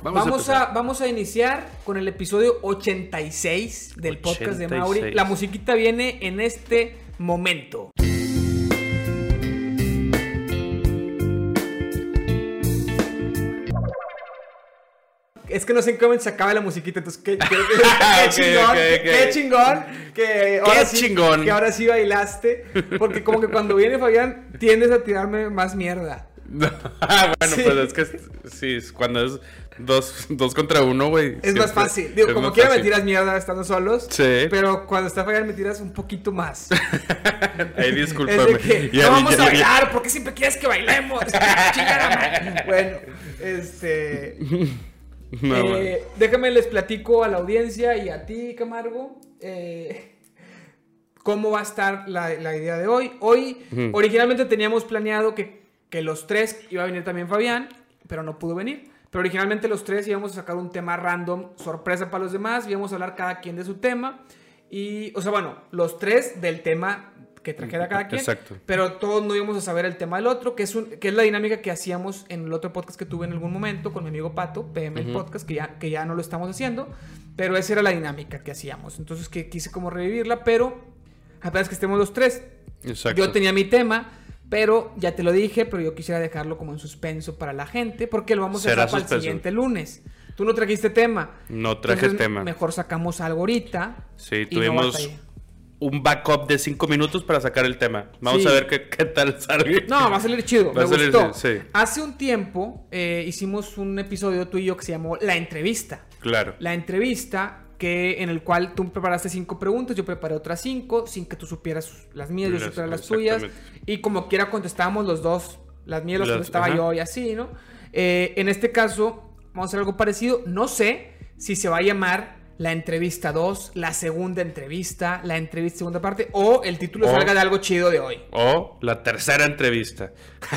Vamos, Vamos, a, vamos a iniciar con el episodio 86 del podcast de 86. Mauri. La musiquita viene en este momento. Es que no sé en qué momento se acaba la musiquita, entonces qué, qué- qué- qué Ok, chingón, qué- chingón que ahora sí, chingón. que ahora sí bailaste, porque como que cuando viene Fabián tiendes a tirarme más mierda. Ah, bueno, Sí. pues es que sí, cuando es dos, dos contra uno, güey. Es más fácil. Digo, es como quiera me tiras mierda estando solos. Sí. Pero cuando está Fabián me tiras un poquito más. Ahí Es discúlpame. de que Ya- no vamos ya- a bailar, ¿por qué siempre quieres que bailemos? Bueno, este. No, eh, déjame les platico a la audiencia y a ti, Camargo. eh, cómo va a estar la, la idea de hoy. Hoy, originalmente teníamos planeado que, que los tres iba a venir también Fabián, pero no pudo venir. Pero originalmente los tres íbamos a sacar un tema random, sorpresa para los demás, íbamos a hablar cada quien de su tema. Y, o sea, bueno, los tres del tema que trajera cada quien. Exacto. Pero todos no íbamos a saber el tema del otro, que es, un, que es la dinámica que hacíamos en el otro podcast que tuve en algún momento con mi amigo Pato, PM el Ujú. Podcast, que ya, que ya no lo estamos haciendo. Pero esa era la dinámica que hacíamos. Entonces que quise como revivirla, pero apenas que estemos los tres. Exacto. Yo tenía mi tema, pero ya te lo dije, pero yo quisiera dejarlo como en suspenso para la gente, porque lo vamos a dejar para el siguiente lunes. Tú no trajiste tema. No traje Entonces, tema. Mejor sacamos algo ahorita. Sí, no tuvimos batallé. un backup de cinco minutos para sacar el tema. Vamos Sí. a ver qué, qué tal sale. No, va a salir chido. Va me a salir, gustó. sí. Hace un tiempo eh, hicimos un episodio tú y yo que se llamó La Entrevista. Claro. La entrevista que en el cual tú preparaste cinco preguntas, yo preparé otras cinco, sin que tú supieras las mías, yo supiera las tuyas. Y como quiera contestábamos los dos, las mías las Las- contestaba ajá. yo y así, ¿no? Eh, en este caso, vamos a hacer algo parecido. No sé si se va a llamar la entrevista 2, la segunda entrevista, la entrevista segunda parte, o el título O- salga de algo chido de hoy. O la tercera entrevista.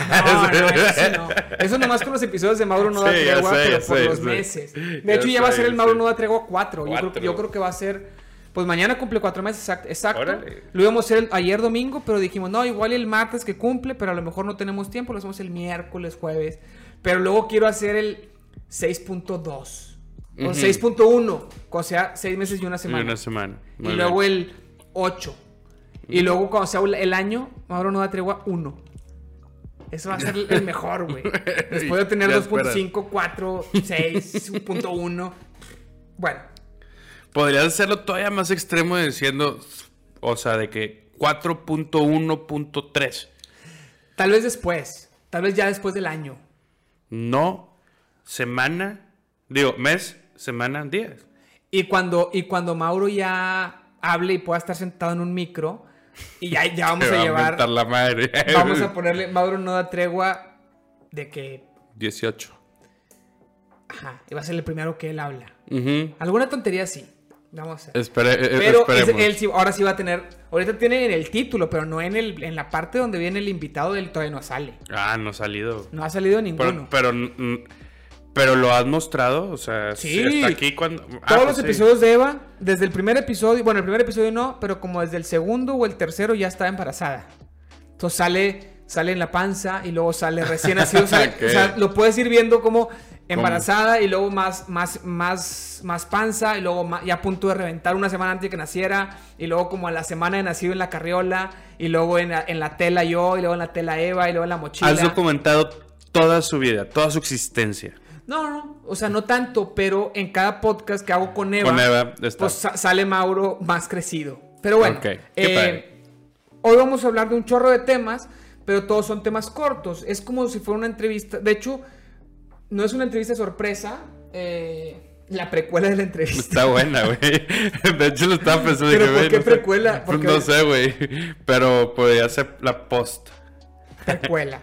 No, no, eso no. Eso nomás con los episodios de Mauro no da Sí, tregua, sé, pero por sé, los sé. meses. De hecho, ya va a ser el Mauro sé. no da tregua 4. Yo creo, yo creo que va a ser. Pues mañana cumple cuatro meses, exacto. exacto. Órale. Lo íbamos a hacer el- ayer domingo, pero dijimos, no, igual el martes que cumple, pero a lo mejor no tenemos tiempo, lo hacemos el miércoles, jueves. Pero luego quiero hacer el 6.2 o Ujú. 6.1, o sea, seis meses y una Y semana. una semana. Y Muy luego bien. el 8. Y luego cuando sea el año, Mauro no da tregua 1. Eso va a ser el mejor, güey. Después de tener Ya 2.5, 4, 6, 1.1. Bueno, Podrías hacerlo todavía más extremo diciendo, o sea, de que 4.1.3. tal vez después. Tal vez ya después del año. No semana, digo, mes, semana, días. Y cuando, y cuando Mauro ya hable y pueda estar sentado en un micro, y ya, ya vamos a va llevar. mentar la madre. Vamos a ponerle. Mauro no da tregua de que. 18. Ajá, y va a ser el primero que él habla. Alguna tontería así. Vamos a ver. Espere- eh, Pero esperemos. ese- él sí- ahora sí va a tener. Ahorita tiene en el título, pero no en, el, en la parte donde viene el invitado. Él todavía no sale. Ah, no ha salido. No ha salido ninguno. Pero, pero, pero lo has mostrado, o sea, Sí. está aquí cuando... Ah, Todos pues los sí. episodios de Eva, desde el primer episodio, bueno, el primer episodio no, pero como desde el segundo o el tercero ya está embarazada. Entonces sale, sale en la panza y luego sale recién nacido. sale-. O sea, lo puedes ir viendo como embarazada y luego más, más, más, más panza y luego ya a punto de reventar una semana antes de que naciera y luego como a la semana de nacido en la carriola y luego en la, en la tela yo y luego en la tela Eva y luego en la mochila. Has documentado toda su vida, toda su existencia. No, no, o sea, no tanto, pero en cada podcast que hago con Eva, Con Eva está. pues sa- sale Mauro más crecido. Pero bueno, eh, hoy vamos a hablar de un chorro de temas, pero todos son temas cortos. Es como si fuera una entrevista. De hecho, no es una entrevista sorpresa. eh, la precuela de la entrevista. Está buena, güey. De hecho, lo estaba pensando. ¿Pero dije, por qué no sé. precuela? Pues Porque- no sé, güey. Pero podría ser la post. Precuela.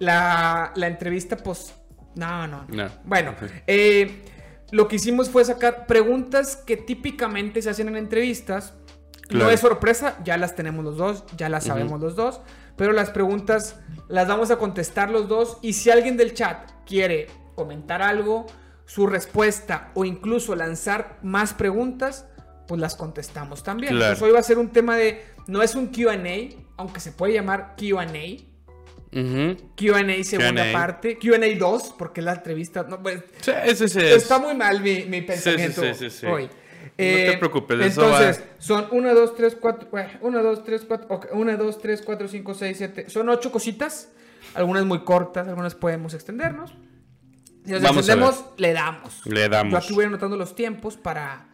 La, la entrevista, pues. No, no. No. Bueno, Ok. eh, lo que hicimos fue sacar preguntas que típicamente se hacen en entrevistas. No es sorpresa, ya las tenemos los dos, ya las sabemos los dos. Pero las preguntas las vamos a contestar los dos. Y si alguien del chat quiere comentar algo, su respuesta o incluso lanzar más preguntas, pues las contestamos también. Claro. Entonces hoy va a ser un tema de. No es un QA, aunque se puede llamar QA. Ujú. Q&A segunda parte. Q&A 2, porque es la entrevista. No, pues, Sí, sí es. Está muy mal mi, mi pensamiento sí, sí, sí. hoy. No te preocupes, eso Entonces, va. son 1, 2, 3, 4. 1, 2, 3, 4. 1, 2, 3, 4, 5, 6, 7. Son 8 cositas. Algunas muy cortas, algunas podemos extendernos. Si nos Vamos extendemos, le damos. Le damos. Yo aquí voy anotando los tiempos para.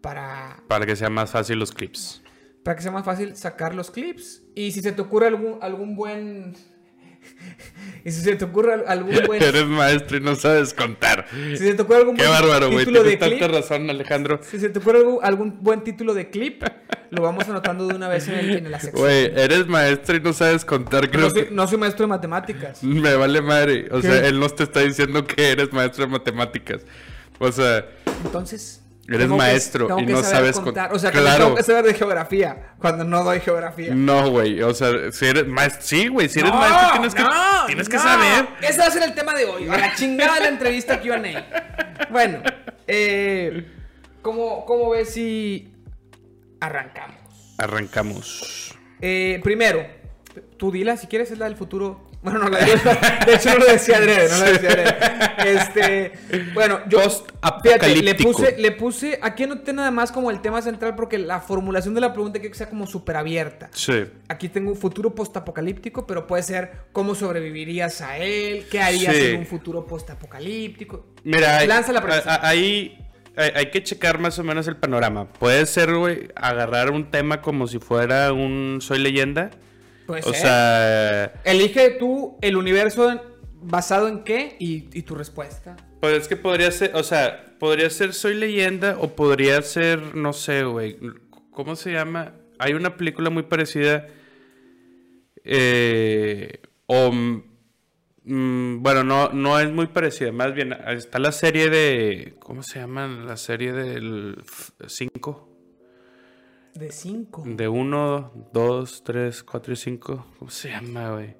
Para, Para que sea más fácil los clips. para que sea más fácil sacar los clips. Y si se te ocurre algún, algún buen. y si se te ocurre al- algún buen. Eres maestro y no sabes contar. si se te ocurre algún Qué buen bárbaro, güey. título de Tienes clip. tanta razón, Alejandro. Si se te ocurre algún, algún buen título de clip, lo vamos anotando de una vez en, el, en la sección. Güey, eres maestro y no sabes contar. Creo no, soy, que no soy maestro de matemáticas. me vale madre. O ¿Qué? sea, él no te está diciendo que eres maestro de matemáticas. O sea, Entonces. Eres tengo que- maestro tengo y que no sabes contar. con- O sea, que Claro. tengo que saber de geografía cuando no doy geografía. no, güey. O sea, si eres maestro. Sí, güey. Si eres No, maestro, tienes que, no, tienes que saber. Ese va a ser el tema de hoy. A la chingada de la entrevista QA. Bueno, eh, ¿cómo, ¿cómo ves si arrancamos? Arrancamos. Eh, primero, tú dila si quieres, es la del futuro. Bueno, no la de, de hecho no lo decía Adrede, no lo decía Adrede. Este, bueno, yo fíjate, le puse, le puse, aquí anoté nada más como el tema central porque la formulación de la pregunta quiero que sea como súper abierta. Sí. Aquí tengo un futuro postapocalíptico, pero puede ser cómo sobrevivirías a él, qué harías Sí. en un futuro postapocalíptico. Mira, Lanza la pregunta. ahí hay, hay que checar más o menos el panorama. Puede ser, güey, agarrar un tema como si fuera un Soy leyenda. Puede O ser. sea, Elige tú el universo en- basado en qué y, y tu respuesta. pues es que podría ser, o sea, podría ser Soy leyenda o podría ser, no sé, güey, ¿cómo se llama? Hay una película muy parecida. eh, o, mm, bueno, no, no es muy parecida. Más bien, está la serie de, ¿cómo se llama? La serie del 5. De 5. De 1, 2, 3, 4 y 5. ¿Cómo se llama, güey?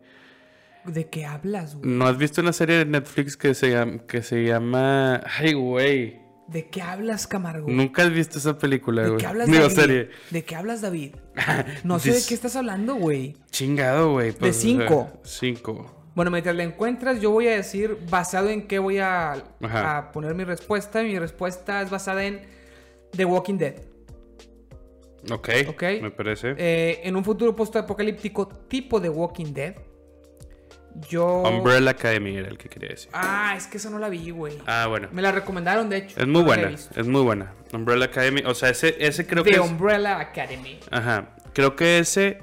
¿De qué hablas, güey? ¿No has visto una serie de Netflix que se llama... Que se llama... Ay, güey. ¿De qué hablas, Camargo? Nunca has visto esa película, ¿De güey. qué hablas, Digo, David? serie. ¿De qué hablas, David? No sé de qué estás hablando, güey. Chingado, güey. pues, sea, cinco. cinco. Bueno, mientras la encuentras, yo voy a decir basado en qué voy a, a poner mi respuesta. Mi respuesta es basada en The Walking Dead. Ok. Ok. Me parece. Eh, en un futuro postapocalíptico tipo The Walking Dead, yo... Umbrella Academy era el que quería decir. Ah, es que esa no la vi, güey. Ah, bueno. Me la recomendaron, de hecho. Es muy no buena. Es muy buena. Umbrella Academy. O sea, ese, ese creo The que es... Umbrella Academy. Ajá. Creo que ese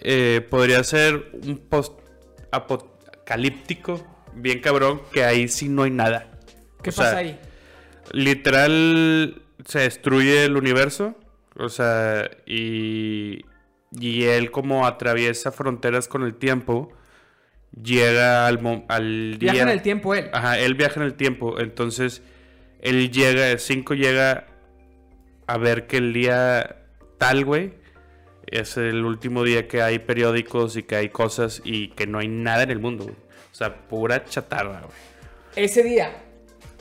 eh, podría ser un post-apocalíptico bien cabrón, que ahí sí no hay nada. ¿Qué O sea, pasa ahí? Literal se destruye el universo. O sea, y, y él como atraviesa fronteras con el tiempo, llega al, al día... Viaja en el tiempo él. Ajá, él viaja en el tiempo. Entonces, él llega, el 5 llega a ver que el día tal, güey, es el último día que hay periódicos y que hay cosas y que no hay nada en el mundo, güey. O sea, pura chatarra, güey. Ese día.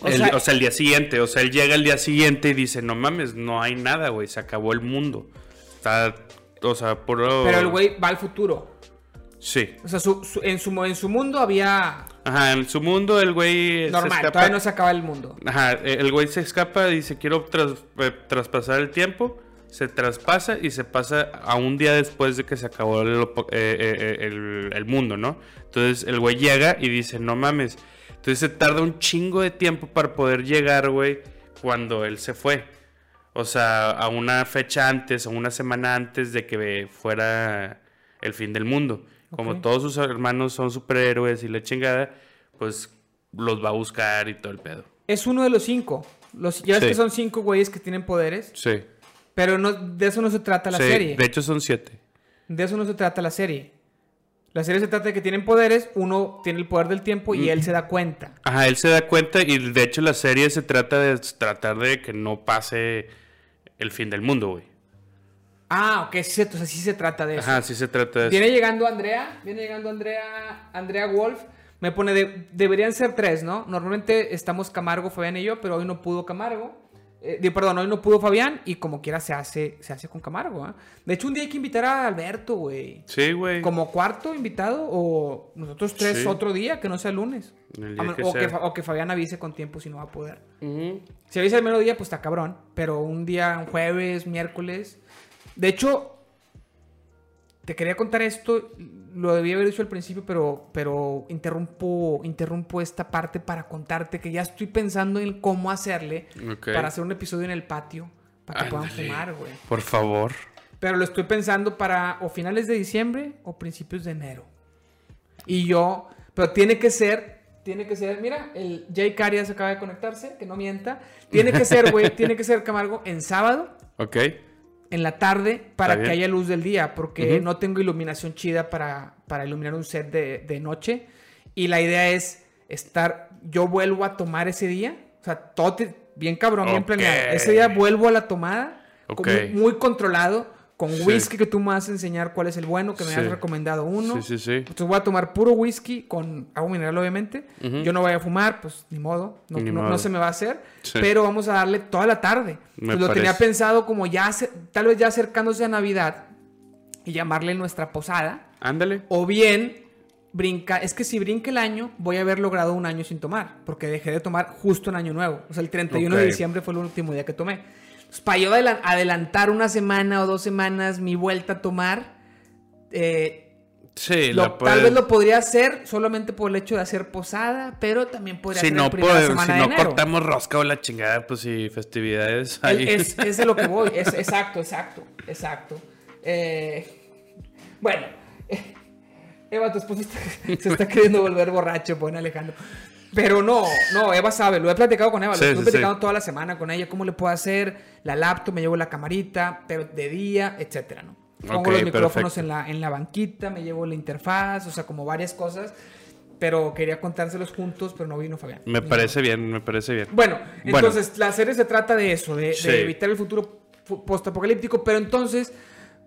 O El- sea, o sea, el día siguiente, o sea, él llega el día siguiente y dice, no mames, no hay nada, güey, se acabó el mundo. Está, o sea, puro... pero el güey va al futuro. Sí. O sea, su- su- en, su, en su mundo había Ajá, en su mundo el güey... se normal, escapa- todavía no se acaba el mundo. Ajá, el güey se escapa, dice quiero tras- eh, traspasar el tiempo, se traspasa y se pasa a un día después de que se acabó el, eh, eh, eh, el- el mundo, ¿no? Entonces el güey llega y dice, no mames. Entonces se tarda un chingo de tiempo para poder llegar, güey, cuando él se fue. O sea, a una fecha antes, o una semana antes de que fuera el fin del mundo. Como todos sus hermanos son superhéroes y la chingada, pues los va a buscar y todo el pedo. Es uno de los cinco. Los, ya ves Sí. que son cinco güeyes que tienen poderes. Sí. Pero no, de eso no se trata la Sí, serie. De hecho son siete. De eso no se trata la serie. La serie se trata de que tienen poderes, uno tiene el poder del tiempo y él se da cuenta. Ajá, él se da cuenta y de hecho la serie se trata de tratar de que no pase el fin del mundo, güey. Ah, ok, sí, o sea, sí se trata de eso. Ajá, sí se trata de eso. Viene llegando Andrea, viene llegando Andrea, Andrea Wolf. Me pone, de- deberían ser tres, ¿no? Normalmente estamos Camargo, Fabián y yo, pero hoy no pudo Camargo. Eh, digo, perdón, hoy no pudo Fabián y como quiera se hace, se hace con Camargo. ¿ah? De hecho, un día hay que invitar a Alberto, güey. Sí, güey. Como cuarto invitado o nosotros tres Sí. otro día, que no sea lunes. El día A men- que o, que, sea. Fa- o que Fabián avise con tiempo si no va a poder. Si avisa el mero día, pues está cabrón. Pero un día, un jueves, miércoles. De hecho, te quería contar esto. Lo debía haber dicho al principio, pero, pero interrumpo, interrumpo esta parte para contarte que ya estoy pensando en cómo hacerle para hacer un episodio en el patio. Para que puedan fumar, güey. Por favor. Pero lo estoy pensando para o finales de diciembre o principios de enero. Y yo, pero tiene que ser, tiene que ser, mira, el Jay Carias acaba de conectarse, que no mienta. Tiene que ser, güey, tiene que ser Camargo en sábado, Ok. En la tarde, para que haya luz del día, porque no tengo iluminación chida para, para iluminar un set de, de noche. Y la idea es estar, yo vuelvo a tomar ese día, o sea, todo te- bien cabrón, bien planeado. Ese día vuelvo a la tomada, Ok. con- muy controlado, con Sí. whisky que tú me vas a enseñar cuál es el bueno, que me Sí. has recomendado uno. Sí, sí, sí. Entonces voy a tomar puro whisky con agua mineral, obviamente. Yo no voy a fumar, pues ni modo, no, Ni no- no modo. se me va a hacer. Sí. Pero vamos a darle toda la tarde. Pues lo tenía pensado como ya, tal vez ya acercándose a Navidad y llamarle nuestra posada. Ándale. O bien, brinca, es que si brinca el año, voy a haber logrado un año sin tomar, porque dejé de tomar justo en Año Nuevo. O sea, el 31 de Ok. diciembre fue el último día que tomé. Entonces, para yo adela- adelantar una semana o dos semanas mi vuelta a tomar, eh, Sí, lo- la tal vez lo podría hacer solamente por el hecho de hacer posada, pero también podría Si no, primera pues, semana si de no enero. cortamos rosca o la chingada, pues sí, festividades. Ahí. Es, es de lo que voy. Es, exacto, exacto, exacto. Eh, bueno, eh, Eva, tu esposo está- se está queriendo volver borracho, pone Alejandro. Pero no, no, Eva sabe, lo he platicado con Eva, Sí, lo estoy sí, platicando sí. toda la semana con ella, cómo le puedo hacer la laptop, me llevo la camarita, pero de día, etcétera, ¿no? Pongo Ok, los micrófonos perfecto. en la, en la banquita, me llevo la interfaz, o sea, como varias cosas. Pero quería contárselos juntos, pero no vino Fabián. Me parece bien, me parece bien. bueno, Bueno. entonces la serie se trata de eso, de, de Sí. evitar el futuro fu- postapocalíptico, pero entonces,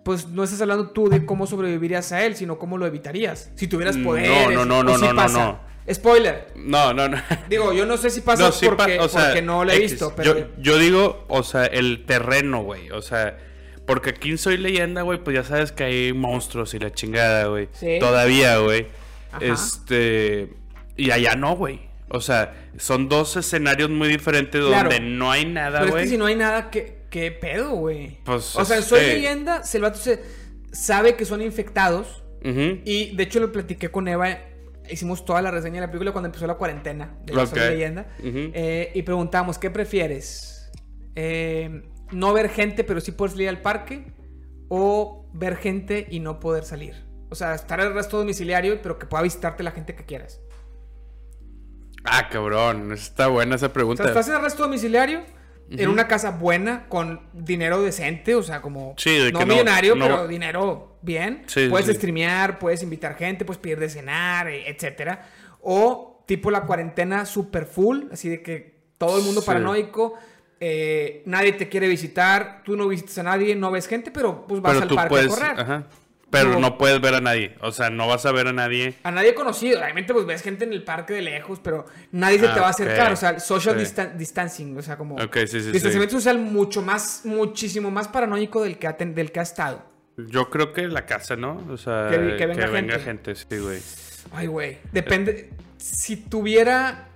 pues no estás hablando tú de cómo sobrevivirías a él, sino cómo lo evitarías. Si tuvieras No, poderes. no, no, o no, si no, no, no. Spoiler. No, no, no. Digo, yo no sé si pasa No, sí pa- porque, o sea, porque no lo he X. visto, pero. Yo, yo digo, o sea, el terreno, güey. O sea, porque aquí en Soy Leyenda, güey, pues ya sabes que hay monstruos y la chingada, güey. Sí. Todavía, güey. Este. Y allá no, güey. O sea, son dos escenarios muy diferentes Claro. donde no hay nada, pero es güey. que si no hay nada, ¿qué, qué pedo, güey? Pues, o sea, en Soy este- leyenda, el vato se sabe que son infectados. Y de hecho lo platiqué con Eva. Hicimos toda la reseña de la película cuando empezó la cuarentena de la leyenda. Eh, y preguntamos, ¿qué prefieres? Eh, ¿No ver gente pero sí poder salir al parque? ¿O ver gente y no poder salir? O sea, estar el resto domiciliario pero que pueda visitarte la gente que quieras. Ah, cabrón. Está buena esa O pregunta. sea, estás en arresto domiciliario, en una casa buena, con dinero decente, o sea, como Sí, de no que millonario, no- pero dinero bien. Sí, puedes sí. streamear, puedes invitar gente, puedes pedir de cenar, eh, etcétera. O tipo la cuarentena super full, así de que todo el mundo paranoico, eh, nadie te quiere visitar, tú no visitas a nadie, no ves gente, pero pues vas pero al parque puedes. a correr. Ajá. Pero no puedes ver a nadie. O sea, no vas a ver a nadie. A nadie conocido, obviamente pues ves gente en el parque de lejos, pero nadie se Ah, te va a acercar, ok. o sea, social Sí. distan- distancing, o sea, como Ok, sí, sí, distanciamiento social mucho más, muchísimo más paranoico del que ha, del que ha estado. Yo creo que la casa, ¿no? O sea, Que que venga gente. gente, sí, güey. Ay, güey, depende, si tuviera,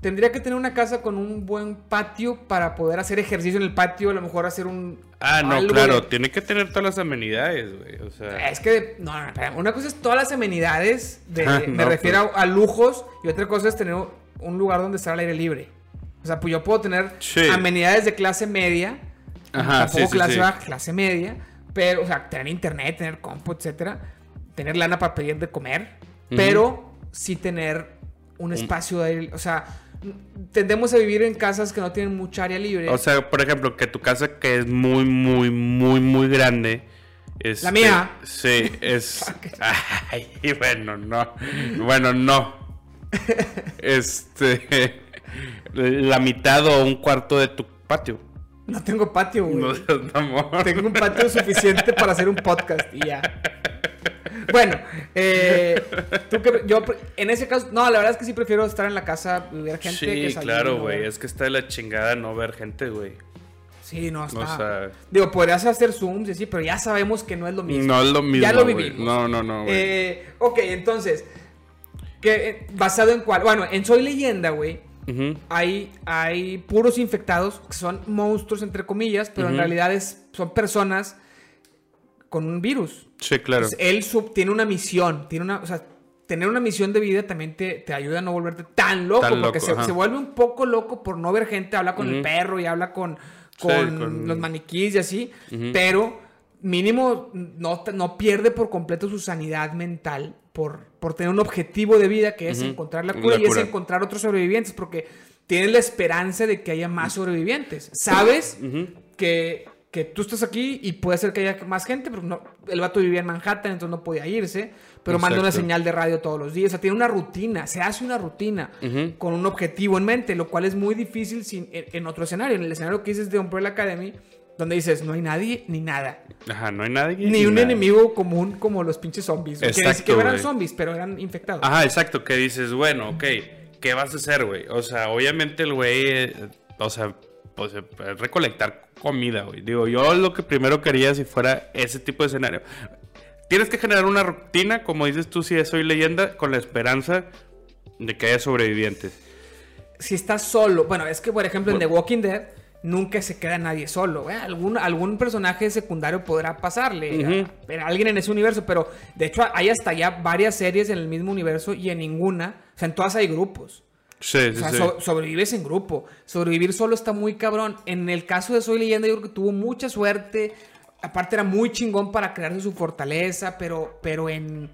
tendría que tener una casa con un buen patio para poder hacer ejercicio en el patio, a lo mejor hacer un... Ah, no, algo claro, tiene que tener todas las amenidades, güey. O sea, Es que, no, no, espera, una cosa es todas las amenidades, de- Ah, me no, refiero a, a lujos, y otra cosa es tener un lugar donde estar al aire libre. O sea, pues yo puedo tener Sí. amenidades de clase media, Ajá, tampoco sí, clase sí. baja, clase media, pero, o sea, tener internet, tener compu, etcétera, tener lana para pedir de comer, pero sí tener un espacio de aire, o sea, tendemos a vivir en casas que no tienen mucha área libre. o sea, por ejemplo, que tu casa que es muy, muy, muy, muy grande. este, La mía. Sí, es. Ay, bueno, no. Bueno, no. Este. La mitad o un cuarto de tu patio. no tengo patio, güey. No. Tengo un patio suficiente para hacer un podcast y ya. Bueno, eh, tú que yo en ese caso, no, la verdad es que sí prefiero estar en la casa y ver gente que Sí, salir, claro, ¿no? güey. Es que está de la chingada no ver gente, güey. Sí, no, está. O sea, Digo, podrías hacer zooms y así, pero ya sabemos que no es lo mismo. no es lo mismo. Ya lo vivimos. No, no, no, güey. Eh, ok, entonces, que, eh, ¿basado en cuál? Bueno, en Soy Leyenda, güey, hay, hay puros infectados que son monstruos, entre comillas, pero en realidad es, son personas con un virus. Sí, claro. Entonces, él sub- tiene una misión, tiene una, o sea, tener una misión de vida también te, te ayuda a no volverte tan loco, Tan porque loco, se, se vuelve un poco loco por no ver gente, habla con el perro y habla con, Sí, con, los maniquís y así, pero mínimo no, no pierde por completo su sanidad mental por, por tener un objetivo de vida que es encontrar la La cura y cura. es encontrar otros sobrevivientes, porque tienes la esperanza de que haya más sobrevivientes. Sabes que, que tú estás aquí y puede ser que haya más gente, pero no, el vato vivía en Manhattan, entonces no podía irse, pero manda una señal de radio todos los días, o sea, tiene una rutina, se hace una rutina con un objetivo en mente, lo cual es muy difícil sin, en, en otro escenario, en el escenario que dices de Umbrella Academy, donde dices, no hay nadie ni nada, Ajá, no hay nadie. ni un nada. enemigo común como los pinches zombies, que ni Exacto, siquiera eran zombies, pero eran infectados. Ajá, exacto, que dices, bueno, ok, ¿qué vas a hacer, güey? O sea, obviamente el güey, eh, o sea, pues eh, recolectar comida, güey. Digo, yo lo que primero quería si fuera ese tipo de escenario. Tienes que generar una rutina, como dices tú, si soy leyenda, con la esperanza de que haya sobrevivientes. si estás solo, bueno, es que por ejemplo en The Walking Dead nunca se queda nadie solo. Algún, algún personaje secundario podrá pasarle a alguien en ese universo, pero de hecho hay hasta ya varias series en el mismo universo y en ninguna, o sea, en todas hay grupos. Sí, O sea, sí. so- sobrevives en grupo. Sobrevivir solo está muy cabrón. En el caso de Soy Leyenda, yo creo que tuvo mucha suerte. Aparte, era muy chingón para crearse su fortaleza. Pero, pero en,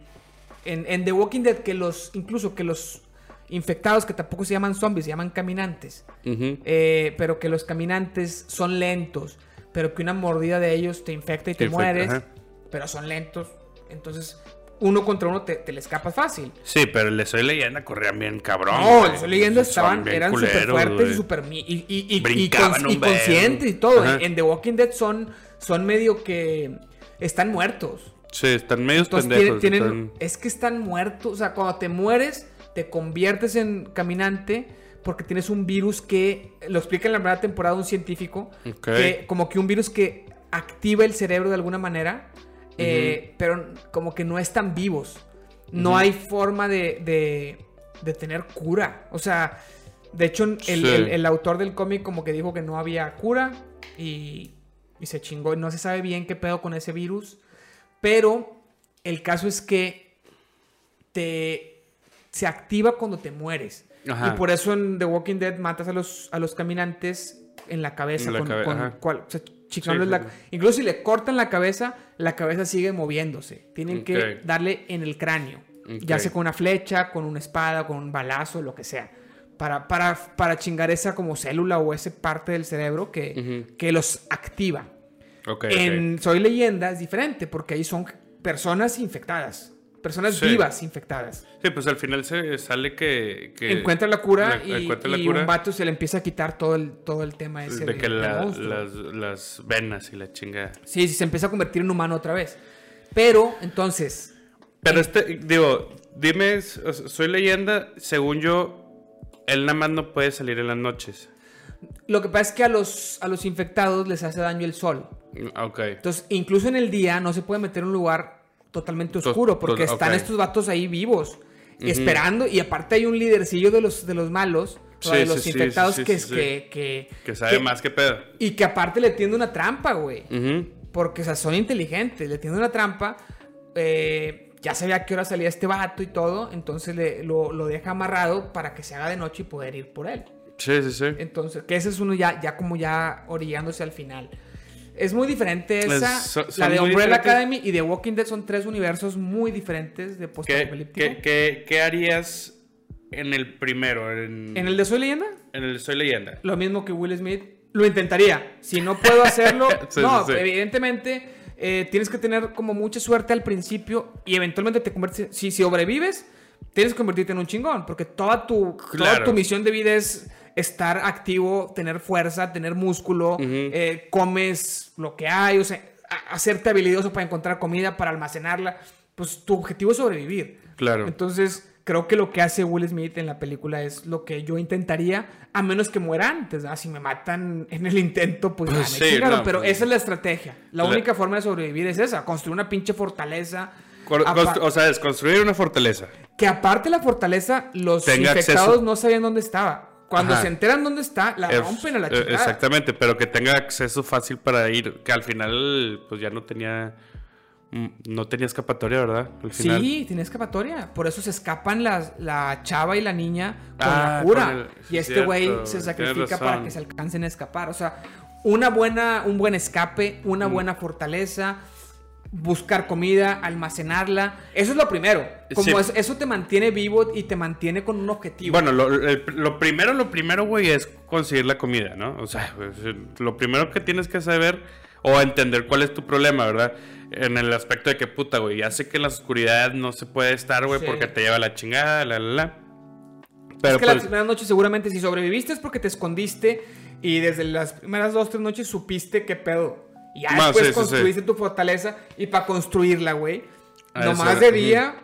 en, en The Walking Dead, que los, incluso que los infectados, que tampoco se llaman zombies, se llaman caminantes. Eh, pero que los caminantes son lentos. Pero que una mordida de ellos te infecta y te mueres. ajá. Pero son lentos. Entonces, uno contra uno te, te le escapa fácil. Sí, pero el de Soy Leyenda corrían bien cabrón. No, güey. los leyendas Son estaban, eran súper fuertes y súper y, y, y- y, Brincaban conscientes y todo. Ajá. En, The Walking Dead son, son medio que están muertos. Sí, están medios Entonces pendejos. tienen, están- es que están muertos. O sea, cuando te mueres, te conviertes en caminante porque tienes un virus que, lo explica en la primera temporada un científico, Ok. que como que un virus que activa el cerebro de alguna manera, eh, pero como que no están vivos. No hay forma de, de, de tener cura. O sea, de hecho, el, Sí. el- el autor del cómic como que dijo que no había cura y, y se chingó. No se sabe bien qué pedo con ese virus. Pero el caso es que te, se activa cuando te mueres. Ajá. Y por eso en The Walking Dead matas a los, a los caminantes en la cabeza. En la con, cabe- con ajá. cual- o sea, chicándoles Sí, la- incluso si le cortan la cabeza, la cabeza sigue moviéndose. Tienen que Ok. darle en el cráneo. Ya Ok. sea con una flecha, con una espada, con un balazo, lo que sea. Para, para, para chingar esa como célula o esa parte del cerebro que, Ujú. que los activa. Ok, ok. En Soy Leyenda es diferente porque ahí son personas infectadas. Personas Sí. vivas infectadas. Sí, pues al final se sale que... que encuentra la cura la- y, encuentra la y cura un vato se le empieza a quitar todo el, todo el tema ese de de- que la- las, las venas y la chingada. Sí, sí, se empieza a convertir en humano otra vez. Pero, entonces, Pero este, digo, dime, soy leyenda, según yo, él nada más no puede salir en las noches. lo que pasa es que a los, a los infectados les hace daño el sol. Ok. Entonces, incluso en el día no se puede meter en un lugar totalmente To- oscuro porque están estos vatos ahí vivos, esperando. Y aparte hay un lidercillo de los, de los malos, o de los sí, infectados sí, que, sí. que, que, Que sabe que- más que pedo. Y que aparte le tiende una trampa, güey. Ujú. Porque, o sea, son inteligentes, le tienden una trampa. eh, ya sabía a qué hora salía este vato y todo. Entonces le- lo, lo deja amarrado para que se haga de noche y poder ir por él. Sí, sí, sí. Entonces, que ese es uno ya, ya como ya orillándose al final. Es muy diferente Es- esa. son- la de Umbrella. Academy y The Walking Dead son tres universos muy diferentes de ¿Qué, post-apocalíptico. qué, qué- qué harías en el primero? En, En el de Soy Leyenda, en el Soy leyenda. lo mismo que Will Smith. Lo intentaría. Si no puedo hacerlo, Sí, no, sí, evidentemente eh, tienes que tener como mucha suerte al principio y eventualmente te conviertes. Si, si sobrevives, tienes que convertirte en un chingón. Porque toda tu, toda tu misión de vida es estar activo, tener fuerza, tener músculo, eh, comes lo que hay, o sea, hacerte habilidoso para encontrar comida, para almacenarla. Pues tu objetivo es sobrevivir. Claro. Entonces, creo que lo que hace Will Smith en la película es lo que yo intentaría, a menos que muera antes. ¿verdad? Si me matan en el intento, pues ya me Sí, chingaron, no, pero pues- esa es la estrategia. La La- única forma de sobrevivir es esa, construir una pinche fortaleza. O sea, es construir una fortaleza. que aparte la fortaleza, los Tenga infectados acceso- no sabían dónde estaba. Cuando Ajá. se enteran dónde está, la rompen a la eh, chingada. Exactamente, pero que tenga acceso fácil para ir. Que al final, pues ya no tenía. mm, No tenía escapatoria, ¿verdad? Al final. Sí, tiene escapatoria. Por eso se escapan las, la chava y la niña con Ah, la cura. con el- sí, y este cierto, güey se sacrifica para que se alcancen a escapar. O sea, una buena, un buen escape, una Mm. buena fortaleza, buscar comida, almacenarla. Eso es lo primero. Como Sí. es- eso te mantiene vivo y te mantiene con un objetivo. Bueno, lo, primero, lo primero, güey, es conseguir la comida, ¿no? O sea, pues, lo primero que tienes que saber o entender cuál es tu problema, ¿verdad? En el aspecto de que, puta, güey, ya sé que en la oscuridad no se puede estar, güey, Sí. porque te lleva la chingada, la, la, la. es Pero que pues, las primeras noches seguramente si sobreviviste es porque te escondiste y desde las primeras dos, tres noches supiste qué pedo. Y ya después sí, sí, construiste tu fortaleza y para construirla, güey. Ah, Nomás de día.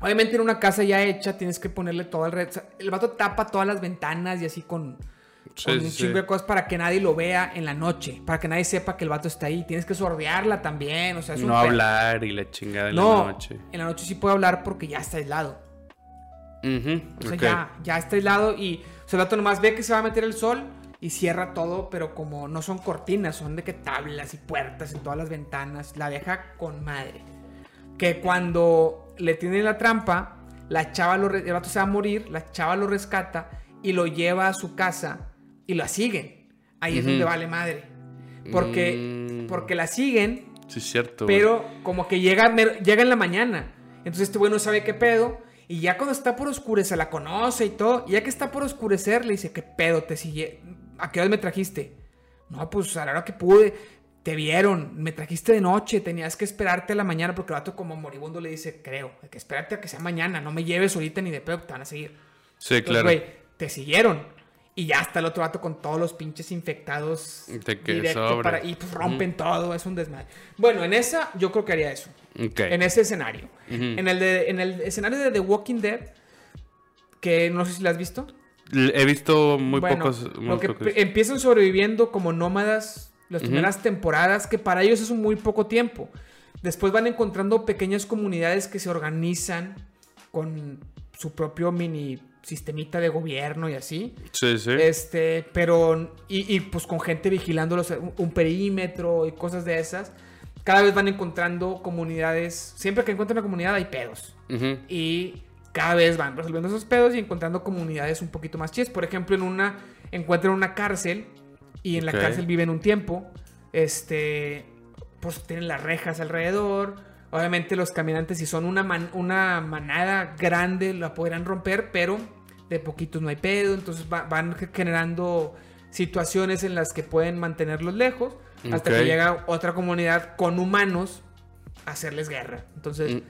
Obviamente en una casa ya hecha tienes que ponerle todo o sea, el vato tapa todas las ventanas y así con, Sí, con un chingo de cosas para que nadie lo vea en la noche. Para que nadie sepa que el vato está ahí. Tienes que sordearla también. O sea, es un no hablar y la chingada en No, la noche. en la noche sí puede hablar porque ya está aislado. O sea, ya, ya está aislado y o sea, el vato nomás ve que se va a meter el sol y cierra todo, pero como no son cortinas, son de que tablas y puertas en todas las ventanas, la deja con madre. Que cuando le tienen la trampa, la chava lo, el vato se va a morir, la chava lo rescata y lo lleva a su casa y la siguen. Ahí es donde vale madre. Porque, Mm. porque la siguen Sí, es cierto. güey. pero como que llega, llega en la mañana. Entonces este güey no sabe qué pedo. Y ya cuando está por oscurecer, la conoce y todo. Y ya que está por oscurecer, le dice, ¿qué pedo? ¿Te sigue? ¿A qué hora me trajiste? No, pues a la hora que pude. Te vieron, me trajiste de noche, tenías que esperarte a la mañana porque el vato como moribundo le dice, creo, hay que esperarte a que sea mañana, no me lleves ahorita ni de pedo, te van a seguir. Sí, Entonces, claro. te siguieron. Y ya está el otro vato con todos los pinches infectados. De que para- y pues rompen todo, es un desmadre. Bueno, en esa yo creo que haría eso. En ese escenario. En, el de, en el escenario de The Walking Dead, que no sé si lo has visto. He visto muy bueno, pocos. muy lo que pocos. pe- empiezan sobreviviendo como nómadas las primeras temporadas, que para ellos es un muy poco tiempo. Después van encontrando pequeñas comunidades que se organizan con su propio mini sistemita de gobierno y así. Sí, sí. Este, pero, y, y, pues con gente vigilándolos, un, un perímetro y cosas de esas. Cada vez van encontrando comunidades. Siempre que encuentran una comunidad hay pedos. Y cada vez van resolviendo esos pedos y encontrando comunidades un poquito más chidas. Por ejemplo, en una, encuentran una cárcel y en la cárcel viven un tiempo. Este, pues tienen las rejas alrededor. Obviamente los caminantes, si son una, man- una manada grande, la podrán romper, pero de poquitos no hay pedo. Entonces va- van generando situaciones en las que pueden mantenerlos lejos hasta que llega otra comunidad con humanos a hacerles guerra. Entonces,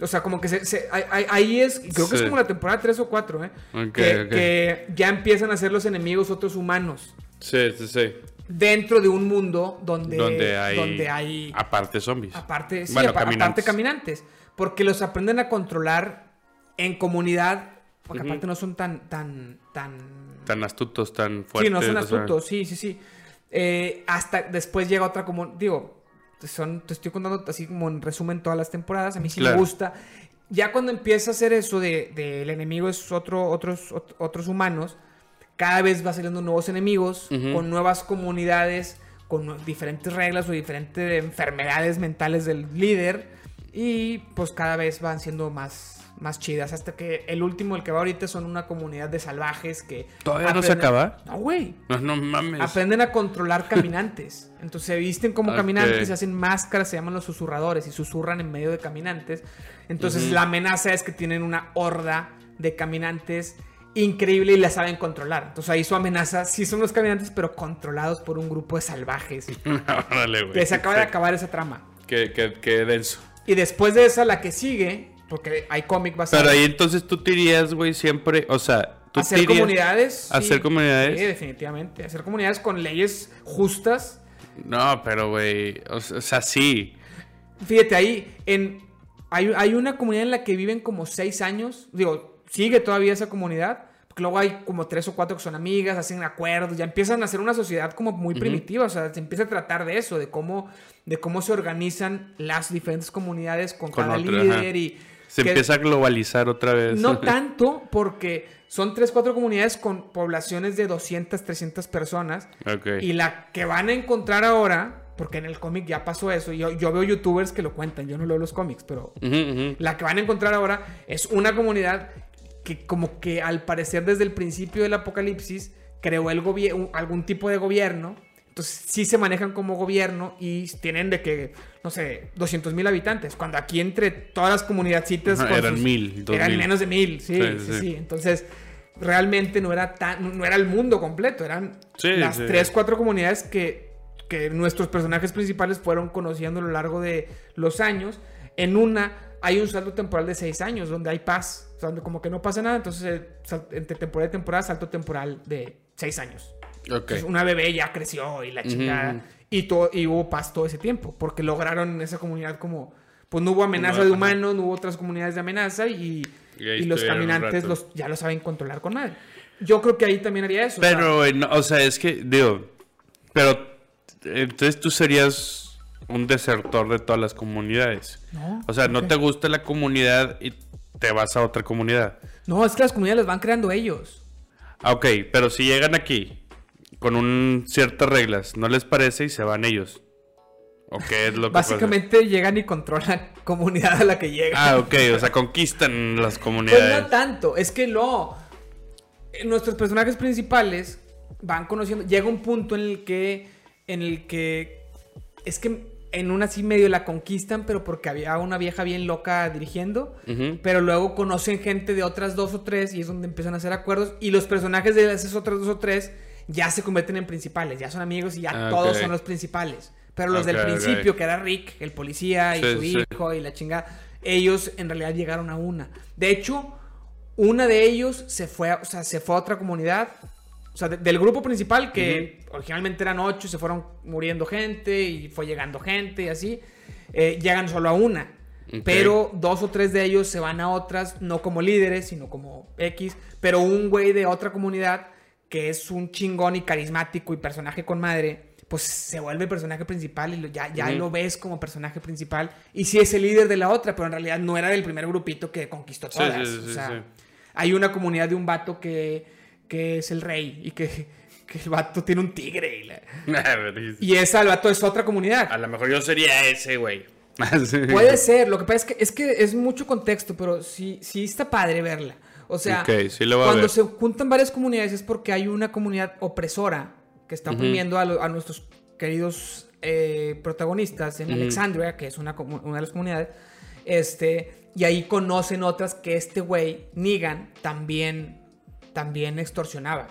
o sea, como que se, se- ahí- es, creo que es como la temporada 3 o 4, ¿eh? Ok, que, que ya empiezan a ser los enemigos otros humanos Sí, sí, sí. dentro de un mundo donde, Donde hay. donde hay Aparte zombies. aparte, sí, Bueno, apa- aparte caminantes. caminantes. Porque los aprenden a controlar en comunidad. Porque aparte no son tan, tan, tan. Tan astutos, tan fuertes. sí, no son o sea. astutos, sí, sí, sí. Eh, hasta después llega otra como. Digo, son, te estoy contando así como en resumen todas las temporadas. A mí sí Claro. me gusta. Ya cuando empieza a hacer eso de, de el enemigo es otro, otros, ot- otros humanos, cada vez va saliendo nuevos enemigos, con nuevas comunidades, con diferentes reglas o diferentes enfermedades mentales del líder. Y pues cada vez van siendo más, más chidas. Hasta que el último, el que va ahorita, son una comunidad de salvajes que. ¿Todavía no se acaba? No, güey. No, no mames. Aprenden a controlar caminantes. Entonces se visten como caminantes, se hacen máscaras, se llaman los susurradores y susurran en medio de caminantes. Entonces la amenaza es que tienen una horda de caminantes increíble y la saben controlar. Entonces ahí su amenaza sí son los caminantes, pero controlados por un grupo de salvajes. Órale, güey. Que se acaba de acabar esa trama. Qué, qué- qué denso. Y después de esa, la que sigue, porque hay cómic basado. Pero ahí entonces tú te irías, güey, siempre. O sea, tú hacer comunidades. ¿Hacer sí. comunidades? Sí, definitivamente. Hacer comunidades con leyes justas. No, pero, güey. O, sea- sí. Fíjate ahí, en hay, hay una comunidad en la que viven como seis años. Digo, sigue todavía esa comunidad. Porque luego hay como tres o cuatro que son amigas, hacen acuerdos, ya empiezan a hacer una sociedad como muy primitiva. O sea, se empieza a tratar de eso, de cómo, de cómo se organizan las diferentes comunidades con, Con cada líder ajá. y. Se que- empieza a globalizar otra vez. no tanto, porque son tres, cuatro comunidades con poblaciones de 200, 300 personas. Y la que van a encontrar ahora, porque en el cómic ya pasó eso, yo, yo veo youtubers que lo cuentan, yo no leo los cómics, pero la que van a encontrar ahora es una comunidad que como que al parecer desde el principio del apocalipsis creó el algún tipo de gobierno. Entonces sí se manejan como gobierno y tienen de que, no sé, 200 mil habitantes. Cuando aquí entre todas las comunidadcitas... Ajá, eran sus- mil, dos Eran mil. menos de mil, sí, Sí, sí, sí. sí. Entonces realmente no era, tan, no era el mundo completo. Eran las tres, cuatro comunidades que, que nuestros personajes principales fueron conociendo a lo largo de los años. En una hay un salto temporal de seis años donde hay paz, o sea, donde como que no pasa nada. Entonces, eh, entre temporada y temporada, salto temporal de seis años. Una bebé ya creció y la chingada. ujú. y, todo, y hubo paz todo ese tiempo, porque lograron en esa comunidad como... Pues no hubo amenaza No, de humanos, no hubo otras comunidades de amenaza y, Y los caminantes los, ya lo saben controlar con madre. Yo creo que ahí también haría eso. o sea, Pero, no, o sea, es que, digo, pero entonces tú serías un desertor de todas las comunidades. no, O sea, no ¿por te gusta la comunidad y te vas a otra comunidad. No, es que las comunidades las van creando ellos. Ah, ok, pero si llegan aquí con un ciertas reglas, ¿no les parece y se van ellos? ¿O qué es lo que pasa? Básicamente llegan y controlan comunidad a la que llegan. Ah, ok, o sea, conquistan las Pues comunidades. no tanto, es que no. Nuestros personajes principales van conociendo. Llega un punto en el que. En el que. Es que en una así medio la conquistan, pero porque había una vieja bien loca dirigiendo. Pero luego conocen gente de otras dos o tres y es donde empiezan a hacer acuerdos. Y los personajes de esas otras dos o tres ya se convierten en principales, ya son amigos y ya Ah, todos ok. son los principales. Pero los del Ok, ok. principio, que era Rick, el policía y Sí, su sí. hijo y la chingada, ellos en realidad llegaron a una. De hecho, una de ellos se fue, o sea, se fue a otra comunidad. O sea, de- del grupo principal, que originalmente eran ocho, se fueron muriendo gente y fue llegando gente y así. eh, llegan solo a una. Ok. Pero dos o tres de ellos se van a otras, no como líderes, sino como X. Pero un güey de otra comunidad, que es un chingón y carismático y personaje con madre, pues se vuelve el personaje principal y lo- ya, ya lo ves como personaje principal. Y sí es el líder de la otra, pero en realidad no era del primer grupito que conquistó todas. sí, sí, o sea, hay una comunidad de un vato que, que es el rey y que, que el vato tiene un tigre. Y, la- y esa, el vato es otra comunidad. A lo mejor yo sería ese, güey. Puede ser, lo que pasa es que es, que es mucho contexto, pero sí, sí está padre verla. O sea, sí lo cuando se juntan varias comunidades es porque hay una comunidad opresora que está oprimiendo a, lo- a nuestros queridos eh, protagonistas en Ujú. Alexandria, que es una, de las comunidades. Este, y ahí conocen otras que este güey, Negan, también, también extorsionaba.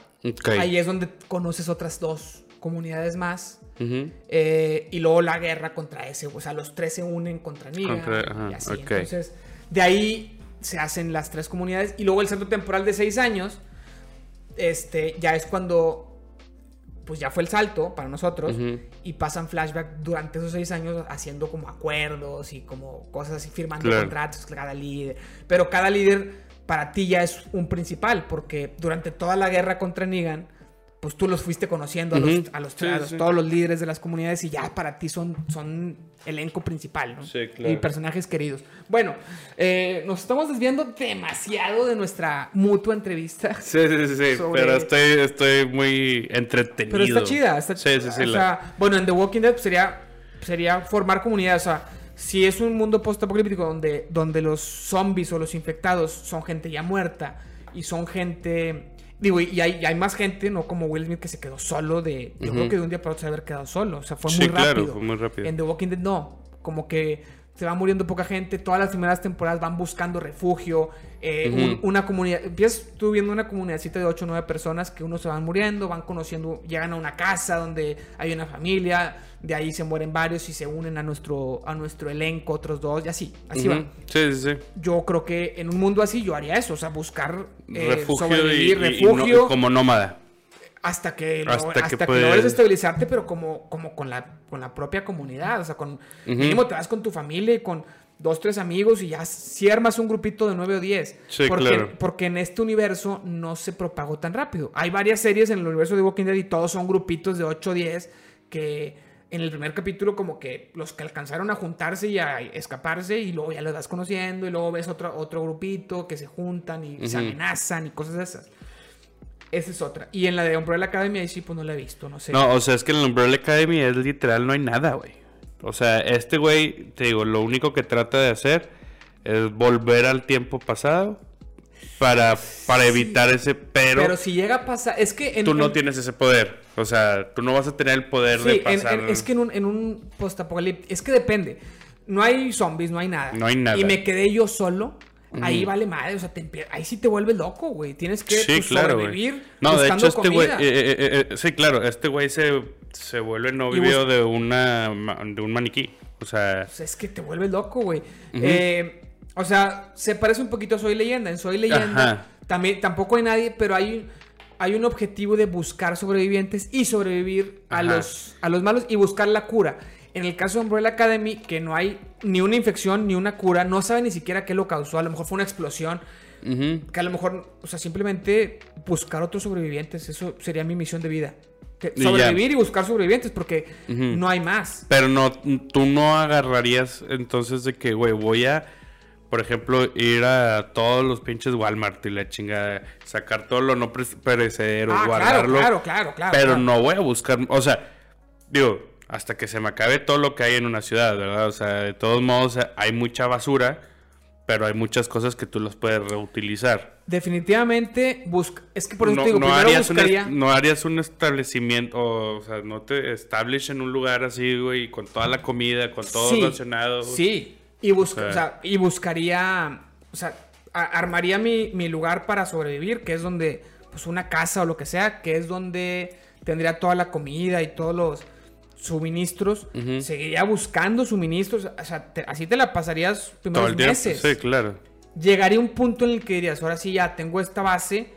Ahí es donde conoces otras dos comunidades más. Eh, y luego la guerra contra ese, o sea, los tres se unen contra Negan Contra- ajá, y así. ok. Entonces, de ahí se hacen las tres comunidades y luego el salto temporal de seis años, este, ya es cuando, pues ya fue el salto para nosotros y pasan flashback durante esos seis años haciendo como acuerdos y como cosas así, firmando Claro. contratos cada líder. Pero cada líder para ti ya es un principal porque durante toda la guerra contra Negan, pues tú los fuiste conociendo a los, Ujú. a los- Sí, a los- sí. todos los líderes de las comunidades y ya para ti son, son elenco principal, ¿no? Sí, claro. Y personajes queridos. Bueno, eh, nos estamos desviando demasiado de nuestra mutua entrevista. Sí, sí, sí, sí, Sobre- pero estoy, estoy muy entretenido. Pero está chida, está Sí, sí, sí. O la- sea, bueno, en The Walking Dead sería, sería formar comunidad. O sea, si es un mundo post-apocalíptico donde, donde los zombies o los infectados son gente ya muerta y son gente. Digo, y hay, y hay más gente, no como Will Smith que se quedó solo de. Se va muriendo poca gente. Todas las primeras temporadas van buscando refugio. eh, un- Ujú. una comunidad. Empiezas tú viendo una comunidadcita de 8 o 9 personas que unos se van muriendo, van conociendo, llegan a una casa donde hay una familia. De ahí se mueren varios y se unen a nuestro, a nuestro elenco, otros dos, y así. Así Ujú. va. Sí, sí, sí. Yo creo que en un mundo así yo haría eso. O sea, buscar eh, refugio y, sobrevivir, y- y refugio. no- como nómada. Hasta que, lo- Hasta hasta que que, puedes- logres estabilizarte, pero como, como con, la, con la propia comunidad. O sea, con, mínimo te vas con tu familia y con... dos, tres amigos y ya si armas un grupito de nueve o diez. Sí, porque, claro. porque en este universo no se propagó tan rápido. Hay varias series en el universo de Walking Dead y todos son grupitos de 8 o 10 que en el primer capítulo como que los que alcanzaron a juntarse y a escaparse y luego ya los vas conociendo y luego ves otro, otro grupito que se juntan y se amenazan y cosas de esas. Esa es otra. Y en la de Umbrella Academy ahí sí pues no la he visto, no sé. No, o sea, es que en el Umbrella Academy es literal, no hay nada, güey. O sea, este güey, te digo, lo único que trata de hacer es volver al tiempo pasado para, para evitar ese pero, Pero si llega a pasar, es que en, tú no en- tienes ese poder. O sea, tú no vas a tener el poder de Sí, en- pasar. en- es que en un, en un postapocalíptico, es que depende. No hay zombies, no hay nada. No hay nada. Y me quedé yo solo. Ahí vale madre, o sea, te ahí sí te vuelves loco, güey. Tienes que Sí, pues, claro, sobrevivir. No, de hecho, este güey. eh, eh, eh, sí, claro, este güey se, se vuelve novio de, una, de un maniquí. O sea, Pues es que te vuelves loco, güey. O sea, se parece un poquito a Soy Leyenda. En Soy Leyenda Ajá. también tampoco hay nadie, pero hay, hay un objetivo de buscar sobrevivientes y sobrevivir a los, a los malos y buscar la cura. En el caso de Umbrella Academy, que no hay ni una infección ni una cura, no sabe ni siquiera qué lo causó. A lo mejor fue una explosión. Que a lo mejor, o sea, simplemente buscar otros sobrevivientes. Eso sería mi misión de vida. Que sobrevivir y buscar sobrevivientes, porque no hay más. Pero no, tú no agarrarías entonces de que, güey, voy a, por ejemplo, ir a todos los pinches Walmart y la chingada, sacar todo lo no perecedero, Ah, claro, guardarlo. claro, claro, claro. pero claro. no voy a buscar, o sea, digo, hasta que se me acabe todo lo que hay en una ciudad, ¿verdad? O sea, de todos modos hay mucha basura, pero hay muchas cosas que tú las puedes reutilizar. Definitivamente busca. Es que por eso no, te digo, no primero harías un buscaría. est- no harías un establecimiento, o, o sea, no te establish en un lugar así, güey, con toda la comida, con todo Sí, racionado. Sí. Y, busca, Sí. o sea, y buscaría. O sea, armaría mi, mi lugar para sobrevivir, que es donde. Pues una casa o lo que sea, que es donde tendría toda la comida y todos los suministros. Seguiría buscando suministros. O sea, te- así te la pasarías primeros meses. Sí, claro. llegaría un punto en el que dirías, ahora sí ya tengo esta base,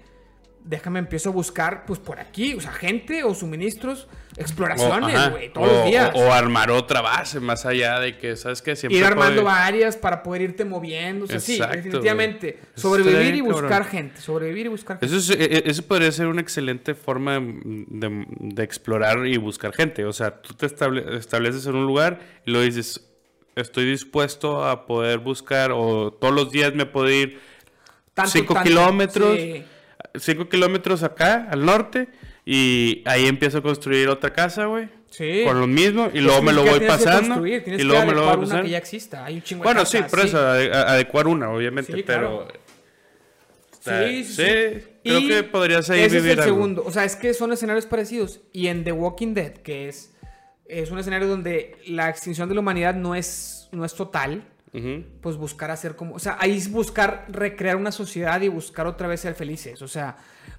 déjame empiezo a buscar, pues por aquí, o sea, gente o suministros, exploraciones, güey, todos o- los días. O, o armar otra base más allá de que, ¿sabes qué? Siempre Ir armando puede- varias para poder irte moviendo, o sea, sí, definitivamente. Sobrevivir y buscar cabrón. gente, sobrevivir y buscar gente. Eso, es- e- e- eso podría ser una excelente forma de, de- de explorar y buscar gente. O sea, tú te estable- estableces en un lugar y lo dices, estoy dispuesto a poder buscar o todos los días me puedo ir Tanto, cinco tanto, kilómetros. sí. 5 kilómetros acá, al norte, y ahí empiezo a construir otra casa, güey. Sí. Con lo mismo, y luego me lo voy pasando. Y luego me lo voy pasando. que ya exista. Hay un chingo de Bueno, sí, por eso, adecuar una, obviamente, Sí, pero... claro. está- Sí, sí, sí, sí. creo Y que podrías ahí ese vivir es el algo. segundo. O sea, es que son escenarios parecidos. Y en The Walking Dead, que es, es un escenario donde la extinción de la humanidad no es, no es total, Pues buscar hacer como... O sea, ahí es buscar recrear una sociedad y buscar otra vez ser felices. O sea,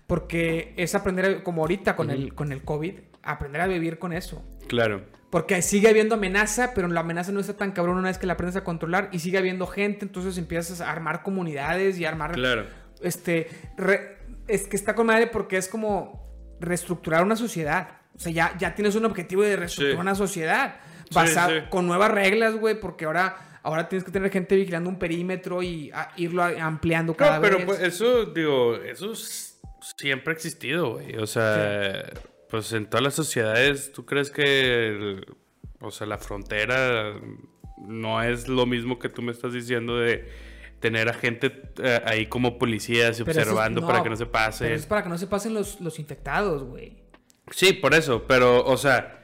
porque es aprender, a- como ahorita con, el, con el COVID, aprender a vivir con eso. Claro. Porque sigue habiendo amenaza, pero la amenaza no está tan cabrón una vez que la aprendes a controlar y sigue habiendo gente, entonces empiezas a armar comunidades y a armar Claro. este, re- es que está con madre porque es como reestructurar una sociedad. O sea, ya, ya tienes un objetivo de reestructurar Sí. una sociedad. Sí, Basado, sí. con nuevas reglas, güey, porque ahora, ahora tienes que tener gente vigilando un perímetro y a- irlo ampliando cada No, pero vez. pues, eso, digo, eso siempre ha existido, güey. O sea, pues en todas las sociedades, ¿tú crees que, el- o sea, la frontera no es lo mismo que tú me estás diciendo de tener a gente eh, ahí como policías y Pero es- observando para que no se Pero pase? es para que no se pasen los, los infectados, güey. Sí, por eso, pero, o sea,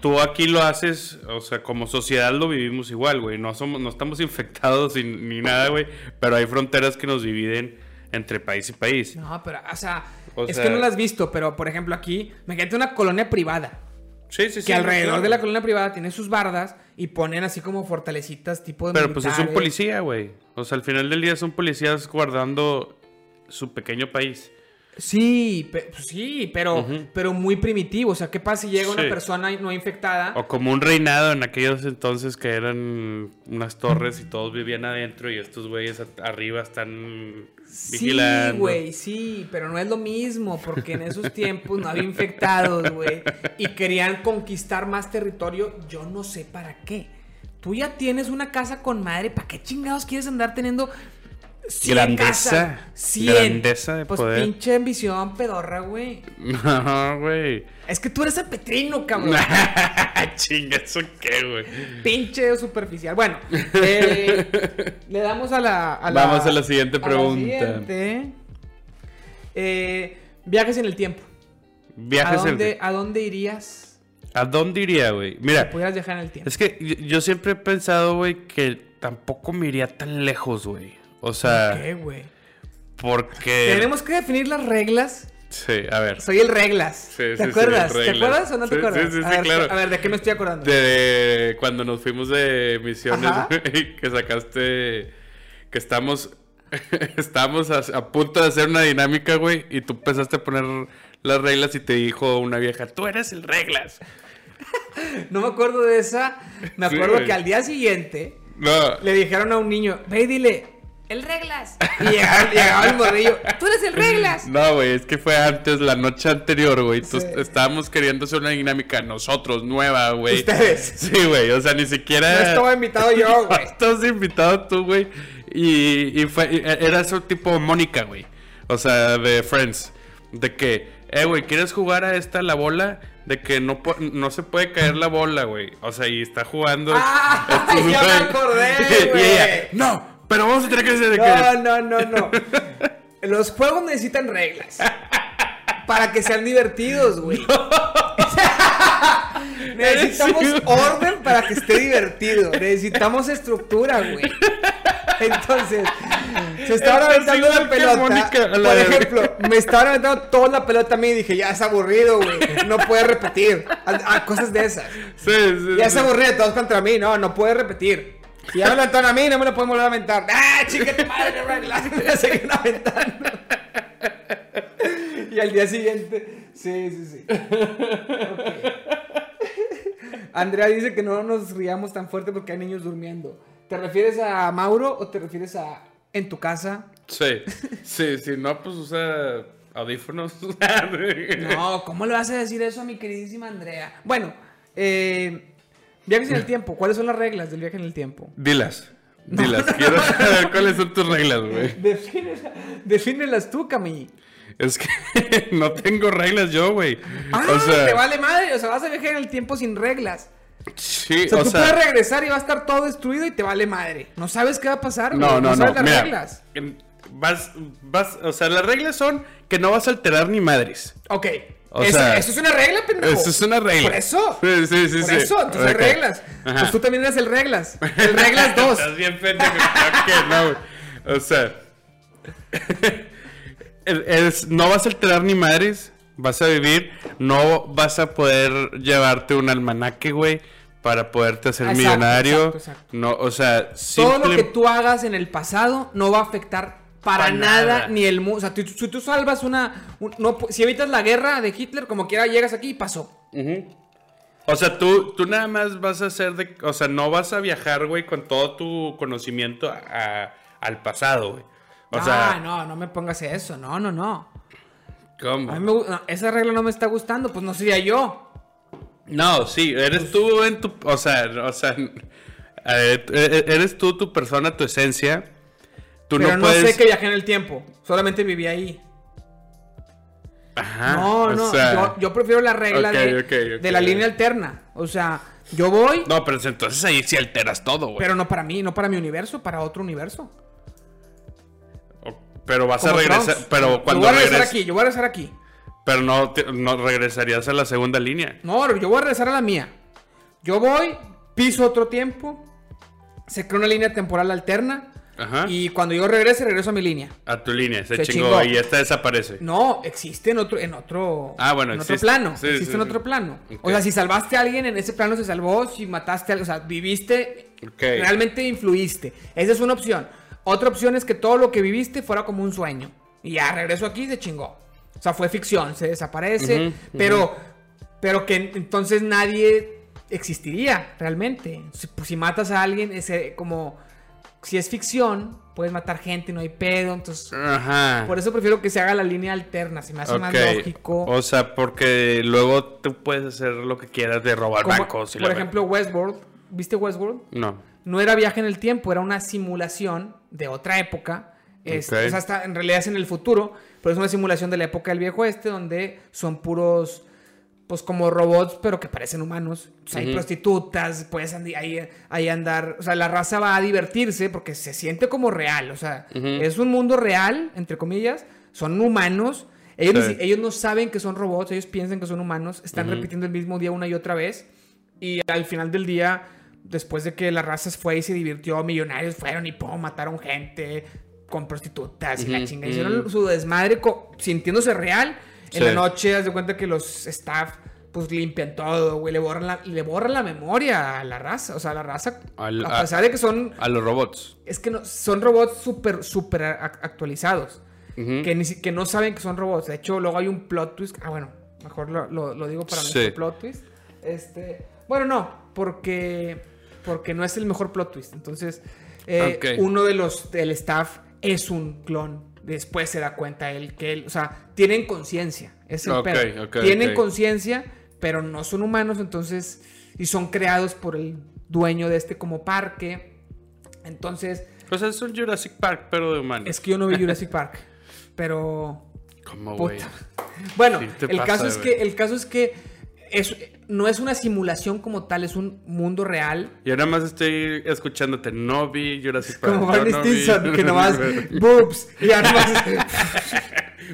tú aquí lo haces, o sea, como sociedad lo vivimos igual, güey. No somos, no estamos infectados ni, ni nada, güey. Pero hay fronteras que nos dividen entre país y país. No, pero, o sea, O es sea- que no lo has visto, pero por ejemplo aquí, me quedé una colonia privada. Sí, sí, sí. que alrededor claro. de la colonia privada tiene sus bardas y ponen así como fortalecitas tipo de Pero pues es un policía, güey. O sea, al final del día son policías guardando su pequeño país. Sí, pe- pues sí, pero, pero muy primitivo. O sea, ¿qué pasa si llega una Sí. persona no infectada? O como un reinado en aquellos entonces que eran unas torres y todos vivían adentro y estos güeyes arriba están Sí, vigilando. güey, sí, pero no es lo mismo, porque en esos tiempos no había infectados, güey, y querían conquistar más territorio, yo no sé para qué. Tú ya tienes una casa con madre. ¿Para qué chingados quieres andar teniendo 100 Grandeza. casas? 100. Grandeza de pues poder. pinche ambición pedorra, güey. No, güey. Es que tú eres petrino, cabrón. Chinga, ¿eso qué, güey? pinche superficial. Bueno, eh, le damos a la, a la- Vamos a la siguiente pregunta. siguiente. Eh, viajes en el tiempo. ¿A Viajes en- dónde, ¿A dónde irías ¿A dónde iría, güey? si Mira, pudieras viajar en el tiempo? es que yo, yo siempre he pensado, güey, que tampoco me iría tan lejos, güey. O sea, ¿Qué, güey? porque... Tenemos que definir las reglas. Sí, a ver. Soy el reglas. Sí, ¿Te sí, acuerdas? ¿Te acuerdas o no te acuerdas? sí, sí, a, ver, claro. a ver, ¿de qué me estoy acordando? De cuando nos fuimos de misiones, güey, que sacaste que estamos estamos a, a punto de hacer una dinámica, güey, y tú empezaste a poner las reglas y te dijo una vieja, tú eres el reglas. No me acuerdo de esa. Me acuerdo que al día siguiente No, le dijeron a un niño, ve y dile, el reglas. Y llegaba, llegaba el morrillo, tú eres el reglas. no, güey, es que fue antes, la noche anterior, güey. Sí. Estábamos queriendo hacer una dinámica nosotros, nueva, güey. Ustedes. Sí, güey, o sea, ni siquiera... No estaba invitado yo, güey. Estás invitado tú, güey. Y, y fue, y era eso tipo Mónica, güey. O sea, de Friends. De que, eh, güey, ¿quieres jugar a esta la bola? De que no, no se puede caer la bola, güey. O sea, y está jugando. Ah, estos, ya me güey. acordé, Y güey. ella, no, pero vamos a tener que hacer de No, no, no, no. Los juegos necesitan reglas. Para que sean divertidos, güey. Necesitamos orden para que esté divertido. Necesitamos estructura, güey. Entonces, se estaban Estás aventando la pelota. Mónica, la Por verga. ejemplo, me estaban aventando toda la pelota a mí y dije, ya es aburrido, güey. No puedes repetir. A, a cosas de esas. Sí, sí, Ya sí. es aburrido, todos contra mí. No, no puedes repetir. Si lo aventaron a mí, no me lo pueden volver a aventar. ¡Ah, chica, tu madre! Me siguen aventando. Y al día siguiente. Sí, sí, sí. Ok. Andrea dice que no nos riamos tan fuerte porque hay niños durmiendo. ¿Te refieres a Mauro o te refieres a en tu casa? Sí, sí, sí, no, pues usa audífonos. No, ¿cómo le vas a decir eso a mi queridísima Andrea? Bueno, eh, viajes en el tiempo. ¿Cuáles son las reglas del viaje en el tiempo? Dilas, dilas. Quiero saber cuáles son tus reglas, güey. Defínela- defínelas tú, Cami. Es que no tengo reglas yo, güey. Ah, o sea, te vale madre. O sea, vas a viajar en el tiempo sin reglas. sí, O sea, o tú sea, puedes regresar y va a estar todo destruido y te vale madre. No sabes qué va a pasar. no, güey, no, no. sabes las Mira, reglas. vas, vas, o sea, las reglas son que no vas a alterar ni madres. Ok. O eso, sea, eso es una regla, pendejo. Eso es una regla. Por eso. Sí, sí, sí. Por sí. eso, entonces hay reglas. Ajá. Pues tú también eres el reglas. El reglas 2. Estás bien pendejo, claro que no. O sea, es- no vas a alterar ni madres, vas a vivir, no vas a poder llevarte un almanaque, güey, para poderte hacer Exacto, millonario. exacto, exacto. No, o sea, Todo lo que tú hagas en el pasado no va a afectar para Pa' nada, nada. ni el mundo. O sea, si tú salvas una. un- no, si evitas la guerra de Hitler, como quiera llegas aquí y pasó. O sea, tú, tú nada más vas a hacer de... O sea, no vas a viajar, güey, con todo tu conocimiento a- al pasado, güey. O ah, sea, no, no me pongas eso. No, no, no. ¿cómo? A mí me no, esa regla no me está gustando, pues no sería yo. No, sí, eres tú en tu, o sea, o sea, eh, eh, eres tú tu persona, tu esencia. Tú Pero no puedes. sé que viajé en el tiempo. Solamente viví ahí. Ajá, no, o no. sea, yo, yo prefiero la regla de, la línea alterna. O sea, yo voy, No, pero entonces ahí sí alteras todo, güey. pero no para mí, no para mi universo, para otro universo. Pero vas a regresar, Trunks. pero Yo cuando voy a regresar aquí, yo voy a regresar aquí. pero no, te- no regresarías a la segunda línea. No, yo voy a regresar a la mía. Yo voy, piso otro tiempo, se crea una línea temporal alterna. Ajá. Y cuando yo regrese, regreso a mi línea. A tu línea, se, Se chingó, chingó. y esta desaparece. No, existe en otro, en otro, Ah, bueno, en otro plano. Sí, existe sí, en sí. otro plano. O sea, si salvaste a alguien, en ese plano se salvó. Si mataste a alguien, o sea, viviste, realmente influiste. Esa es una opción. Otra opción es que todo lo que viviste fuera como un sueño. Y ya regreso aquí se chingó. O sea, fue ficción, se desaparece. Pero, pero que entonces nadie existiría realmente. Si, pues, si matas a alguien, ese, como si es ficción, puedes matar gente, no hay pedo. Entonces, Ajá. por eso prefiero que se haga la línea alterna. Se me hace más lógico. O sea, porque luego tú puedes hacer lo que quieras de robar Como, bancos y por ejemplo, Westworld. ¿Viste Westworld? No. No era viaje en el tiempo, era una simulación de otra época. Es, o sea, está- en realidad es en el futuro, pero es una simulación de la época del viejo este, donde son puros, pues como robots, pero que parecen humanos. O sea, hay Ujú. prostitutas, puedes ahí, ahí andar. O sea, la raza va a divertirse porque se siente como real. O sea, Ujú. es un mundo real, entre comillas. Son humanos. Ellos, Sí. ellos no saben que son robots, ellos piensan que son humanos. Están Ujú. repitiendo el mismo día una y otra vez. Y al final del día, después de que la raza fue y se divirtió, millonarios fueron y pum, mataron gente con prostitutas y la chinga. Hicieron su desmadre sintiéndose real. En Sí. la noche, haz de cuenta que los staff pues limpian todo, güey. Le borran la, le borran la memoria a la raza. O sea, la raza, Al- a a- pesar de que son, A los robots. es que no, son robots súper, súper ac- actualizados. Que, ni que no saben que son robots. De hecho, luego hay un plot twist. Ah, bueno, mejor lo, lo- lo digo para Sí. nuestro plot twist. Este, bueno, no, porque, porque no es el mejor plot twist. Entonces, eh, uno de los del staff es un clon. Después se da cuenta él que él, o sea, tienen conciencia. Es el Ok, pedo. ok, tienen conciencia, pero no son humanos, entonces, y son creados por el dueño de este como parque. Entonces, Pues es un Jurassic Park, pero de humanos. es que yo no vi Jurassic Park, pero Como, güey. Bueno, Sí el, pasa, caso es que, el caso es que es, no es una simulación como tal, es un mundo real. Yo nada más estoy escuchándote. No vi Jurassic Park. Como yo Barney no vi- Stinson, que nomás boobs. Y ya nomás.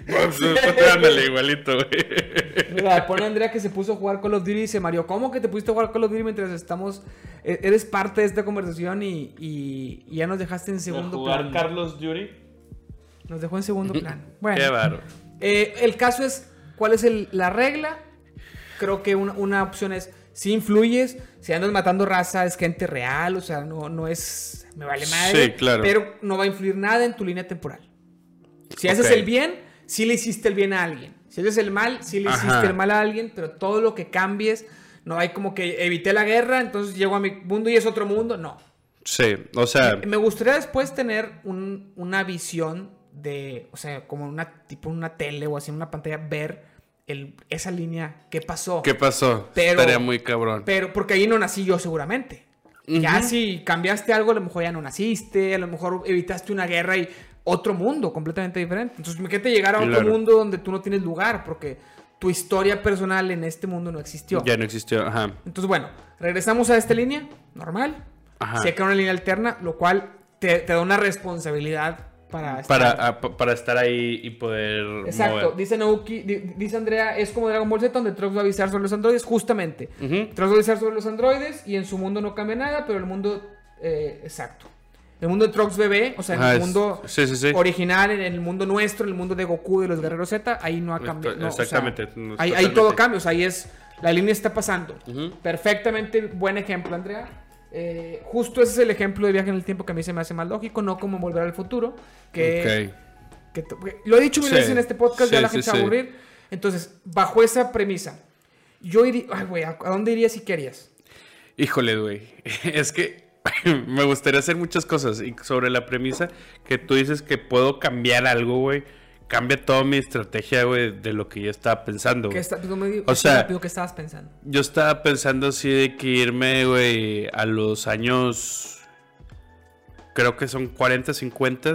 Pues, ándale, igualito, güey. Mira, pone Andrea que se puso a jugar Call of Duty y dice Mario, ¿cómo que te pusiste a jugar Call of Duty mientras estamos. e- Eres parte de esta conversación y, y- y ya nos dejaste en segundo plan? Carlos Duty. Nos dejó en segundo plan. Bueno. Qué baro. Eh, el caso es, ¿cuál es el- la regla? Creo que una, una opción es, si influyes, si andas matando raza, es gente real, o sea, no, no es, me vale madre, Sí, claro. pero no va a influir nada en tu línea temporal. Si haces el bien, sí le hiciste el bien a alguien. Si haces el mal, sí le Ajá. hiciste el mal a alguien, pero todo lo que cambies, no hay como que evité la guerra, entonces llego a mi mundo y es otro mundo, no. Sí, o sea, Me gustaría después tener un- una visión de, o sea, como una tipo una tele o así en una pantalla, ver el, esa línea, qué pasó. ¿qué pasó? Pero- Estaría muy cabrón. Pero porque ahí no nací yo seguramente. Ya si cambiaste algo, a lo mejor ya no naciste, a lo mejor evitaste una guerra y otro mundo completamente diferente. Entonces, imagínate llegar a otro Claro. mundo donde tú no tienes lugar porque tu historia personal en este mundo no existió. Ya no existió, ajá. Entonces, bueno, regresamos a esta línea, normal. Ajá. Se crea una línea alterna, lo cual te, te da una responsabilidad para estar- Para, a- pa- para estar ahí y poder Exacto, mover. dice Naoki, di- dice Andrea, es como Dragon Ball Z donde Trunks va a avisar sobre los androides, justamente. Ujú. Trunks va a avisar sobre los androides y en su mundo no cambia nada, pero el mundo, eh, exacto. El mundo de Trunks bebé, o sea, en Ajá, el es- mundo sí, sí, sí. original, en el mundo nuestro, en el mundo de Goku y los guerreros Z, ahí no ha cambiado. no, o sea, Exactamente, no, ahí, ahí todo cambia, o sea, ahí es, la línea está pasando. Ujú. Perfectamente buen ejemplo, Andrea. Eh, justo ese es el ejemplo de viaje en el tiempo que a mí se me hace más lógico, no como volver al futuro, que lo he dicho mil Sí. veces en este podcast, ya la sí, gente se va a sí. aburrir. Entonces, bajo esa premisa, yo iría. Ay, güey, ¿a, a dónde irías si querías? Híjole, güey. Es que me gustaría hacer muchas cosas. Y sobre la premisa que tú dices que puedo cambiar algo, güey. Cambia toda mi estrategia, güey, de lo que yo estaba pensando. ¿Qué güey. O sea- ¿qué estabas pensando? Yo estaba pensando así de que irme, güey, a los años. Creo que son 40, 50,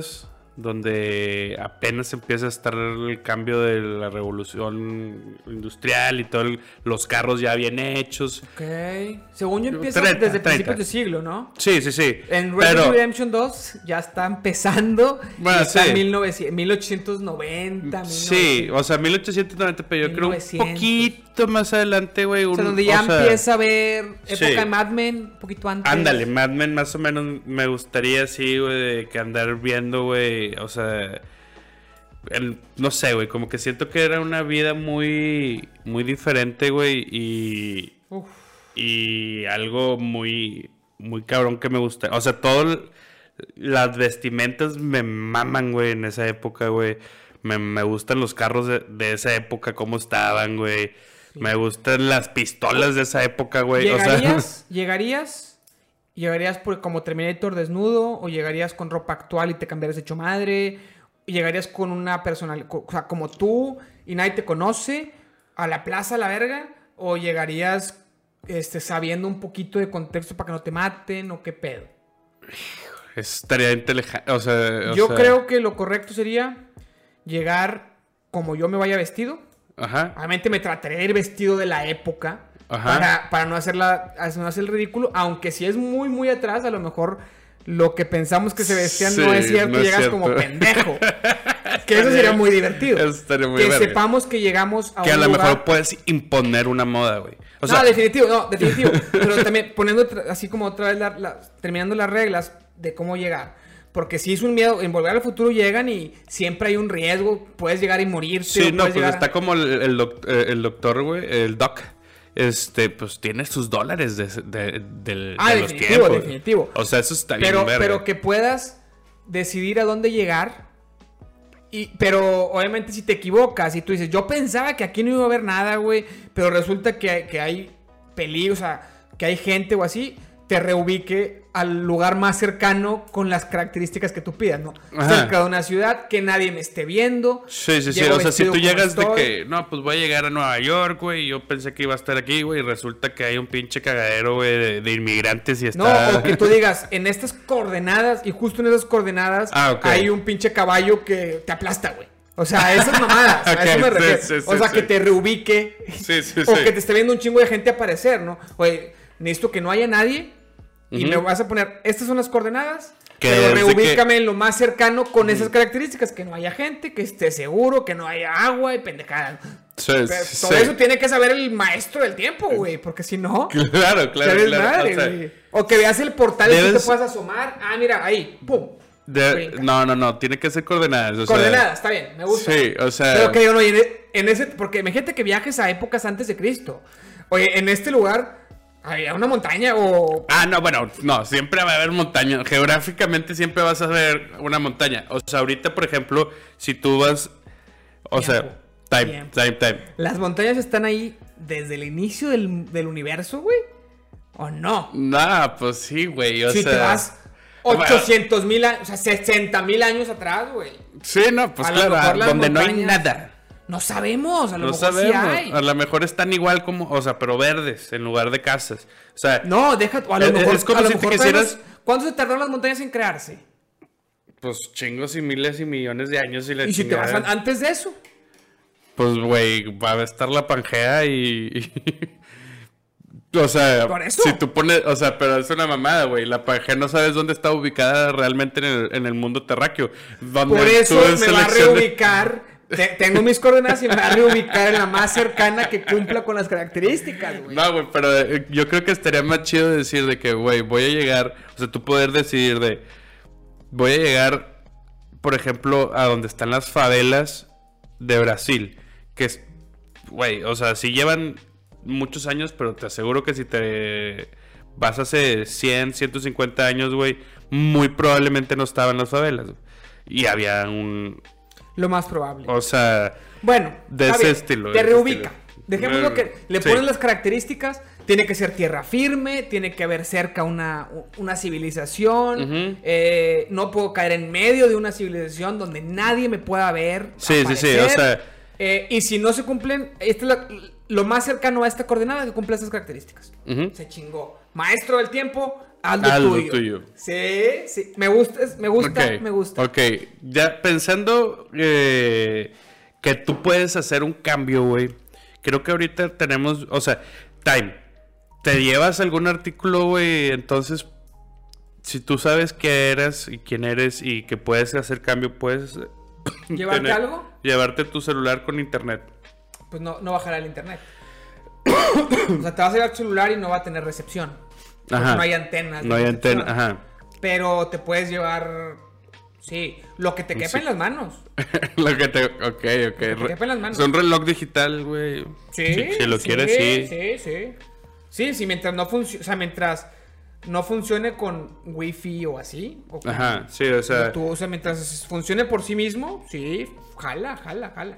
donde apenas empieza a estar el cambio de la revolución industrial y todos los carros ya bien hechos. Ok. Según yo empieza 30, desde 30. principios de siglo, ¿no? Sí, sí, sí. En Red Dead Redemption 2 ya está empezando. Bueno, está sí. en 1900 1890, sí, o sea, 1890, pero yo creo 1900. un poquito más adelante, güey. O sea, donde ya o sea, empieza a ver época sí. de Mad Men, un poquito antes. Ándale, Mad Men más o menos me gustaría así, güey, que andar viendo, güey, o sea, el- no sé, güey, como que siento que era una vida muy, muy diferente, güey, y, Uf. y algo muy, muy cabrón que me gusta. O sea, todo, las vestimentas me maman, güey, en esa época, güey. Me, me gustan los carros de, de esa época, cómo estaban, güey. Me gustan las pistolas de esa época, güey. O sea, ¿Llegarías? ¿Llegarías? ¿Llegarías por, como Terminator desnudo? ¿O llegarías con ropa actual y te cambiarías hecho madre? ¿Llegarías con una personal, co- o sea, como tú y nadie te conoce a la plaza, a la verga? ¿O llegarías este, sabiendo un poquito de contexto para que no te maten o qué pedo. Estaría inteligente. O sea, o yo sea, creo que lo correcto sería llegar como yo me vaya vestido. Ajá. Obviamente me trataré de ir vestido de la época. Para, para no, hacer la, no hacer el ridículo. Aunque si es muy, muy atrás, a lo mejor lo que pensamos que se vestían no Sí, es cierto. no es llegas cierto. como pendejo. que eso sería muy divertido. Eso estaría muy que sepamos que llegamos a Que a un lo lugar... mejor puedes imponer una moda, güey. O sea, no, definitivo, no, definitivo. Pero también poniendo así como otra vez, la- la- terminando las reglas de cómo llegar. Porque si es un miedo, en volver al futuro llegan y siempre hay un riesgo, puedes llegar y morirte. sí, no, pues llegar- está como el, el doc- eh, el doctor, güey, el doc. Este, pues tiene sus dólares de, Ah, de los definitivo, tiempos. definitivo. O sea, eso está bien pero, verga. pero que puedas decidir a dónde llegar. Y, pero obviamente si te equivocas y tú dices, yo pensaba que aquí no iba a haber nada, güey, pero resulta que, hay- que hay peligro, o sea, que hay gente o así, te reubique al lugar más cercano con las características que tú pidas, ¿no? Ajá. Cerca de una ciudad, que nadie me esté viendo. Sí, sí, sí. O sea, si tú llegas de que, no, pues voy a llegar a Nueva York, güey, y yo pensé que iba a estar aquí, güey, y resulta que hay un pinche cagadero, güey, de, de inmigrantes y No, está... o que tú digas, en estas coordenadas, y justo en esas coordenadas, Ah, hay un pinche caballo que te aplasta, güey. O sea, esas mamadas, a Ok, eso me refiero. sí, o sea, sí. que te reubique. Sí, sí, o que te esté viendo un chingo de gente aparecer, ¿no? Oye, necesito que no haya nadie. Y Ujú. me vas a poner, estas son las coordenadas. Que pero reubícame en lo más cercano con esas características. Que no haya gente, que esté seguro, que no haya agua y pendejadas. Sí, todo sí. eso tiene que saber el maestro del tiempo, güey. Porque si no... Claro, claro, claro. desmadre, o sea. O que veas el portal y tú te debes- puedas asomar. Ah, mira, ahí, pum. de- no, no, no, tiene que ser coordenadas. o sea, Coordenadas, está bien, me gusta. Sí, o sea... Pero que digo, no, y en, e- en ese, porque imagínate que viajes a épocas antes de Cristo. Oye, en este lugar había una montaña o. Ah, no, bueno, no, siempre va a haber montaña. Geográficamente siempre vas a ver una montaña. O sea, ahorita, por ejemplo, si tú vas. O Tiempo, sea, time, tiempo. time, time. Las montañas están ahí desde el inicio del, del universo, güey. ¿O no? Nah, pues sí, güey. O si sea. te vas 800 mil años, o sea, 60 mil años atrás, güey. Sí, no, pues A claro, donde no hay nada. No sabemos, a lo No mejor sabemos. sí hay. A lo mejor están igual como, o sea, pero verdes en lugar de casas. O sea, No, deja, a lo Es- mejor. es como a lo si te mejor quisieras- ¿Cuánto se tardaron las montañas en crearse? pues chingos y miles y millones de años y la Y si te vas a- antes de eso. Pues, güey, va a estar la Pangea y... o sea, Por eso. si tú pones... O sea, pero es una mamada, güey. La Pangea no sabes dónde está ubicada realmente en el, en el mundo terráqueo. Donde Por eso me va a reubicar. Te- tengo mis coordenadas y me va a reubicar en la más cercana que cumpla con las características, güey. No, güey, pero eh, yo creo que estaría más chido decir de que, güey, voy a llegar... O sea, tú poder decidir de... Voy a llegar, por ejemplo, a donde están las favelas de Brasil. Que es... Güey, o sea, sí llevan muchos años, pero te aseguro que si te vas hace 100, 150 años, güey, muy probablemente no estaban las favelas. Y había un... Lo más probable. O sea... Bueno, de ese bien, estilo, Te reubica. Dejémoslo Mm, que le sí. pones las características. Tiene que ser tierra firme, tiene que haber cerca una, una civilización. Eh, no puedo caer en medio de una civilización donde nadie me pueda ver. Sí, sí, sí, o aparecer. sea- Eh, y si no se cumplen, esta es la- lo más cercano a esta coordenada que cumple estas características. Se chingó. Maestro del tiempo, haz lo lo tuyo. tuyo. Sí, sí. Me gusta, me gusta, me gusta. Ok, ya pensando eh, que tú puedes hacer un cambio, güey. Creo que ahorita tenemos, o sea, time. Te llevas algún artículo, güey, entonces, si tú sabes qué eres y quién eres y que puedes hacer cambio, puedes ¿Llevarte tener- algo? Llevarte tu celular con internet. Pues no, no bajará el internet. o sea, te vas a llevar tu celular y no va a tener recepción. Ajá. No hay antenas. No hay ajá. Pero te puedes llevar. Sí, lo que te quepa Sí. en las manos. Lo que te, ok, ok. te Re- quepa en las manos. Es un reloj digital, güey. Sí. Si, si lo sí, quieres, sí. Sí, sí. Sí, sí, mientras no funcione. O sea, mientras no funcione con wifi o así. O con- Ajá, sí, o sea. Tú, o sea, mientras funcione por sí mismo, sí, jala, jala, jala.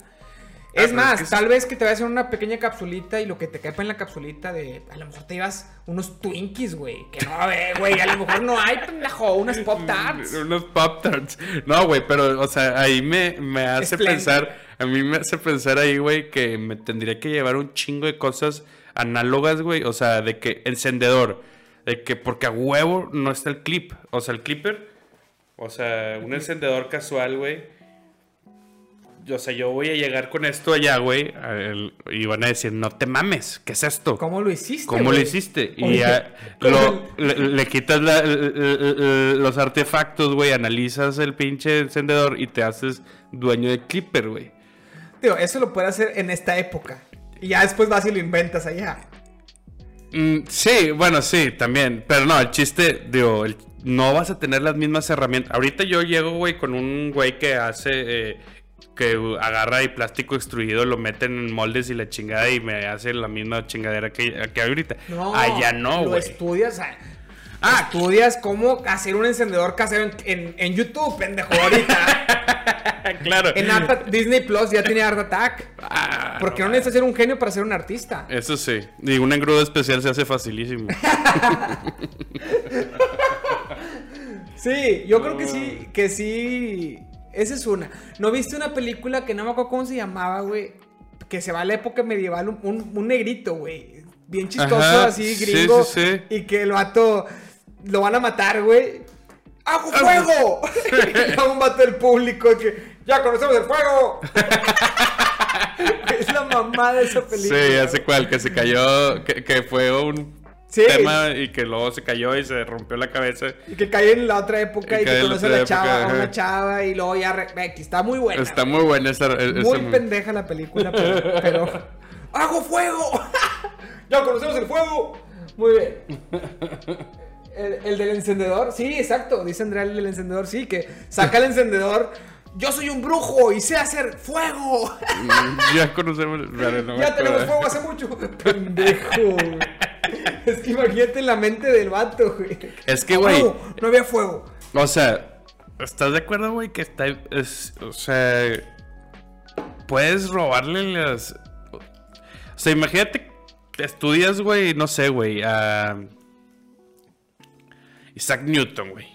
Es más, es que tal vez que te vayas a hacer una pequeña capsulita y lo que te quepa en la capsulita de. A lo mejor te llevas unos Twinkies, güey. Que no, a ver, güey. A lo mejor no hay, pendejo. Unas Pop Tarts. Unos Pop Tarts. No, güey, pero, o sea, ahí me, me hace Splendid. pensar. A mí me hace pensar ahí, güey, que me tendría que llevar un chingo de cosas análogas, güey. O sea, de que encendedor. De que porque a huevo no está el clip. O sea, el clipper. O sea, un encendedor casual, güey. O sea, yo voy a llegar con esto allá, güey. Y van a decir, no te mames, ¿qué es esto? ¿Cómo lo hiciste? ¿Cómo lo hiciste? Y ya lo- le, le quitas la- los artefactos, güey, analizas el pinche encendedor y te haces dueño de Clipper, güey. Tío, eso lo puedes hacer en esta época. Y ya después vas y lo inventas allá. Mm, sí, bueno, sí, también. Pero no, el chiste, digo, el- no vas a tener las mismas herramientas. Ahorita yo llego, güey, con un güey que hace, eh, que agarra y plástico extruido, lo mete en moldes y la chingada y me hace la misma chingadera que, que ahorita. No, Allá no, Lo güey. estudias. ah, Ah, estudias cómo hacer un encendedor casero en, en- en YouTube, pendejo, ahorita. claro. en Art Disney Plus ya tiene Art Attack. Ah, Porque no no necesitas ser un genio para ser un artista. Eso sí. Y un engrudo especial se hace facilísimo. Sí, yo creo que sí, que sí. Esa es una. ¿No viste una película que no me acuerdo cómo se llamaba, güey? Que se va a la época medieval, un, un- un negrito, güey. Bien chistoso, Ajá, así, sí, gringo. sí, sí. Y que el vato lo van a matar, güey. ¡Hago fuego! y luego un vato del público que. ¡Ya conocemos el fuego! es la mamá de esa película. Sí, ya sé cuál, que se cayó, que, que fue un Sí. tema y que luego se cayó y se rompió la cabeza. Y que cae en la otra época Y que conoce a la chava, a una chava y luego ya. re- está muy buena. Está muy buena esa. e-, Muy esa- pendeja la película, pero. pero- ¡Hago fuego! ¡Ya conocemos el fuego! Muy bien. El, el del encendedor, sí, exacto. Dice Andrea el del encendedor, sí, que saca el encendedor. Yo soy un brujo y sé hacer fuego. Ya conocemos. vale, no ya tenemos fuego hace mucho. Pendejo. Es que imagínate la mente del vato, güey. Es que, güey. huevo, No había fuego. O sea, ¿estás de acuerdo, güey? Que está. Es, o sea. Puedes robarle las. O sea, imagínate. Estudias, güey, no sé, güey. A. Isaac Newton, güey.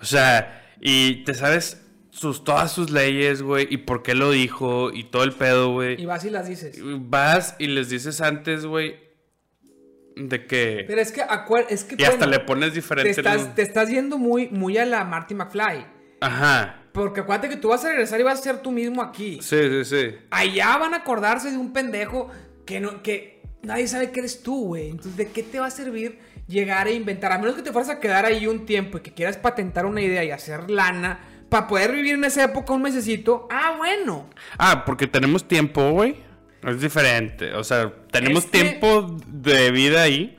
O sea, y te sabes sus, todas sus leyes, güey, y por qué lo dijo, y todo el pedo, güey. Y vas y las dices. Vas y les dices antes, güey, de que. Pero es que, es que y hasta le pones te diferente. te estás yendo muy, muy a la Marty McFly. Ajá. Porque acuérdate que tú vas a regresar y vas a ser tú mismo aquí. Sí, sí, sí. Allá van a acordarse de un pendejo que no, que nadie sabe que eres tú, güey. Entonces, ¿de qué te va a servir llegar e inventar? A menos que te fueras a quedar ahí un tiempo y que quieras patentar una idea y hacer lana para poder vivir en esa época un mesecito. Ah, bueno. Ah, porque tenemos tiempo, güey. Es diferente. O sea, tenemos que- tiempo de vida ahí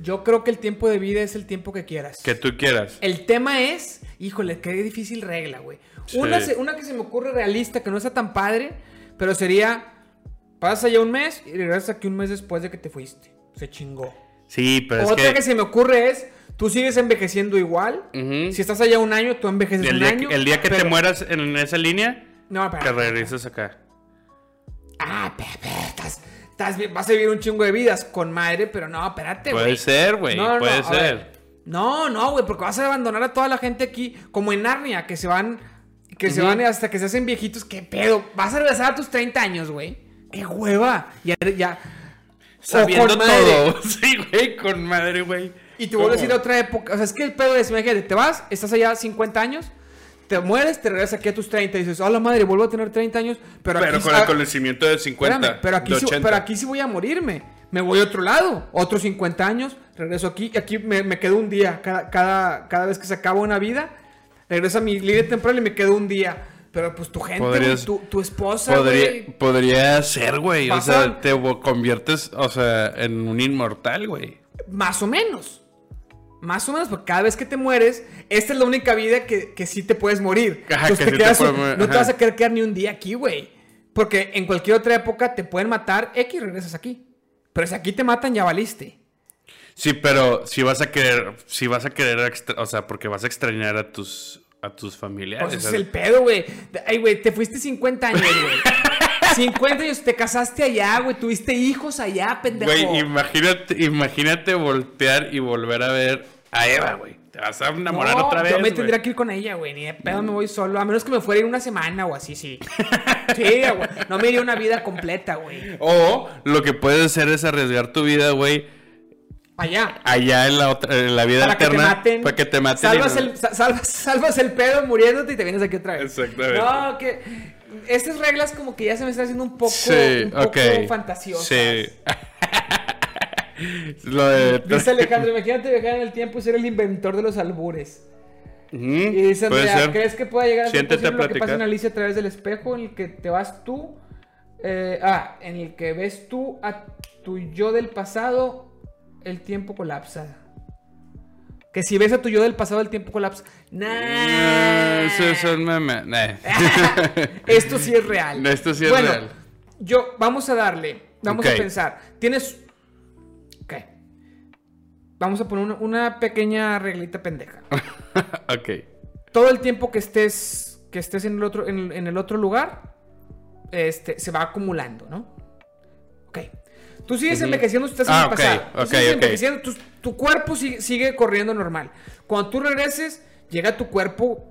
Yo creo que el tiempo de vida es el tiempo que quieras. que tú quieras. El tema es, híjole, qué difícil regla, güey. Una, Sí. una que se me ocurre realista, que no está tan padre, pero sería, pasas allá un mes y regresas aquí un mes después de que te fuiste. Se chingó. Sí, pero Otra es que... que. se me ocurre es, tú sigues envejeciendo igual. Si estás allá un año, tú envejeces el, un día, año. que- el día que te mueras en esa línea, No, que pero... regreses acá. Ah, Pepe, estás, estás bien, vas a vivir un chingo de vidas con madre, pero no, espérate, güey. Puede ser, güey. No, puede ser. ver. No, no, güey, porque vas a abandonar a toda la gente aquí, como en Narnia, que se van, que se van hasta que se hacen viejitos. ¿Qué pedo? Vas a regresar a tus 30 años, güey. ¡Qué hueva! Ya, ya. Sabiendo todo. Sí, güey, con madre, güey. Y te vuelves a ir a otra época. O sea, es que el pedo es, imagínate, te vas, estás allá 50 años, te mueres, te regresas aquí a tus 30 y dices, hola madre, vuelvo a tener 30 años, pero, Pero aquí, con ah, el conocimiento de 50. espérame, pero aquí, de sí, 80. pero aquí sí voy a morirme. Me voy a otro lado, otros 50 años, regreso aquí, y aquí me, me quedo un día. Cada, cada, cada vez que se acaba una vida, regreso a mi línea temporal y me quedo un día. Pero pues tu gente, tu, tu esposa, Podría, podría ser, güey. O sea, te conviertes, o sea, en un inmortal, güey. Más o menos. Más o menos, porque cada vez que te mueres, esta es la única vida que, que sí te puedes morir. Ajá, Entonces que te sí quedas morir, no te vas a querer quedar ni un día aquí, güey. Porque en cualquier otra época te pueden matar X y regresas aquí. Pero si aquí te matan, ya valiste. Sí, pero si vas a querer, si vas a querer, extra- o sea, porque vas a extrañar a tus, a tus familiares. Pues ese es el pedo, güey. Ay, güey, te fuiste 50 años, güey. 50 años, te casaste allá, güey. Tuviste hijos allá, pendejo. Güey, imagínate, imagínate voltear y volver a ver a Eva, güey. Te vas a enamorar No, otra vez. Yo me tendría que ir con ella, güey. Ni de pedo me voy solo. A menos que me fuera a ir una semana o así, sí. Sí, güey. No me iría una vida completa, güey. O lo que puedes hacer es arriesgar tu vida, güey, Allá. allá en la otra, en la vida Para que te maten. Para que te maten. Salvas, no- el, sa- salvas, salvas el pedo muriéndote y te vienes aquí otra vez. Exactamente. No, que. Estas reglas como que ya se me están haciendo un poco, Sí, un poco ok. fantasiosas. Sí. Lo de. Dice Alejandro, imagínate viajar en el tiempo y ser el inventor de los albures. Y dice Andrea, ser. ¿crees que pueda llegar a ser posible lo que pasa en Alicia a través del espejo en el que te vas tú? Eh, ah, en el que ves tú a tu yo del pasado, el tiempo colapsa. Que si ves a tu yo del pasado, el tiempo colapsa. Nah. Ah, eso es un meme. Nah. Esto sí es real. Esto sí es bueno, real. Yo, vamos a darle, vamos a pensar. Tienes. Vamos a poner una, una pequeña reglita pendeja. ok. Todo el tiempo que estés, que estés en, el otro, en, en el otro lugar, este, se va acumulando, ¿no? Ok. Tú sigues Ujú. envejeciendo, tú estás en Ah, el ok, pasado. Tú ok, sigues ok. envejeciendo, tu, tu cuerpo sigue, sigue corriendo normal. Cuando tú regreses, llega tu cuerpo.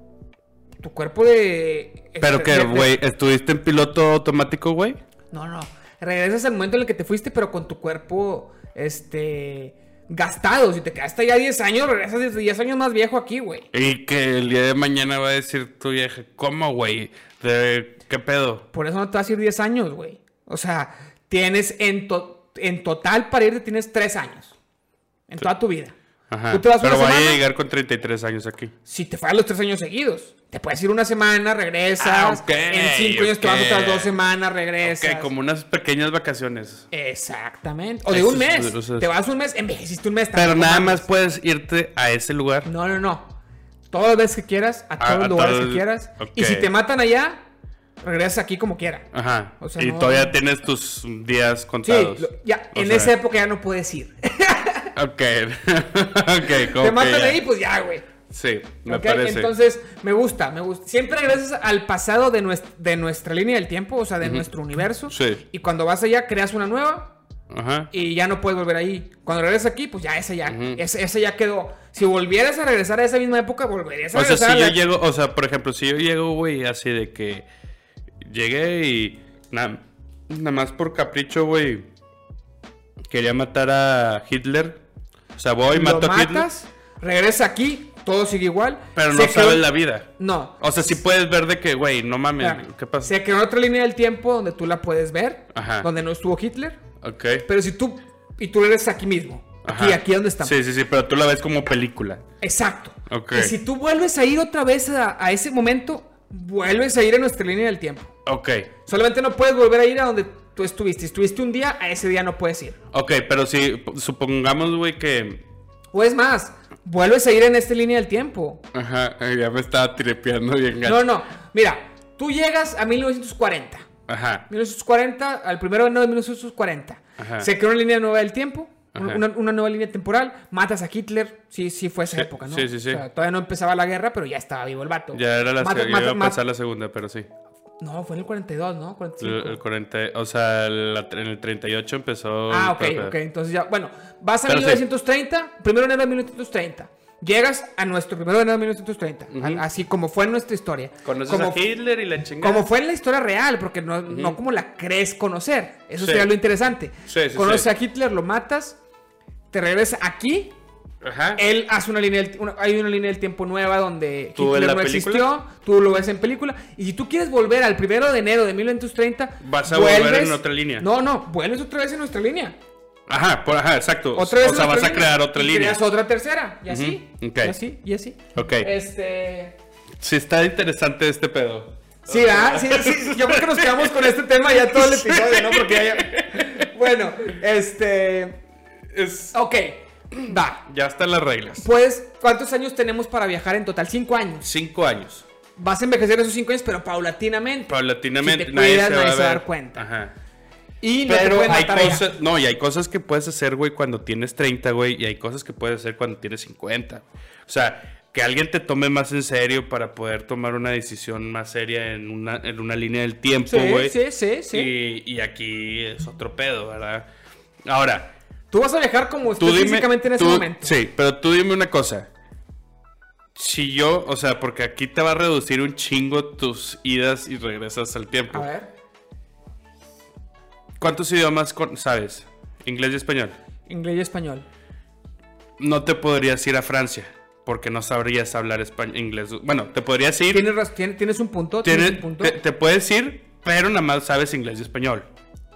Tu cuerpo de. Pero de- que, güey, ¿estuviste en piloto automático, güey? No, no. Regresas al momento en el que te fuiste, pero con tu cuerpo, este, gastado. Si te quedaste ya 10 años, regresas 10 años más viejo aquí, güey. Y que el día de mañana va a decir tu vieja, ¿cómo, güey? ¿De qué pedo? Por eso no te vas a ir 10 años, güey. O sea, tienes en, to- en total para irte tienes 3 años. En toda tu vida. Ajá. Tú te vas Pero una vaya a semana, llegar con 33 años aquí. si te fallan los 3 años seguidos. Te puedes ir una semana, regresas. Ah, ok, en 5 años te vas otras 2 semanas, regresas. Ok, como unas pequeñas vacaciones. Exactamente. O de un es- mes. eso es- Te vas un mes, envejeciste un mes. Pero nada más puedes irte a ese lugar. No, no, no. Todas las veces que quieras, a todos a los lugares todos- que quieras. ok. Y si te matan allá, regresas aquí como quiera. Ajá. O sea, y no- todavía tienes tus días Sí, contados. lo- ya, O en sea, esa época ya no puedes ir. Ok. ok, como te que matan ya. ahí, pues ya, güey. Sí, me Ok, parece. Entonces, me gusta, me gusta. Siempre regresas al pasado de, nues- de nuestra línea del tiempo, o sea, de nuestro universo. Sí. Y cuando vas allá, creas una nueva Ajá. y ya no puedes volver ahí. Cuando regresas aquí, pues ya esa ya, Ujú. esa, esa ya quedó. Si volvieras a regresar a esa misma época, volverías a O sea, regresar si a yo la- llego, o sea, por ejemplo, si yo llego, güey, así de que llegué y nada, nada más por capricho, güey, quería matar a Hitler. O sea, voy, lo mato a Hitler, matas, regresas aquí, todo sigue igual. pero no sabes la vida. No. O sea, sí puedes ver de que, güey, no mames. ¿qué pasa? Se creó otra línea del tiempo donde tú la puedes ver, Ajá. donde no estuvo Hitler, Ok. pero si tú y tú eres aquí mismo, aquí, Ajá. aquí donde estamos. Sí, sí, sí, pero tú la ves como película. Exacto. Ok. Y si tú vuelves a ir otra vez a, a ese momento, vuelves a ir a nuestra línea del tiempo. Ok. Solamente no puedes volver a ir a donde tú estuviste. Estuviste un día, a ese día no puedes ir. Ok, pero si supongamos, güey, que... O es más, vuelves a ir en esta línea del tiempo. Ajá, ya me estaba tripeando bien gacho. No, no. Mira, tú llegas a 1940. Ajá. 1940, al primero de enero de 1940. Ajá. Se creó una línea nueva del tiempo. Una, una nueva línea temporal. Matas a Hitler. Sí, sí fue esa Sí, época, ¿no? sí, sí, sí. O sea, todavía no empezaba la guerra, pero ya estaba vivo el vato. Ya era la Mata- segunda, mata- iba a mata- pasar la segunda, pero sí. No, fue en el 42, ¿no? 45. El, el 40, o sea, la- en el 38 empezó... Ah, ok, ok. Entonces ya, bueno, vas a Pero sí. 1930, primero de enero de 1930. Llegas a nuestro primero de enero de 1930. a- Así como fue en nuestra historia. Conoces como, a Hitler y la chingada. como fue en la historia real, porque no, no como la crees conocer. Eso Sí. sería lo interesante. Sí, sí, Conoces sí. a Hitler, lo matas, te regresas aquí. Ajá. Él hace una línea del, una- hay una línea del tiempo nueva donde ¿Tú Hitler no película? existió, tú lo ves en película. Y si tú quieres volver al primero de enero de 1930, Vas a volver en otra línea. No, no, vuelves otra vez en nuestra línea. Ajá, por, ajá, exacto. Otra vez o sea, vas a crear otra línea. creas otra tercera. Y así. Ok. Y así, y así. Ok. Este. Sí, está interesante este pedo. Sí, ¿verdad? Sí, sí, yo creo que nos quedamos con este tema ya todo el episodio, ¿no? Porque ya- ya- Bueno, este. Es... Ok, va. Ya están las reglas. Pues, ¿cuántos años tenemos para viajar en total? Cinco años. Cinco años. Vas a envejecer esos cinco años, pero paulatinamente. Paulatinamente Si te nadie se va nadie se va a dar cuenta. Ajá. Y no Pero hay matar cosas, no, y hay cosas que puedes hacer, güey, cuando tienes 30, güey, y hay cosas que puedes hacer cuando tienes 50. O sea, que alguien te tome más en serio para poder tomar una decisión más seria en una, en una línea del tiempo, güey. Sí, sí, sí, sí. Y, y aquí es otro pedo, ¿verdad? Ahora, Tú vas a viajar como tú estás dime. físicamente en ese tú- momento. Sí, pero tú dime una cosa. Si yo, o sea, porque aquí te va a reducir un chingo tus idas y regresas al tiempo. A ver. ¿Cuántos idiomas con- sabes? Inglés y español. Inglés y español. No te podrías ir a Francia porque no sabrías hablar español, inglés. Bueno, te podrías ir. ¿Tienes, un punto. Tienes Tienes- un punto. te, te puedes ir, pero nada más sabes inglés y español.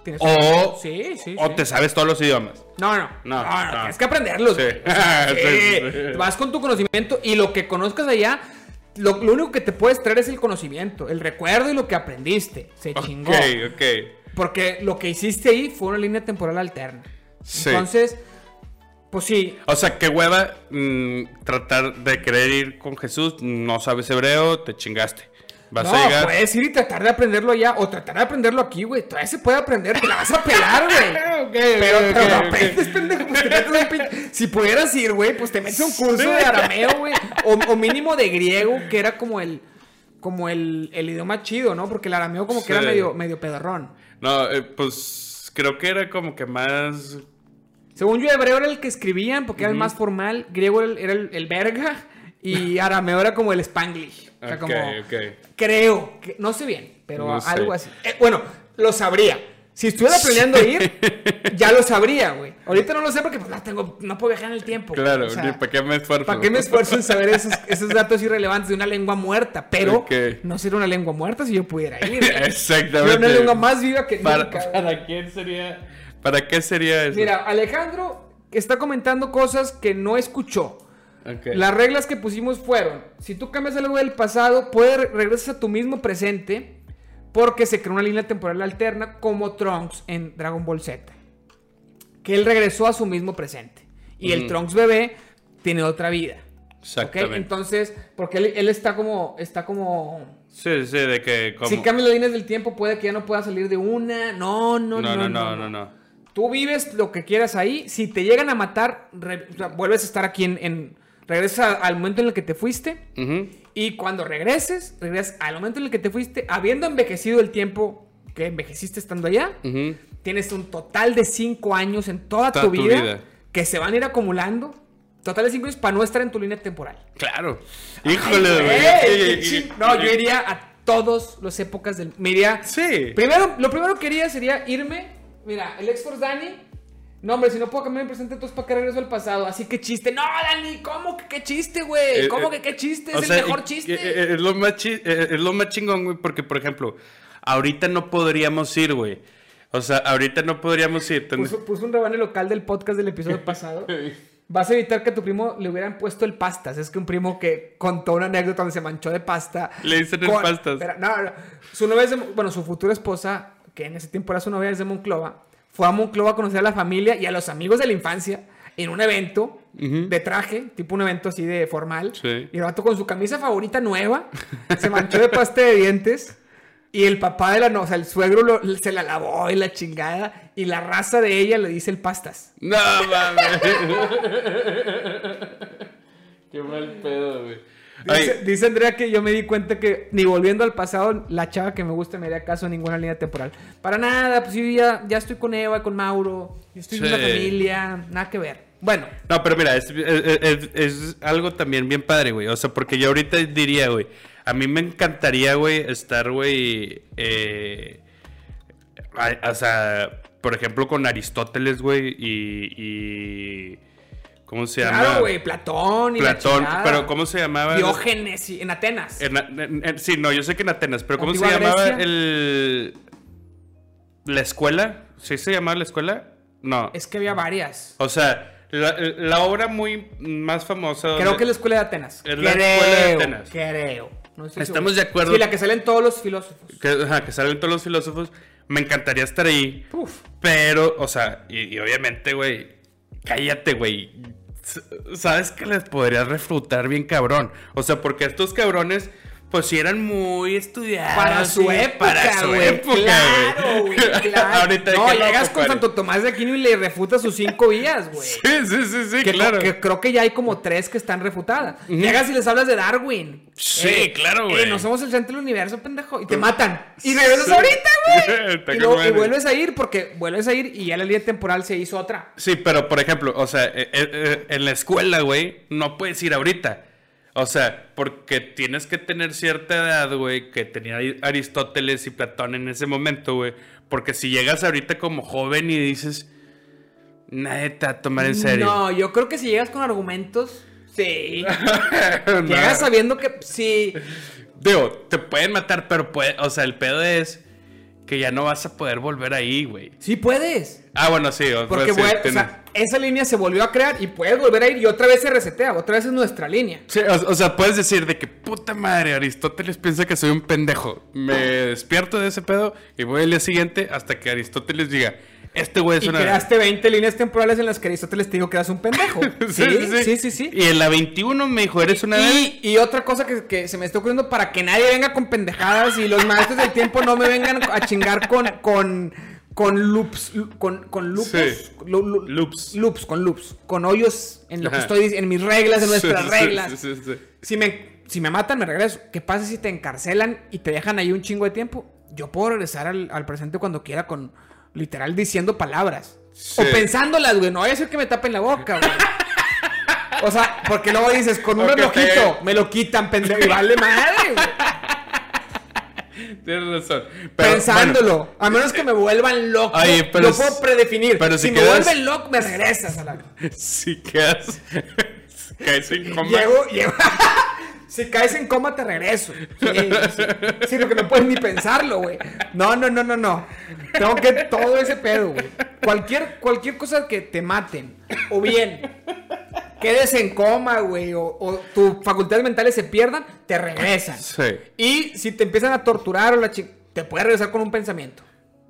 Tienes O, punto. Sí, sí, o sí. te sabes todos los idiomas. No, no, No, no, no, no. tienes que aprenderlos. Vas con tu conocimiento y lo que conozcas allá, lo, lo único que te puedes traer es el conocimiento, el recuerdo y lo que aprendiste. Se chingó. Ok, ok. Porque lo que hiciste ahí fue una línea temporal alterna. Sí. Entonces, pues sí, O sea, qué hueva mm, tratar de querer ir con Jesús. No sabes hebreo, te chingaste. Vas no, a llegar. puedes ir y tratar de aprenderlo allá o tratar de aprenderlo aquí, güey. Todavía se puede aprender, te la vas a pelar, güey. Pero, ok, pero aprendes, pendejo, pues te metes a un pin- Si pudieras ir, güey, pues te metes un curso de arameo, güey. O, o mínimo de griego, que era como el como el, el idioma chido, ¿no? Porque el arameo como que era medio, medio pedorrón. No, eh, pues creo que era como que más. Según yo, hebreo era el que escribían porque era el más formal, griego era el, era el- el verga y arameo era como el spanglish. O sea, Ok, como, ok. Creo, que, no sé bien, pero No sé. algo así. Eh, bueno, lo sabría. Si estuviera planeando ir, ya lo sabría, güey. Ahorita no lo sé porque pues, no, tengo, no puedo viajar en el tiempo. Claro, O sea, para qué me esfuerzo. ¿Para qué me esfuerzo en saber esos, esos datos irrelevantes de una lengua muerta? Pero Ok. no sería una lengua muerta si yo pudiera ir. güey. Exactamente. Sería una lengua más viva que ¿Para, nunca. ¿Para quién sería? ¿Para qué sería eso? Mira, Alejandro está comentando cosas que no escuchó. Las reglas que pusimos fueron, si tú cambias algo del pasado, puedes regresar a tu mismo presente porque se creó una línea temporal alterna como Trunks en Dragon Ball Z. Que él regresó a su mismo presente. Y el. Trunks bebé tiene otra vida. Exactamente. Entonces, porque él, él está como, está como... Sí, sí, de que como... Si cambias las líneas del tiempo puede que ya no pueda salir de una. No, no, no, no, no, no, no, no. Tú vives lo que quieras ahí. Si te llegan a matar, re- o sea, vuelves a estar aquí en, en- Regresas al momento en el que te fuiste. Y cuando regreses, regresas al momento en el que te fuiste, habiendo envejecido el tiempo que envejeciste estando allá. Tienes un total de 5 años en toda, Toda tu, tu vida, que se van a ir acumulando. Total de 5 años para no estar en tu línea temporal. Claro. Ay, Híjole, güey, No, yo iría a todas las épocas del. Me iría. Sí. Primero, lo primero que haría sería irme. Mira, el X-Force Dani. No, hombre, si no puedo cambiar mi presente, entonces ¿para qué regreso al pasado? Así que chiste. No, Dani, ¿cómo que qué chiste, güey? Eh, ¿Cómo eh, que qué chiste? o Es sea, el mejor chiste. eh, Es lo más, chi- es lo más chingón, güey, porque, por ejemplo, ahorita no podríamos ir, güey. O sea, ahorita no podríamos ir. Puso, puso un rebane local del podcast del episodio pasado. Vas a evitar que a tu primo le hubieran puesto el pastas. Es que un primo que contó una anécdota donde se manchó de pasta. Le dicen el con- pastas. Espera, no, no. Su novia es de- bueno, su futura esposa, que en ese tiempo era su novia, es de Monclova. Fue a Monclova a conocer a la familia y a los amigos de la infancia en un evento de traje, tipo un evento así de formal. Sí. Y el vato con su camisa favorita nueva, se manchó de pasta de dientes. Y el papá de la no, o sea, el suegro lo- se la lavó y la chingada. Y la raza de ella le dice el pastas. No mames. Qué mal pedo, güey. Dice, Andrea que yo me di cuenta que ni volviendo al pasado, la chava que me gusta me haría caso a ninguna línea temporal. Para nada, pues yo ya, ya estoy con Eva, con Mauro, yo estoy en una Sí. familia, nada que ver. Bueno, No, pero mira, es, es- es- es algo también bien padre, güey. O sea, porque yo ahorita diría, güey, a mí me encantaría, güey, estar, güey, eh, o sea, por ejemplo, con Aristóteles, güey, y, y- ¿Cómo se llama? claro, güey, Platón y la Platón, pero ¿cómo se llamaba? Diógenes en Atenas. En- en- en- sí, no, yo sé que en Atenas, pero ¿cómo se llamaba Grecia. el... la escuela? ¿Sí se llamaba la escuela? No. Es que había varias. O sea, la, la obra muy más famosa... Creo que es la escuela de Atenas. Es la escuela de Atenas. Creo. No Estamos seguro. de acuerdo. Sí, la que salen todos los filósofos. que, ajá, que salen todos los filósofos. Me encantaría estar ahí. Uf. Pero, o sea, y, y obviamente, güey, cállate, güey. Sabes que les podrías refutar bien cabrón. O sea, porque estos cabrones pues sí eran muy estudiados. Para su sí, época, para su güey. época, Claro, güey. Claro. Ahorita no, llegas con. Santo Tomás de Aquino y le refutas sus cinco vías, güey. Sí, sí, sí, sí, Que, claro. que creo que ya hay como tres que están refutadas. Llegas y les hablas de Darwin. Sí, claro, güey. Eh, no somos el centro del universo, pendejo. Y te matan. Y regresas ahorita, güey. Y, luego- y vuelves a ir porque vuelves a ir y ya la línea temporal se hizo otra. Sí, pero por ejemplo, o sea, eh, eh, eh, en la escuela, güey, no puedes ir ahorita. O sea, porque tienes que tener cierta edad, güey, que tenía Aristóteles y Platón en ese momento, güey. Porque si llegas ahorita como joven y dices, nadie te va a tomar en serio. No, yo creo que si llegas con argumentos, sí. No. Llegas sabiendo que sí. Digo, te pueden matar, pero puede, o sea, el pedo es que ya no vas a poder volver ahí, güey. Sí puedes. Ah, bueno, sí. o- Porque pues, sí, o sea, esa línea se volvió a crear y puedes volver a ir y otra vez se resetea. Otra vez es nuestra línea. Sí, o, o sea, puedes decir de que puta madre, Aristóteles piensa que soy un pendejo. Me despierto de ese pedo y voy al día siguiente hasta que Aristóteles diga, este güey es Y una... creaste 20 líneas temporales en las que Aristóteles te dijo que eras un pendejo. Sí, sí, sí, sí. Y en la 21 me dijo, eres una... Y, y otra cosa que, que se me está ocurriendo para que nadie venga con pendejadas y los maestros del tiempo no me vengan a chingar con con con loops con con loops Sí. Loops. loops con loops con hoyos en lo que estoy en mis reglas en nuestras Sí, reglas. sí. Si me si me matan me regreso. ¿Qué pasa si te encarcelan y te dejan ahí un chingo de tiempo? Yo puedo regresar al, al presente cuando quiera con literal diciendo palabras o pensándolas, güey. No voy a decir que me tapen la boca, güey. O sea, porque luego dices, con un relojito, te- me lo quitan, pendejo. Y vale madre, güey. Tienes razón. Pero, Pensándolo. bueno, a menos que me vuelvan loco. Oye, pero s- puedo predefinir. pero si si me vuelven loco, me regresas a la. si quedas... caes en coma. Llego, llego. Si caes en coma, te regreso. Sí, sí. Que no puedes ni pensarlo, güey. No, no, no, no, no. Tengo que todo ese pedo, güey. Cualquier, cualquier cosa que te maten, o bien quedes en coma, güey, o, o tus facultades mentales se pierdan, te regresan. Sí. Y si te empiezan a torturar o la chi- te puedes regresar con un pensamiento.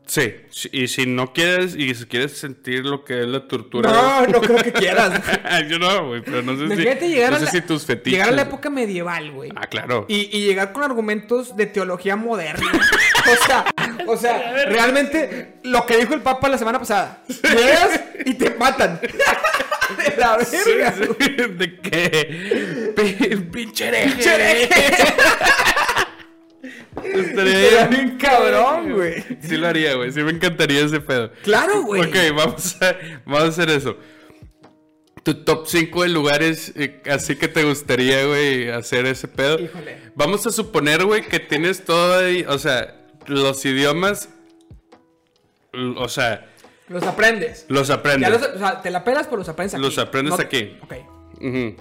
Sí, sí, y si no quieres, y si quieres sentir lo que es la tortura... No, no creo que quieras. Yo no, güey, pero no sé si... Llegar, no a sé la, si tus fetiches... llegar a la época medieval, güey. Ah, claro. Y, y llegar con argumentos de teología moderna. O sea, o sea, realmente lo que dijo el Papa la semana pasada. Llegas y te matan. De la Sí, verga. sí, ¿De qué? Pi- Pinche hereje. Estaría bien cabrón, güey. Sí lo haría, güey. Sí me encantaría ese pedo. Claro, güey. Ok, vamos a, vamos a hacer eso. Tu top 5 de lugares eh, así que te gustaría, güey, hacer ese pedo. Híjole. Vamos a suponer, güey, que tienes todo ahí, o sea, los idiomas, o sea, Los aprendes. los aprendes. los- o sea, te la pelas, pero los aprendes aquí. Los aprendes No- aquí. Ok.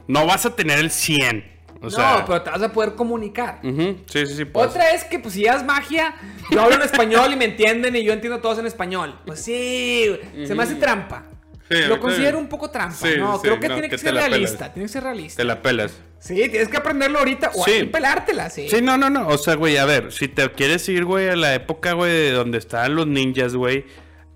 No vas a tener el 100. O no, pero te vas a poder comunicar. sí, sí, sí. pues. Otra es que, pues, si es magia, yo hablo en español y me entienden y yo entiendo a todos en español. Pues sí, güey, se me hace trampa. Sí, Lo sí. considero un poco trampa. Sí, no, sí, creo que no, tiene que que, ser pelas. realista. Tiene que ser realista. Te la pelas. Sí, tienes que aprenderlo ahorita o Sí. ahí pelártela, sí. Sí, no, no, no. O sea, güey, a ver, si te quieres ir, güey, a la época, güey, de donde estaban los ninjas, güey,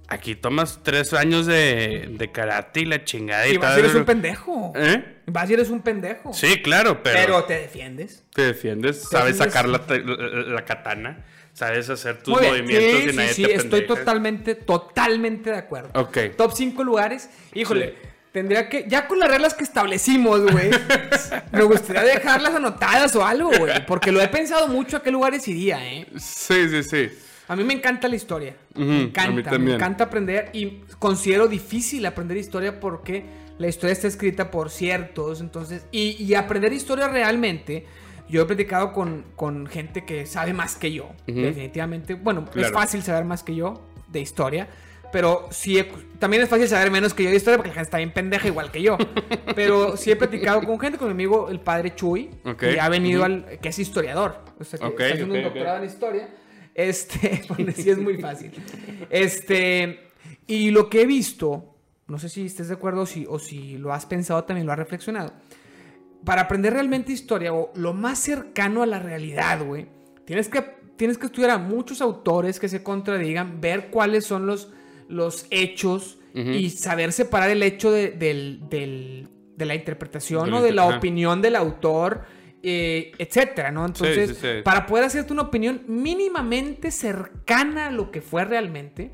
aquí tomas tres años de, de karate y la chingada y, vas y eres un pendejo. ¿Eh? Vas y eres un pendejo. Sí, claro, pero, Pero te defiendes. te defiendes, sabes defiendes. sacar la, la- la katana, sabes hacer tus movimientos Sí, y nadie sí, sí, estoy totalmente, totalmente de acuerdo. Ok. Top 5 lugares. Híjole, Sí. tendría que. Ya con las reglas que establecimos, güey. me gustaría dejarlas anotadas o algo, güey. Porque lo he pensado mucho a qué lugares iría, ¿eh? Sí, sí, sí. A mí me encanta la historia. Ujú, me a mí encanta, me encanta aprender y considero difícil aprender historia porque la historia está escrita por ciertos, entonces, y, y aprender historia realmente, yo he platicado con, con gente que sabe más que yo, Ujú. definitivamente. Bueno, es Claro. fácil saber más que yo de historia, pero sí, he- también es fácil saber menos que yo de historia porque la gente está bien pendeja igual que yo. Pero sí he platicado con gente, con mi amigo el padre Chuy, Ok. que ha venido Ujú. al, que es historiador, o sea, que Ok, está haciendo ok, un doctorado en historia. Este, porque sí es muy fácil. Este, y lo que he visto, no sé si estés de acuerdo o si, o si lo has pensado también, lo has reflexionado. Para aprender realmente historia o lo más cercano a la realidad, güey, tienes que, tienes que estudiar a muchos autores que se contradigan, ver cuáles son los, los hechos y saber separar el hecho de, del- del- de la interpretación o de la ajá. opinión del autor eh, etcétera, ¿no? Entonces, Sí, sí, sí. para poder hacerte una opinión mínimamente cercana a lo que fue realmente,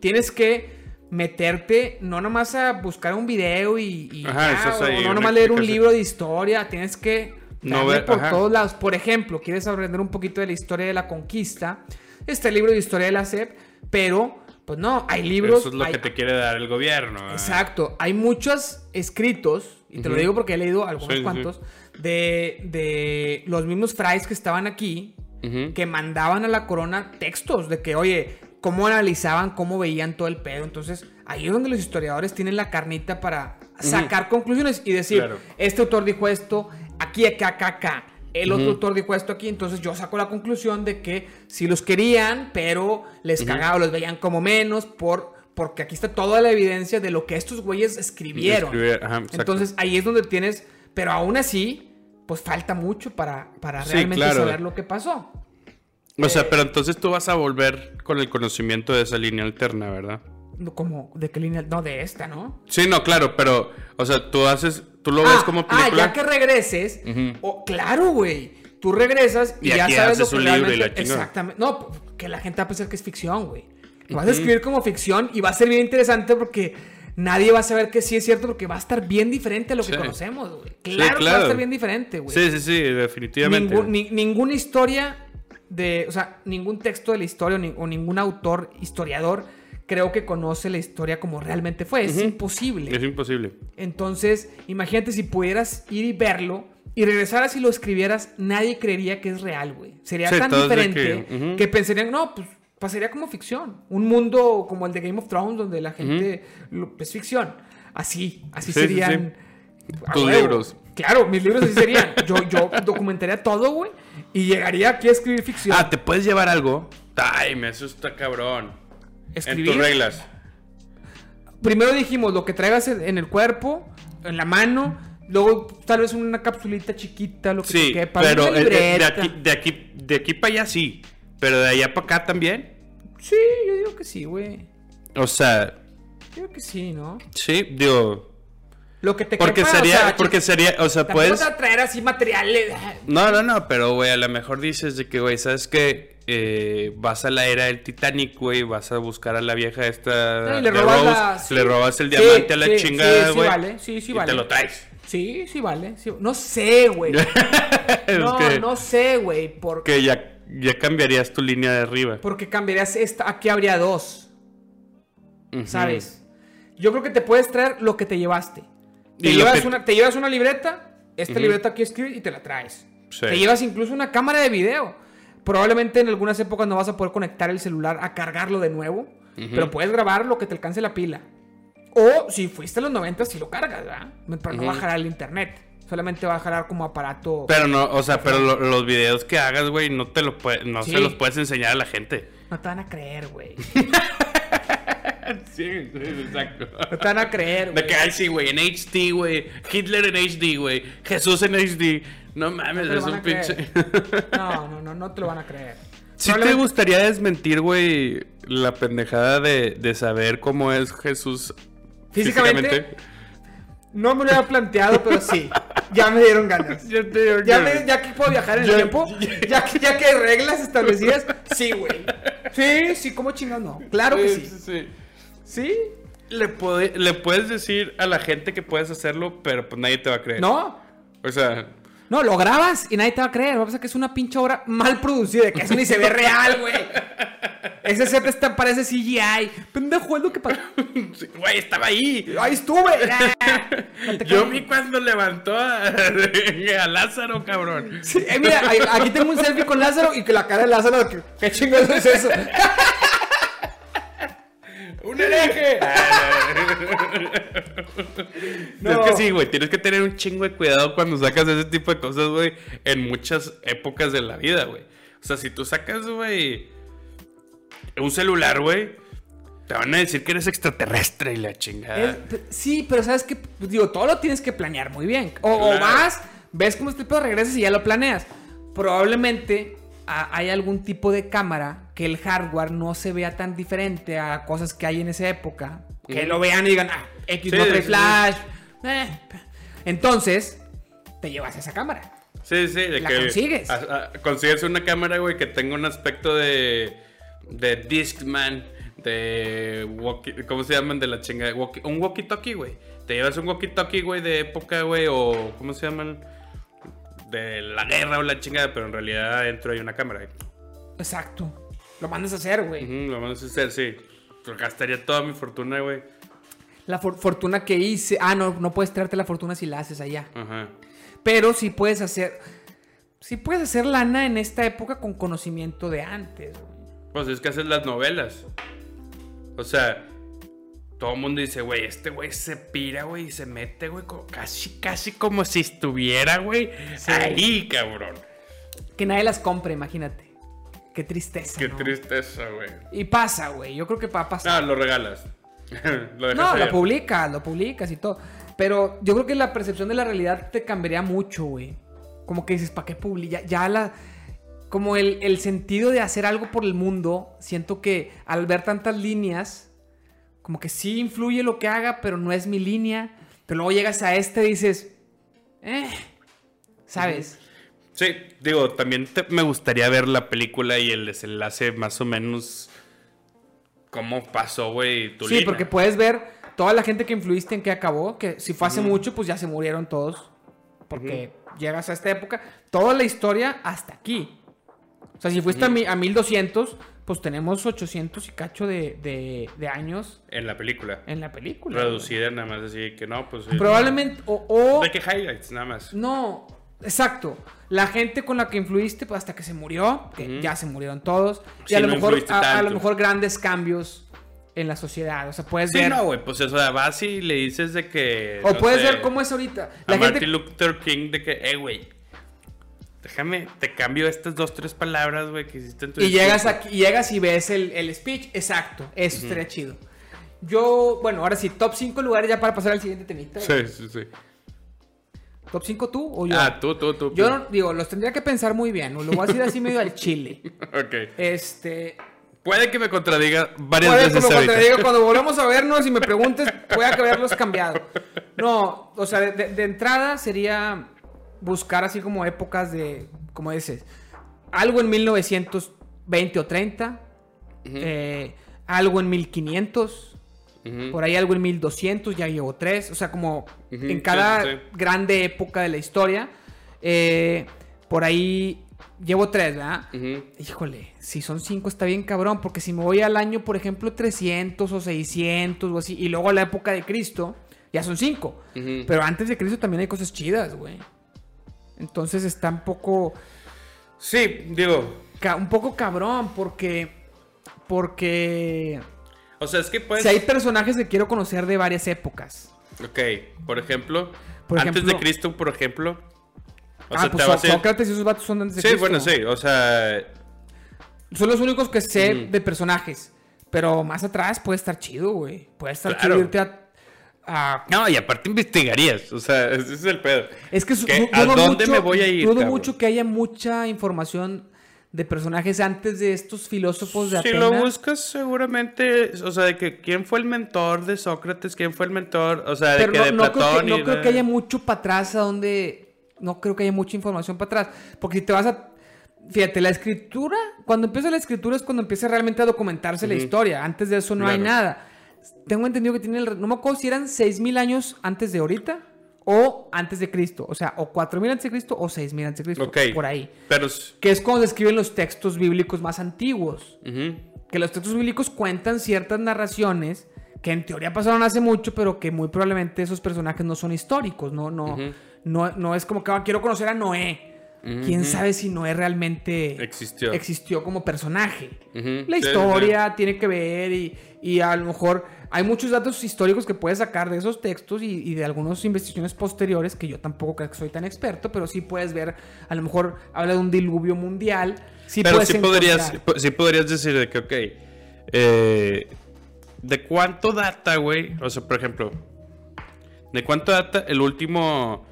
tienes que meterte no nomás a buscar un video y, y Ajá, ya, o ahí, no nomás leer un libro de historia, tienes que No ver- por ajá. todos lados. Por ejemplo, quieres aprender un poquito de la historia de la conquista, está el libro de historia de la SEP, pero pues no, hay libros, Eso es lo hay- que te quiere dar el gobierno. Exacto. Hay muchos escritos, y te lo digo porque he leído algunos Sí, sí, cuantos, De, de los mismos frays que estaban aquí, que mandaban a la corona textos de que, oye, cómo analizaban, cómo veían todo el pedo. Entonces, ahí es donde los historiadores tienen la carnita para sacar conclusiones y decir, Claro. este autor dijo esto, aquí, acá, acá, acá. El otro autor dijo esto aquí, entonces yo saco la conclusión de que sí los querían, pero les cagaba, los veían como menos por, porque aquí está toda la evidencia de lo que estos güeyes escribieron. Escribir, ajá, exacto. entonces ahí es donde tienes, pero aún así, pues falta mucho para, para Sí, realmente claro. saber lo que pasó. O Eh, sea, pero entonces tú vas a volver con el conocimiento de esa línea alterna, ¿verdad? Como, ¿de qué línea? No, de esta, ¿no? Sí, no, claro, pero, o sea, tú haces, tú lo ves ah, como ah, película. ya que regreses. Oh, claro, güey. Tú regresas y, Y ya sabes lo que un libro y realmente... la. Exactamente. No, que la gente va a pensar que es ficción, güey. Lo Vas a escribir como ficción y va a ser bien interesante porque nadie va a saber que sí es cierto porque va a estar bien diferente a lo que Sí. conocemos, güey. Claro, que va a estar bien diferente, güey. Sí, sí, sí, definitivamente. Ningún- ni- ninguna historia de, o sea, ningún texto de la historia o, ni- o ningún autor, historiador, creo que conoce la historia como realmente fue. Es imposible. Es imposible. Entonces, imagínate si pudieras ir y verlo y regresaras y lo escribieras, nadie creería que es real, güey. Sería Sí, tan diferente que, que pensarían, no, pues pasaría como ficción. Un mundo como el de Game of Thrones donde la gente es ficción. Así, así Sí, sí, serían. Tus huevo. libros. Claro, mis libros así serían. Yo, yo documentaría todo, güey, y llegaría aquí a escribir ficción. Ah, ¿te puedes llevar algo? Ay, me asusta cabrón. escribir. En tus reglas. Primero dijimos lo que traigas en el cuerpo, en la mano. Luego, tal vez una capsulita chiquita, lo que Sí, te quepa. pero una eh, de, aquí, de aquí, de aquí para allá sí. Pero de allá para acá también. Sí, yo digo que sí, güey. O sea, Yo digo que sí, ¿no? sí, digo. Lo que te Porque quepa, sería, o sea, porque sería, o sea, puedes. a traer así materiales. No, no, no, pero güey, a lo mejor dices de que, güey, ¿sabes qué? Eh, vas a la era del Titanic, güey, vas a buscar a la vieja esta Y le robas Rose, la- sí. le robas el Sí, diamante a la chingada, güey. vale, sí, sí y vale. te lo traes. Sí, sí vale. sí- No sé, güey. No, que, no sé, güey. Por... que ya, ya cambiarías tu línea de arriba. Porque cambiarías esta. Aquí habría dos. ¿Sabes? Yo creo que te puedes traer lo que te llevaste. Te, llevas, que- una, te llevas una libreta, esta libreta aquí escribes y te la traes. Sí. Te llevas incluso una cámara de video. Probablemente en algunas épocas no vas a poder conectar el celular a cargarlo de nuevo, pero puedes grabar lo que te alcance la pila. O si fuiste a los 90, si lo cargas, ¿verdad? Pero no va a jalar el internet. Solamente va a jalar como aparato. Pero no, o sea, pero lo- los videos que hagas, güey, no te lo pue- no Sí. se los puedes enseñar a la gente. No te van a creer, güey. Sí, exacto. No te van a creer, De güey. que, ay, sí, güey, en HD, güey. Hitler en HD, güey. Jesús en HD. No mames, No es un pinche. No, no, no, no te lo van a creer. ¿Sí te gustaría desmentir, güey, la pendejada de, de saber cómo es Jesús Físicamente, no me lo había planteado, pero sí. Ya me dieron ganas. Ya te digo Ya, que- me- ya que puedo viajar en el Ya- tiempo, ya, que- ya que hay reglas establecidas, sí, güey. Sí, sí, ¿cómo chingados no? Claro que sí. sí. ¿Sí? Le, puede- le puedes decir a la gente que puedes hacerlo, pero pues nadie te va a creer. No, O sea, no, lo grabas y nadie te va a creer. Va a pensar que es una pinche obra mal producida, que eso ni se ve real, güey. Ese set está, parece CGI. Pendejo, es lo que pasó. sí, güey, estaba ahí. Ahí estuve. Ah, no Yo vi cuando levantó a, a Lázaro, cabrón. Sí, eh, mira, aquí tengo un selfie con Lázaro y que la cara de Lázaro, ¿qué chingados es eso? ¡Un hereje! No. Es que sí, güey, tienes que tener un chingo de cuidado cuando sacas ese tipo de cosas, güey, en muchas épocas de la vida, güey. O sea, si tú sacas, güey, un celular, güey, te van a decir que eres extraterrestre y la chingada. Es- sí, pero sabes que, digo, todo lo tienes que planear muy bien. O, o Claro. vas, ves cómo este pedo, regresas y ya lo planeas. Probablemente a- hay algún tipo de cámara que el hardware no se vea tan diferente a cosas que hay en esa época. Que lo vean y digan, ah, X Sí, no trae sí, flash. eh. Entonces, te llevas esa cámara. Sí, sí, de La que consigues. a- a- consigues una cámara, güey, que tenga un aspecto de de Discman, de walkie- ¿cómo se llaman de la chinga? Walkie- un walkie-talkie, güey. Te llevas un walkie-talkie, güey, de época, güey, o ¿cómo se llaman? De la guerra o la chingada, pero en realidad adentro hay una cámara. Exacto. Lo mandas a hacer, güey. Lo vamos a hacer, sí. Gastaría toda mi fortuna, güey. La for- fortuna que hice. Ah, no, no puedes traerte la fortuna si la haces allá. Ajá. Pero sí puedes hacer. Sí puedes hacer lana en esta época con conocimiento de antes, güey. Pues es que haces las novelas. O sea, todo el mundo dice, güey, este güey se pira, güey, y se mete, güey, casi, casi como si estuviera, güey, ahí, cabrón. Que nadie las compre, imagínate. Qué tristeza. Qué ¿no? tristeza, güey. Y pasa, güey. Yo creo que va a pasar. No, lo regalas. lo No, ahí. lo publicas, lo publicas y todo. Pero yo creo que la percepción de la realidad te cambiaría mucho, güey. Como que dices, ¿para qué publica? Ya, ya la. Como el, el sentido de hacer algo por el mundo, siento que al ver tantas líneas, como que sí influye lo que haga, pero no es mi línea. Pero luego llegas a este y dices, eh, ¿sabes? Sí, digo, también te- me gustaría ver la película y el desenlace más o menos cómo pasó, güey, Sí, línea. porque puedes ver toda la gente que influiste en que acabó, que si fue hace mucho, pues ya se murieron todos. Porque llegas a esta época, toda la historia hasta aquí. O sea, si fuiste a, a 1200, pues tenemos 800 y cacho de, de- de años En la película. en la película. Reducida nada más, así que no, pues... Probablemente, o, o- De que highlights, nada más. No, exacto. La gente con la que influiste pues, hasta que se murió, que ya se murieron todos. Y Sí, a lo no mejor, a, a lo mejor grandes cambios en la sociedad. O sea, puedes Sí, ver. no, güey, pues eso, vas y le dices de que... o no puedes sé, ver cómo es ahorita. A La gente, Martin Luther King de que, eh, güey, déjame, te cambio estas dos, tres palabras, güey, que hiciste en tu y llegas discurso". aquí, y llegas y ves el, el speech. Exacto, eso estaría chido. Yo, bueno, ahora sí, top 5 lugares ya para pasar al siguiente temita. Sí, sí, sí. ¿Top 5 tú o yo? Ah, tú, tú, tú. Yo no- digo, los tendría que pensar muy bien. Lo voy a decir así medio al chile. Ok. Este. Puede que me contradiga varias Puede, veces ahorita. te digo, cuando volvemos a vernos y me preguntes, puede que haberlos cambiado. No, o sea, de entrada sería buscar así como épocas de, como dices, algo en 1920 o 30, eh, algo en 1500, Ujú. por ahí algo en 1200, ya llevo tres, o sea, como en cada sí, sí. grande época de la historia, eh, por ahí llevo tres, ¿verdad? Híjole, si son cinco está bien cabrón, porque si me voy al año, por ejemplo, 300 o 600 o así, y luego a la época de Cristo, ya son cinco. Pero antes de Cristo también hay cosas chidas, güey. Entonces está un poco, Sí, digo, un poco cabrón, porque, porque o sea, es que puedes... si hay personajes que quiero conocer de varias épocas. Ok, por ejemplo, Por antes ejemplo- de Cristo, por ejemplo... O ah, sea, pues Sócrates y esos vatos son antes de Sí, Cristo. bueno, sí, o sea... Son los únicos que sé de personajes. Pero más atrás puede estar chido, güey. Puede estar Claro. chido irte a- a No, y aparte investigarías, o sea, ese es el pedo. Es que du- ¿A dónde mucho- me voy a ir, Dudo mucho que haya mucha información de personajes antes de estos filósofos de Si Atenas. lo buscas, seguramente, o sea, de que quién fue el mentor de Sócrates, quién fue el mentor, o sea, de pero que no, de no creo, que, Platón no creo de- que haya mucho para atrás a donde... No creo que haya mucha información para atrás. Porque si te vas a... Fíjate, la escritura, cuando empieza la escritura es cuando empieza realmente a documentarse la historia. Antes de eso no hay nada. Tengo entendido que tiene el... No me acuerdo si eran 6.000 años antes de ahorita o antes de Cristo. O sea, o 4.000 antes de Cristo o 6.000 antes de Cristo. Ok. Por ahí. Pero, Que es cuando se escriben los textos bíblicos más antiguos. que los textos bíblicos cuentan ciertas narraciones que en teoría pasaron hace mucho, pero que muy probablemente esos personajes no son históricos, no, no, no, no es como que "Ah, quiero conocer a Noé. ¿Quién sabe si Noé realmente Existió. existió como personaje? La sí, sí, historia tiene que ver y, y a lo mejor hay muchos datos históricos que puedes sacar de esos textos y, y de algunas investigaciones posteriores que yo tampoco creo que soy tan experto, pero sí puedes ver, a lo mejor habla de un diluvio mundial. Sí Pero sí podrías, sí podrías decir de que, ok, eh, ¿de cuánto data, güey? O sea, por ejemplo, ¿de cuánto data el último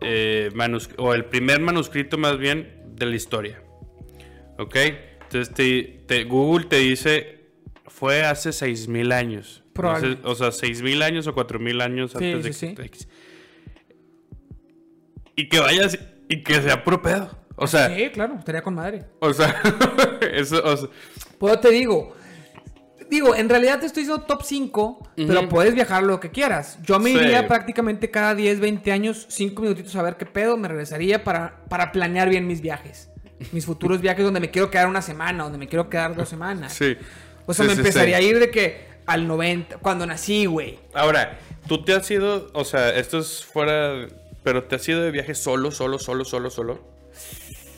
eh, o el primer manuscrito más bien de la historia? ¿Ok? Entonces te- te- Google te dice, fue hace 6.000 años. Entonces, o sea, 6.000 años o 4.000 años Sí, antes de sí, sí. Y que vayas Y que sea puro pedo. O sea, Sí, claro, estaría con madre. o sea, eso, o sea, Pues te digo. Digo, en realidad te estoy diciendo top 5, pero puedes viajar lo que quieras. Yo me Sí. iría prácticamente cada 10, 20 años, 5 minutitos a ver qué pedo, me regresaría para, para planear bien mis viajes. Mis futuros viajes donde me quiero quedar una semana, donde me quiero quedar dos semanas. sí. O sea, Sí, me sí, empezaría a ir de que al 90, cuando nací, güey. Ahora, tú te has ido, o sea, esto es fuera, pero te has ido de viaje solo, solo, solo, solo, solo.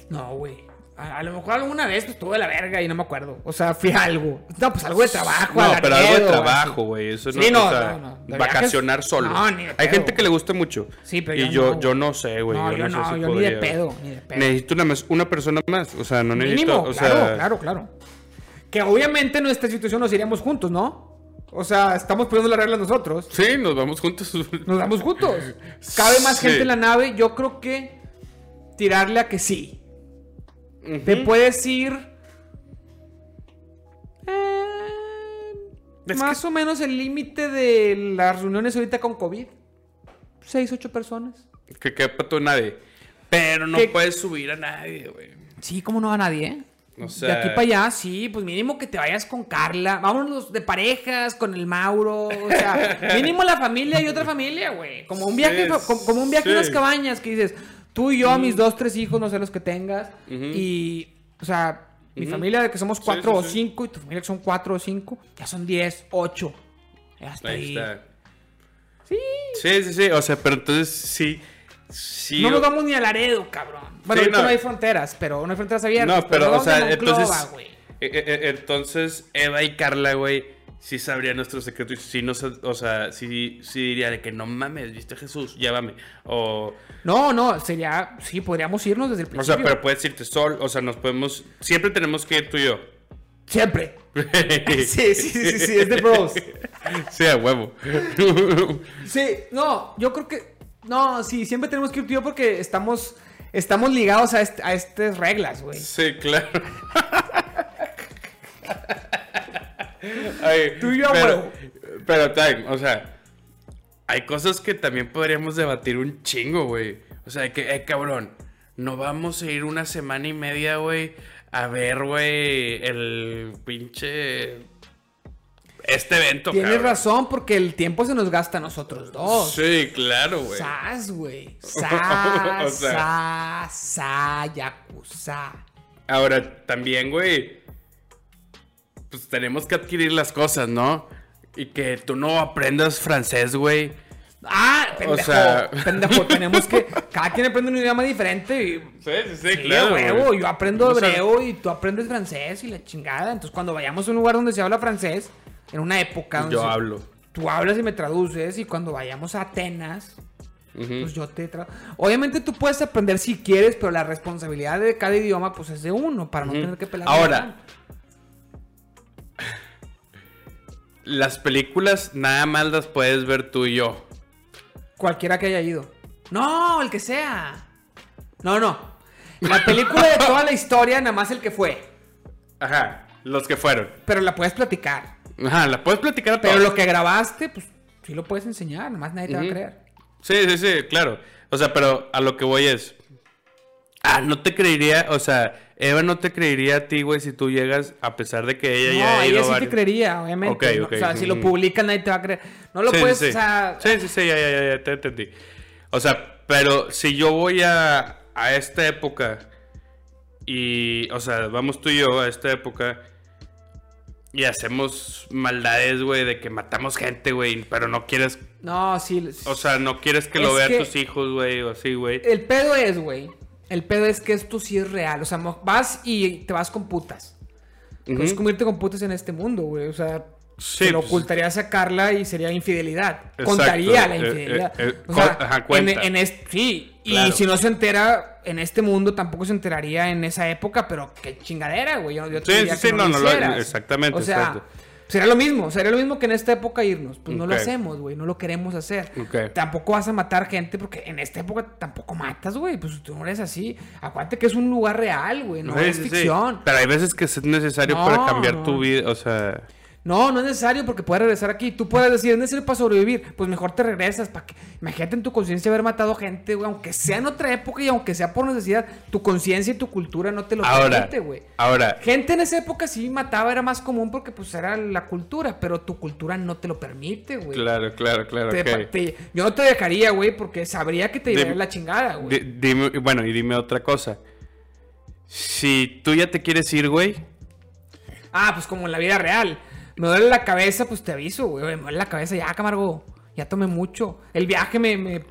No, güey. A, a lo mejor alguna vez pues estuve de la verga y no me acuerdo. O sea, fui a algo. No, pues algo de trabajo. No, pero algo de trabajo, güey. Eso Sí, no, o sea, no, no. Vacacionar viajes- solo. No, ni de Hay pedo, gente que le gusta mucho. Sí, pero y yo yo, no, yo no sé, güey. No, yo sé no, si yo ni de pedo, ni de pedo. Necesito una, más- una persona más. O sea, no necesito. Mínimo, o claro, sea, claro, claro. Que obviamente en nuestra situación nos iríamos juntos, ¿no? O sea, estamos poniendo la regla nosotros. Sí, nos vamos juntos. Nos vamos juntos. Cabe más Sí. gente en la nave. Yo creo que tirarle a que sí. Te puedes ir. eh, más o menos el límite de las reuniones ahorita con COVID. Seis, ocho personas. Que quepa tú nadie. Pero no Que- puedes subir a nadie, güey. Sí, como no va nadie, ¿eh? O sea- de aquí para allá, sí, pues mínimo que te vayas con Carla. Vámonos de parejas, con el Mauro. O sea, mínimo la familia y otra familia, güey. Como un viaje, Sí, como, como un viaje a unas cabañas que dices, tú y yo, a mis dos, tres hijos, no sé los que tengas. Y, o sea, mi Ujú. familia de que somos cuatro sí, o sí. cinco y tu familia que son cuatro o cinco, ya son diez, ocho. Ya está Ahí ahí. está. Sí. Sí, sí, sí. O sea, pero entonces sí. Sí. No o- nos vamos ni a Laredo, cabrón. Bueno, ahorita no. no. hay fronteras, pero no hay fronteras abiertas. No, pero, o nos sea, Monclova, entonces. eh, eh, eh, entonces, Eva y Carla, güey, sí sabrían nuestro secreto y sí nos. O sea, sí, sí diría de que no mames, viste a Jesús, llévame. O. No, no, sería. Sí, podríamos irnos desde el O principio. sea, pero puedes irte sol, o sea, nos podemos. Siempre tenemos que ir tú y yo. Siempre. Sí, sí, sí, sí, sí, es de bros. Sí, a huevo. Sí, no, yo creo que. No, sí, siempre tenemos que ir tú y yo porque estamos. Estamos ligados a, est- a estas reglas, güey. Sí, claro. Ay, Tú y yo, pero, pero, time, o sea, hay cosas que también podríamos debatir un chingo, güey. O sea, que, eh, cabrón, no vamos a ir una semana y media, güey, a ver, güey, el pinche. Este evento, Tienes cabrón. razón porque el tiempo se nos gasta a nosotros dos. Sí, claro, güey. Sas, güey. Sa, O sea. sa, sa, yakuza. Ahora, también, güey, pues tenemos que adquirir las cosas, ¿no? Y que tú no aprendas francés, güey. Ah, pendejo. sea- Pendejo, tenemos que. Cada quien aprende un idioma diferente y. Sí, sí, sí, Sí, claro. huevo, yo aprendo O sea, hebreo y tú aprendes francés y la chingada. Entonces, cuando vayamos a un lugar donde se habla francés, en una época donde Yo se- hablo. tú hablas y me traduces, y cuando vayamos a Atenas, pues yo te tra- Obviamente tú puedes aprender si quieres, pero la responsabilidad de cada idioma, pues es de uno, para no tener que pelar. Ahora, las películas nada más las puedes ver tú y yo. Cualquiera que haya ido. No, el que sea. No, no. La película de toda la historia, nada más el que fue. Ajá, los que fueron. Pero la puedes platicar. Ajá, la puedes platicar a Pero todos. lo que grabaste, pues sí lo puedes enseñar, nada más nadie te va a creer. Sí, sí, sí, claro. O sea, pero a lo que voy es. Ah, no te creería, o sea, Eva no te creería a ti, güey, si tú llegas, a pesar de que ella No, ya ha ido ella sí te creería, obviamente. Ok, ¿no? ok, O sea, si lo publican nadie te va a creer. No lo Sí, puedes, sí, o sea... Sí, sí, sí, ya, ya, ya, ya, te entendí. O sea, pero si yo voy a, a esta época y, o sea, vamos tú y yo a esta época y hacemos maldades, güey, de que matamos gente, güey, pero no quieres, No, sí. o sea, no quieres que lo vean tus hijos, güey, o así, güey. El pedo es, güey. El pedo es que esto sí es real. O sea, vas y te vas con putas. Puedes comirte con putas en este mundo, güey. O sea, Sí, se lo pues- ocultarías a Carla y sería infidelidad. Exacto, Contaría la eh, infidelidad. eh, eh, o sea, ajá, en, cuenta. en este, sí. Claro. Y si no se entera en este mundo, tampoco se enteraría en esa época, pero qué chingadera, güey. Yo, yo te Sí, sí, que sí, no, no lo- exactamente, O sea, exacto. Sería lo mismo. Sería lo mismo que en esta época irnos. Pues no lo hacemos, güey. No lo queremos hacer. Tampoco vas a matar gente porque en esta época tampoco matas, güey. Pues tú no eres así. Acuérdate que es un lugar real, güey. No Sí, es sí, sí. ficción. Pero hay veces que es necesario No, para cambiar no. tu vida, o sea... No, no es necesario porque puedes regresar aquí. Tú puedes decir, es necesario para sobrevivir. Pues mejor te regresas. Para que... Imagínate en tu conciencia haber matado gente, güey. Aunque sea en otra época y aunque sea por necesidad, tu conciencia y tu cultura no te lo Ahora, permite, güey. ahora, Gente en esa época sí mataba, era más común porque pues era la cultura, pero tu cultura no te lo permite, güey. claro, claro, claro, Te- te- yo no te dejaría, güey, porque sabría que te llevaría la chingada, güey. Di- dime, bueno, y dime otra cosa. Si tú ya te quieres ir, güey, Ah, pues como en la vida real. Me duele la cabeza, pues te aviso, güey. Me duele la cabeza, ya, Camargo. Ya tomé mucho. El viaje me, me-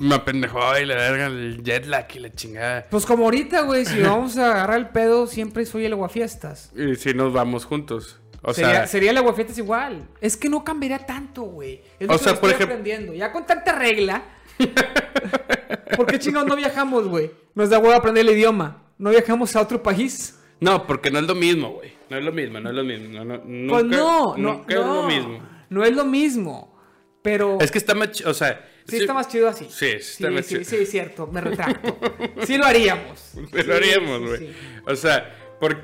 me apendejó y la verga, el jet lag y la chingada. Pues como ahorita, güey. Si vamos a agarrar el pedo, siempre soy el aguafiestas. Y si nos vamos juntos. O sería, sea, sería el aguafiestas igual. Es que no cambiaría tanto, güey. Es lo O que sea, por estoy ejemplo- aprendiendo. Ya con tanta regla. ¿Por qué chingados no viajamos, güey? Nos da huevo aprender el idioma. ¿No viajamos a otro país? No, porque no es lo mismo, güey. No es lo mismo, no es lo mismo. No, no, nunca, pues no, no, es lo mismo. No es lo mismo. Pero. Es que está más, ch- o sea, Sí, está más chido así. Sí, sí está sí, más sí, chido. sí, cierto, me retracto. Sí lo haríamos. Lo Sí, haríamos, sí, güey. sí. O sea, por-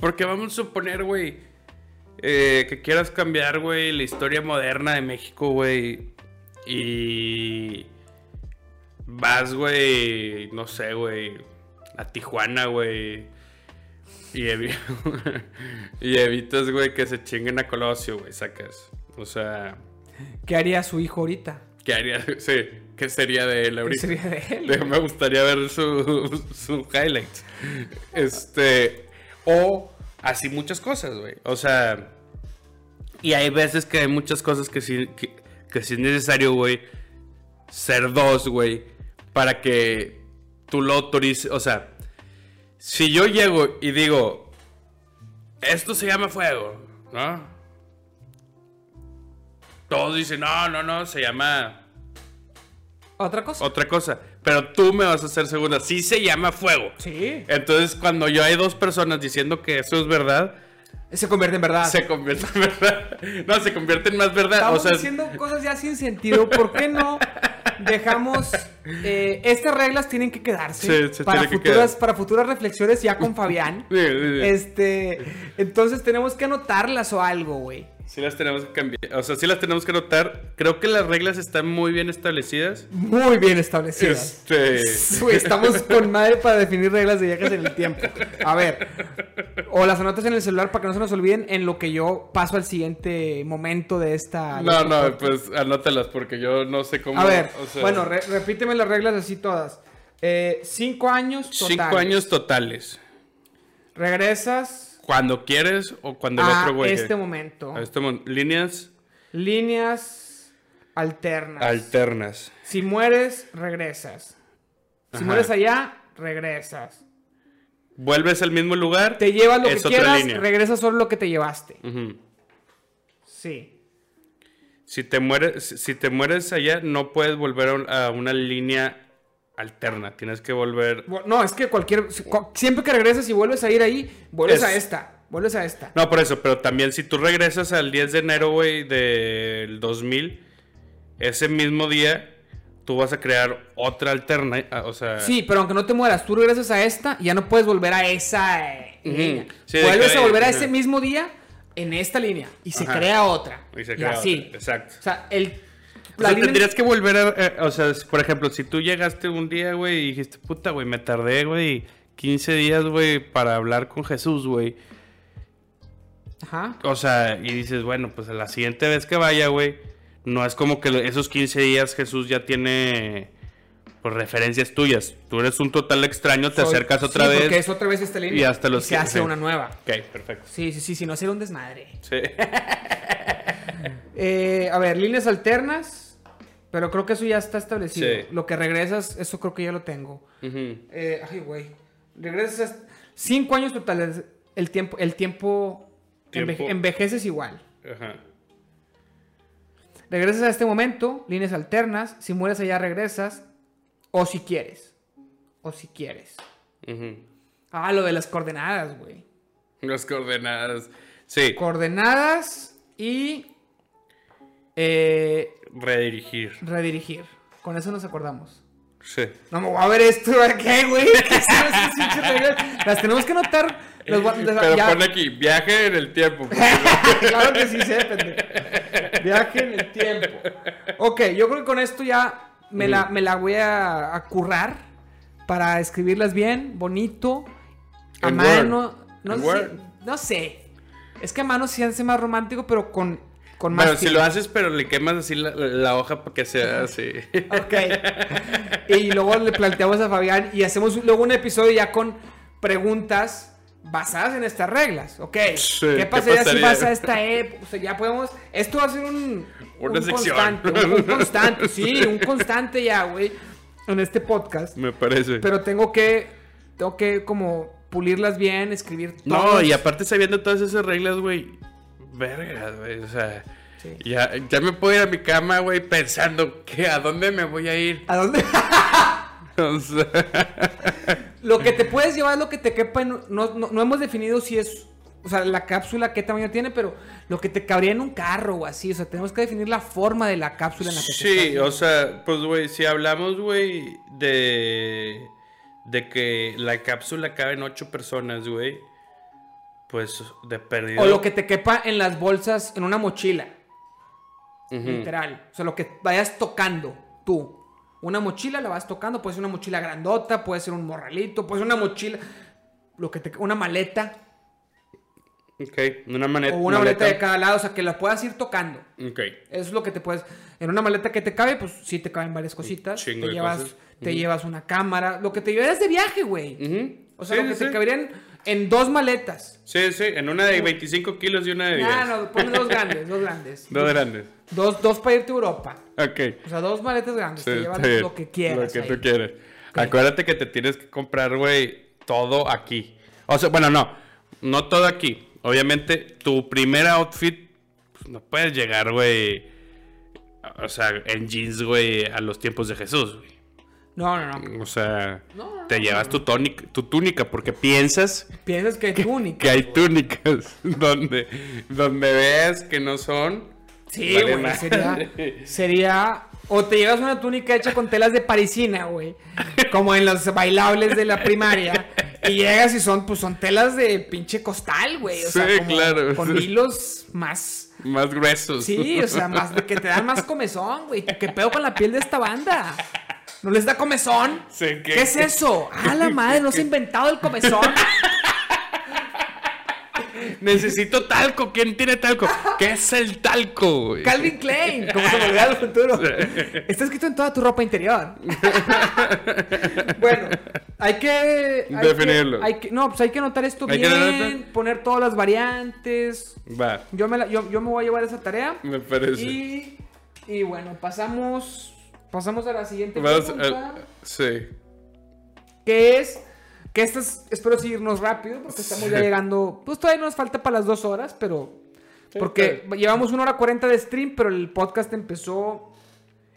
porque vamos a suponer, güey, eh, que quieras cambiar, güey, la historia moderna de México, güey. Y vas, güey, no sé, güey, a Tijuana, güey. Y, evi- y evitas, güey, que se chinguen a Colosio, güey, sacas. O sea, ¿Qué haría su hijo ahorita? ¿qué haría? Sí, ¿qué sería de él ¿Qué ahorita? sería de él? Me gustaría ver su, su highlight. Este. O así muchas cosas, güey. O sea. Y hay veces que hay muchas cosas que sí, que, que sí es necesario, güey. Ser dos, güey. Para que tú lo autorices. O sea. Si yo llego y digo. Esto se llama fuego, ¿no? Todos dicen, no, no, no, se llama ¿Otra cosa? otra cosa. Pero tú me vas a hacer segunda. Sí se llama fuego. Sí. Entonces, cuando yo hay dos personas diciendo que eso es verdad, Se convierte en verdad. se convierte en verdad. No, se convierte en más verdad. Estamos o sea, diciendo cosas ya sin sentido. ¿Por qué no dejamos... eh, estas reglas tienen que quedarse Sí, para, tiene que futuras, quedar. para futuras reflexiones ya con Fabián. sí. Este, entonces tenemos que anotarlas o algo, güey. Sí las tenemos que cambiar. O sea, sí las tenemos que notar. Creo que las reglas están muy bien establecidas. Muy bien establecidas. Este. Estamos con madre para definir reglas de viajes en el tiempo. A ver, o las anotas en el celular para que no se nos olviden en lo que yo paso al siguiente momento de esta. No, no, pues anótalas porque yo no sé cómo. A ver, o sea, bueno, re- repíteme las reglas así todas. Eh, cinco años total. cinco años totales. Regresas Cuando quieres o cuando el otro güey. este momento. A este mon- líneas Líneas alternas. alternas. si mueres, regresas. Si Ajá. mueres allá, regresas. Vuelves al mismo lugar. Te llevas lo que quieras, línea. regresas solo lo que te llevaste. Sí. Si te mueres, si te mueres allá, no puedes volver a una línea alterna. Tienes que volver. No, es que cualquier. si- cu- Siempre que regresas y vuelves a ir ahí, vuelves Es- a esta. Vuelves a esta. No, por eso, pero también si tú regresas al 10 de enero, güey, del 2000, ese mismo día, tú vas a crear otra alterna. ah, O sea, Sí, pero aunque no te mueras, tú regresas a esta y ya no puedes volver a esa eh, línea. Sí, vuelves a volver a ese mismo día en esta línea y se Ajá. crea otra. Y se Y crea así. otra, exacto. O sea, el. O sea, tendrías que volver a. eh, o sea, por ejemplo, si tú llegaste un día, güey, y dijiste, puta, güey, me tardé, güey, 15 días, güey, para hablar con Jesús, güey. Ajá. O sea, y dices, bueno, pues a la siguiente vez que vaya, güey, no es como que esos 15 días Jesús ya tiene pues, referencias tuyas. Tú eres un total extraño, te Soy- acercas otra sí, vez. Porque es otra vez esta línea. y hasta los se que- hace una nueva. Ok, perfecto. Sí, sí, sí, si no sería un desmadre. Sí. Eh, a ver, líneas alternas. Pero creo que eso ya está establecido. Sí. Lo que regresas, eso creo que ya lo tengo. Eh, ay, güey. Regresas a- cinco años totales. El tiempo, el tiempo, Tiempo. enveje- envejeces igual. Ajá. Regresas a este momento, líneas alternas. Si mueres allá, regresas. O si quieres. O si quieres. Ujú. Ah, lo de las coordenadas, güey. Las coordenadas. Sí. Coordenadas y eh, Redirigir. redirigir. Con eso nos acordamos. Sí. No me voy a ver esto, ¿qué, güey? Las tenemos que notar. Los a- Pero ya- pone aquí, viaje en el tiempo. claro que sí sé, pendejo. Viaje en el tiempo. Ok, yo creo que con esto ya me, la, me la voy a, a currar para escribirlas bien, bonito, a En mano. Word. No sé, no sé. Es que a mano sí hace más romántico, pero con, con más. Bueno, si lo haces, pero le quemas así la, la hoja para que sea así. Ok. Y luego le planteamos a Fabián y hacemos luego un episodio ya con preguntas basadas en estas reglas. Ok. Sí, ¿Qué ¿qué pasaría, si pasaría? pasa esta época? O sea, ya podemos. Esto va a ser un. Una un sección. constante. Un, un constante, sí, un constante ya, güey. En este podcast. Me parece. Pero tengo que. Tengo que como pulirlas bien, escribir No, todos. y aparte sabiendo todas esas reglas, güey. Verga, güey. O sea, Sí. ya, ya me puedo ir a mi cama, güey, pensando que a dónde me voy a ir. ¿A dónde? O sea, Lo que te puedes llevar es lo que te quepa en... No, no, no hemos definido si es... O sea, la cápsula qué tamaño tiene, pero lo que te cabría en un carro o así. O sea, tenemos que definir la forma de la cápsula en la que te sí, estás- o sea, pues, güey, si hablamos, güey, de. de que la cápsula cabe en ocho personas, güey. Pues de perdido. O lo que te quepa en las bolsas, en una mochila. Literal. O sea, lo que vayas tocando tú. Una mochila la vas tocando. Puede ser una mochila grandota, puede ser un morralito, puede ser una mochila... Lo que te... Una maleta. Ok, una maleta. O una maleta de cada lado. O sea, que la puedas ir tocando. Ok. Eso es lo que te puedes. En una maleta que te cabe, pues sí te caben varias cositas. chingo Te de llevas, cosas. te llevas una cámara. Lo que te llevarías de viaje, güey. O sea, Sí, lo que sí, te sí. caberían en dos maletas. Sí, sí, en una de 25 kilos y una de 10. Ah, no, ponle dos grandes, dos grandes. Dos grandes. Dos, dos para irte a Europa. Ok. O sea, dos maletas grandes. Sí, te llevas lo que quieras. Lo que ahí. tú quieras. Acuérdate que te tienes que comprar, güey, todo aquí. O sea, bueno, no. No todo aquí. Obviamente, tu primer outfit, pues, no puedes llegar, güey. O sea, en jeans, güey, a los tiempos de Jesús, güey. No, no, no. O sea, No, no, te llevas tu, túnica, tu túnica porque piensas Piensas que es única. que hay túnicas donde, donde ves que no son. Sí, Vale güey. Sería, sería. O te llevas una túnica hecha con telas de parisina, güey. Como en los bailables de la primaria. Y llegas y son, pues son telas de pinche costal, güey. O sea, Sí, como claro, con hilos más. Más gruesos. Sí, o sea, más que te dan más comezón, güey. ¿Qué pedo con la piel de esta banda? ¿No les da comezón? ¿qué- ¿Qué es eso? Ah, la madre, no se ha inventado el comezón. Necesito talco. ¿Quién tiene talco? ¿Qué es el talco, güey? Calvin Klein, como se volvió al futuro. Está escrito en toda tu ropa interior. bueno, hay que. hay Definirlo. que- hay que- no, pues hay que anotar esto que bien, poner todas las variantes. Va, Yo me, la- yo, yo me voy a llevar esa tarea. me parece. Y, y bueno, pasamos. Pasamos a la siguiente pregunta. a- sí. Que es. Que estas. Espero seguirnos rápido. Porque estamos ya llegando. Pues todavía nos falta para las dos horas, pero. Sí, Porque llevamos una hora cuarenta de stream, pero el podcast empezó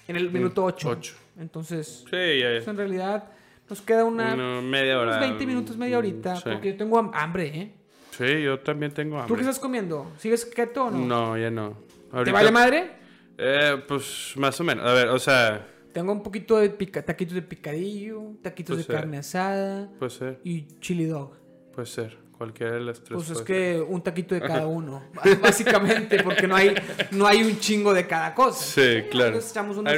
en el minuto 8. ocho. Entonces, Sí, ya, pues, ya. en realidad nos queda una, Una media hora. unos 20 minutos, media horita. Sí. Porque yo tengo ham- hambre, ¿eh? Sí, yo también tengo ¿Tú hambre. qué estás comiendo? ¿Sigues keto o no? No, ya no. ¿Te vale madre? Eh, pues más o menos. A ver, o sea, Tengo un poquito de pica- taquitos de picadillo, taquitos de carne asada puede ser, y chili dog. puede ser. Cualquiera de las tres. Pues es que un taquito de cada uno, básicamente, porque no hay, no hay un chingo de cada cosa. Sí, claro. Entonces echamos unos-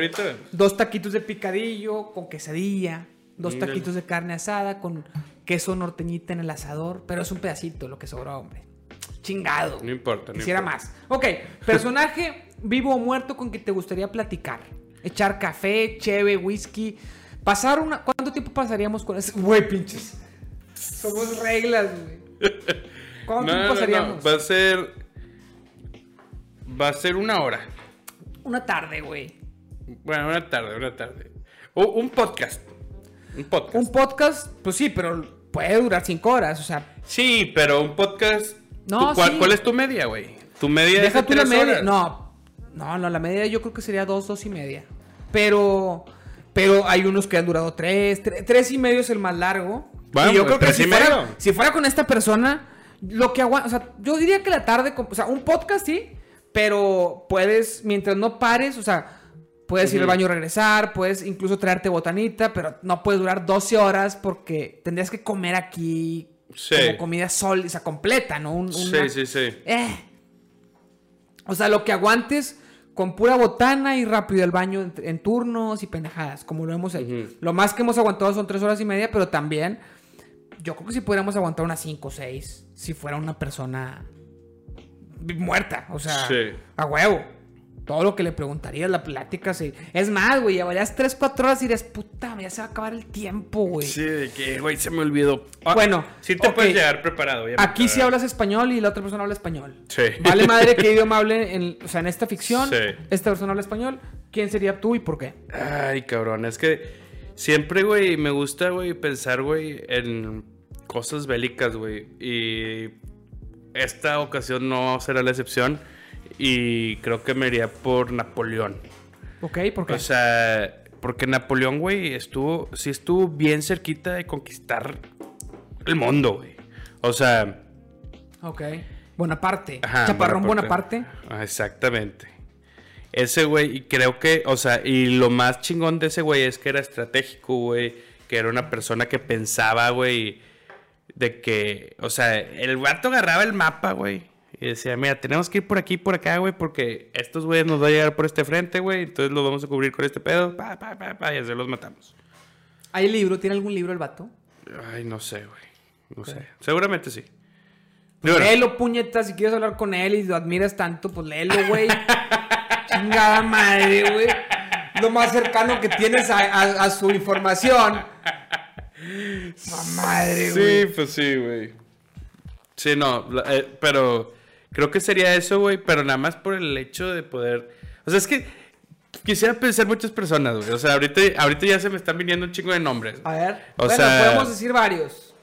dos taquitos de picadillo con quesadilla, dos taquitos de carne asada con queso norteñita en el asador, pero es un pedacito lo que sobró, hombre. Chingado. No importa, no Quisiera importa. más. Ok, personaje vivo o muerto con que te gustaría platicar. Echar café, cheve, whisky. Pasar una... ¿Cuánto tiempo pasaríamos con ese? Güey, pinches. Somos reglas, güey. ¿Cuánto No, tiempo no, pasaríamos? Va a ser. Va a ser una hora. Una tarde, güey. Bueno, una tarde, una tarde. O un podcast. Un podcast. Un podcast, pues sí, pero puede durar cinco horas, o sea, Sí, pero un podcast. No, ¿tú- ¿cuál, sí. cuál es tu media, güey? Tu media Deja es tú de la tres media. horas. No, no, no, la media yo creo que sería dos, dos y media. Pero, pero hay unos que han durado tres, tre- tres y medio es el más largo. Bueno, y yo pues, creo que si fuera, si fuera con esta persona, lo que aguanta, o sea, yo diría que la tarde, o sea, un podcast sí, pero puedes, mientras no pares, o sea, Puedes ir al baño y regresar, puedes incluso traerte botanita, pero no puedes durar 12 horas porque tendrías que comer aquí Sí. como comida sólida, o sea, completa, ¿no? Un- una- Sí, sí, sí. Eh. O sea, lo que aguantes con pura botana y rápido al baño en, en turnos y pendejadas, como lo hemos hecho. Lo más que hemos aguantado son tres horas y media, pero también yo creo que sí podríamos aguantar unas cinco o seis si fuera una persona muerta. O sea, Sí. a huevo. Todo lo que le preguntarías, la plática, sí. Es más, güey, llevarías tres, cuatro horas y dirías, puta, ya se va a acabar el tiempo, güey. Sí, de que, güey, se me olvidó. Ah, Bueno, sí te puedes llegar preparado. ya Aquí sí hablas español y la otra persona habla español. Sí. Vale madre qué idioma hable en, o sea, en esta ficción. Sí. Esta persona habla español. ¿Quién sería tú y por qué? Ay, cabrón, es que siempre, güey, me gusta, güey, pensar, güey, en cosas bélicas, güey. Y esta ocasión no será la excepción. Y creo que me iría por Napoleón. ¿Ok? ¿Por qué? O sea, porque Napoleón, güey, estuvo, sí estuvo bien cerquita de conquistar el mundo, güey. O sea, ok. Bonaparte. Ajá, Chaparrón Bonaparte. Bonaparte. Ah, exactamente. Ese güey, y creo que, o sea, y lo más chingón de ese güey es que era estratégico, güey. Que era una persona que pensaba, güey, de que, o sea, el vato agarraba el mapa, güey. Y decía, mira, tenemos que ir por aquí, por acá, güey, porque estos güeyes nos van a llegar por este frente, güey. Entonces los vamos a cubrir con este pedo, pa, pa, pa, pa, y así los matamos. ¿Hay libro? ¿Tiene algún libro el vato? Ay, no sé, güey. No sé. Seguramente sí. Digo, Léelo, puñeta. Si quieres hablar con él y lo admiras tanto, pues léelo, güey. Chingada madre, güey. Lo más cercano que tienes a, a- a su información. Ma madre, güey. Sí, pues sí, güey. Sí, no, eh, pero creo que sería eso, güey, pero nada más por el hecho de poder... O sea, es que quisiera pensar muchas personas, güey. O sea, ahorita, ahorita ya se me están viniendo un chingo de nombres. A ver. O bueno, sea- podemos decir varios.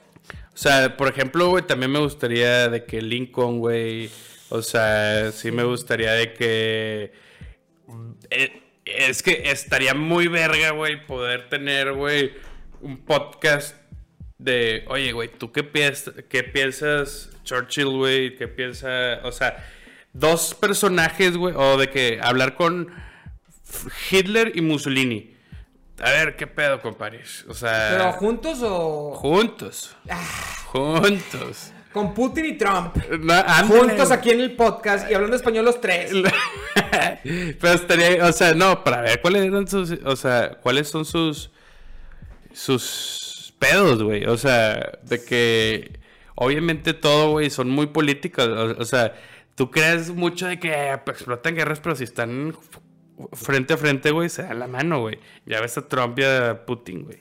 O sea, por ejemplo, güey, también me gustaría de que Lincoln, güey. O sea, sí me gustaría de que... eh, es que estaría muy verga, güey, poder tener, güey, un podcast de, oye, güey, ¿tú qué, piensas qué piensas Churchill, güey? ¿Qué piensa? O sea, dos personajes, güey, o de que hablar con Hitler y Mussolini. A ver, ¿qué pedo, compadres? O sea... ¿Pero juntos o Juntos. Juntos. con Putin y Trump? No. Juntos aquí en el podcast y hablando español los tres. Pero estaría, o sea, no, para ver cuáles eran sus, o sea, cuáles son sus, sus pedos, güey. O sea, de que obviamente todo, güey, son muy políticos. O, o sea, tú crees mucho de que pues, explotan guerras, pero si están frente a frente, güey, se dan la mano, güey. Ya ves a Trump y a Putin, güey.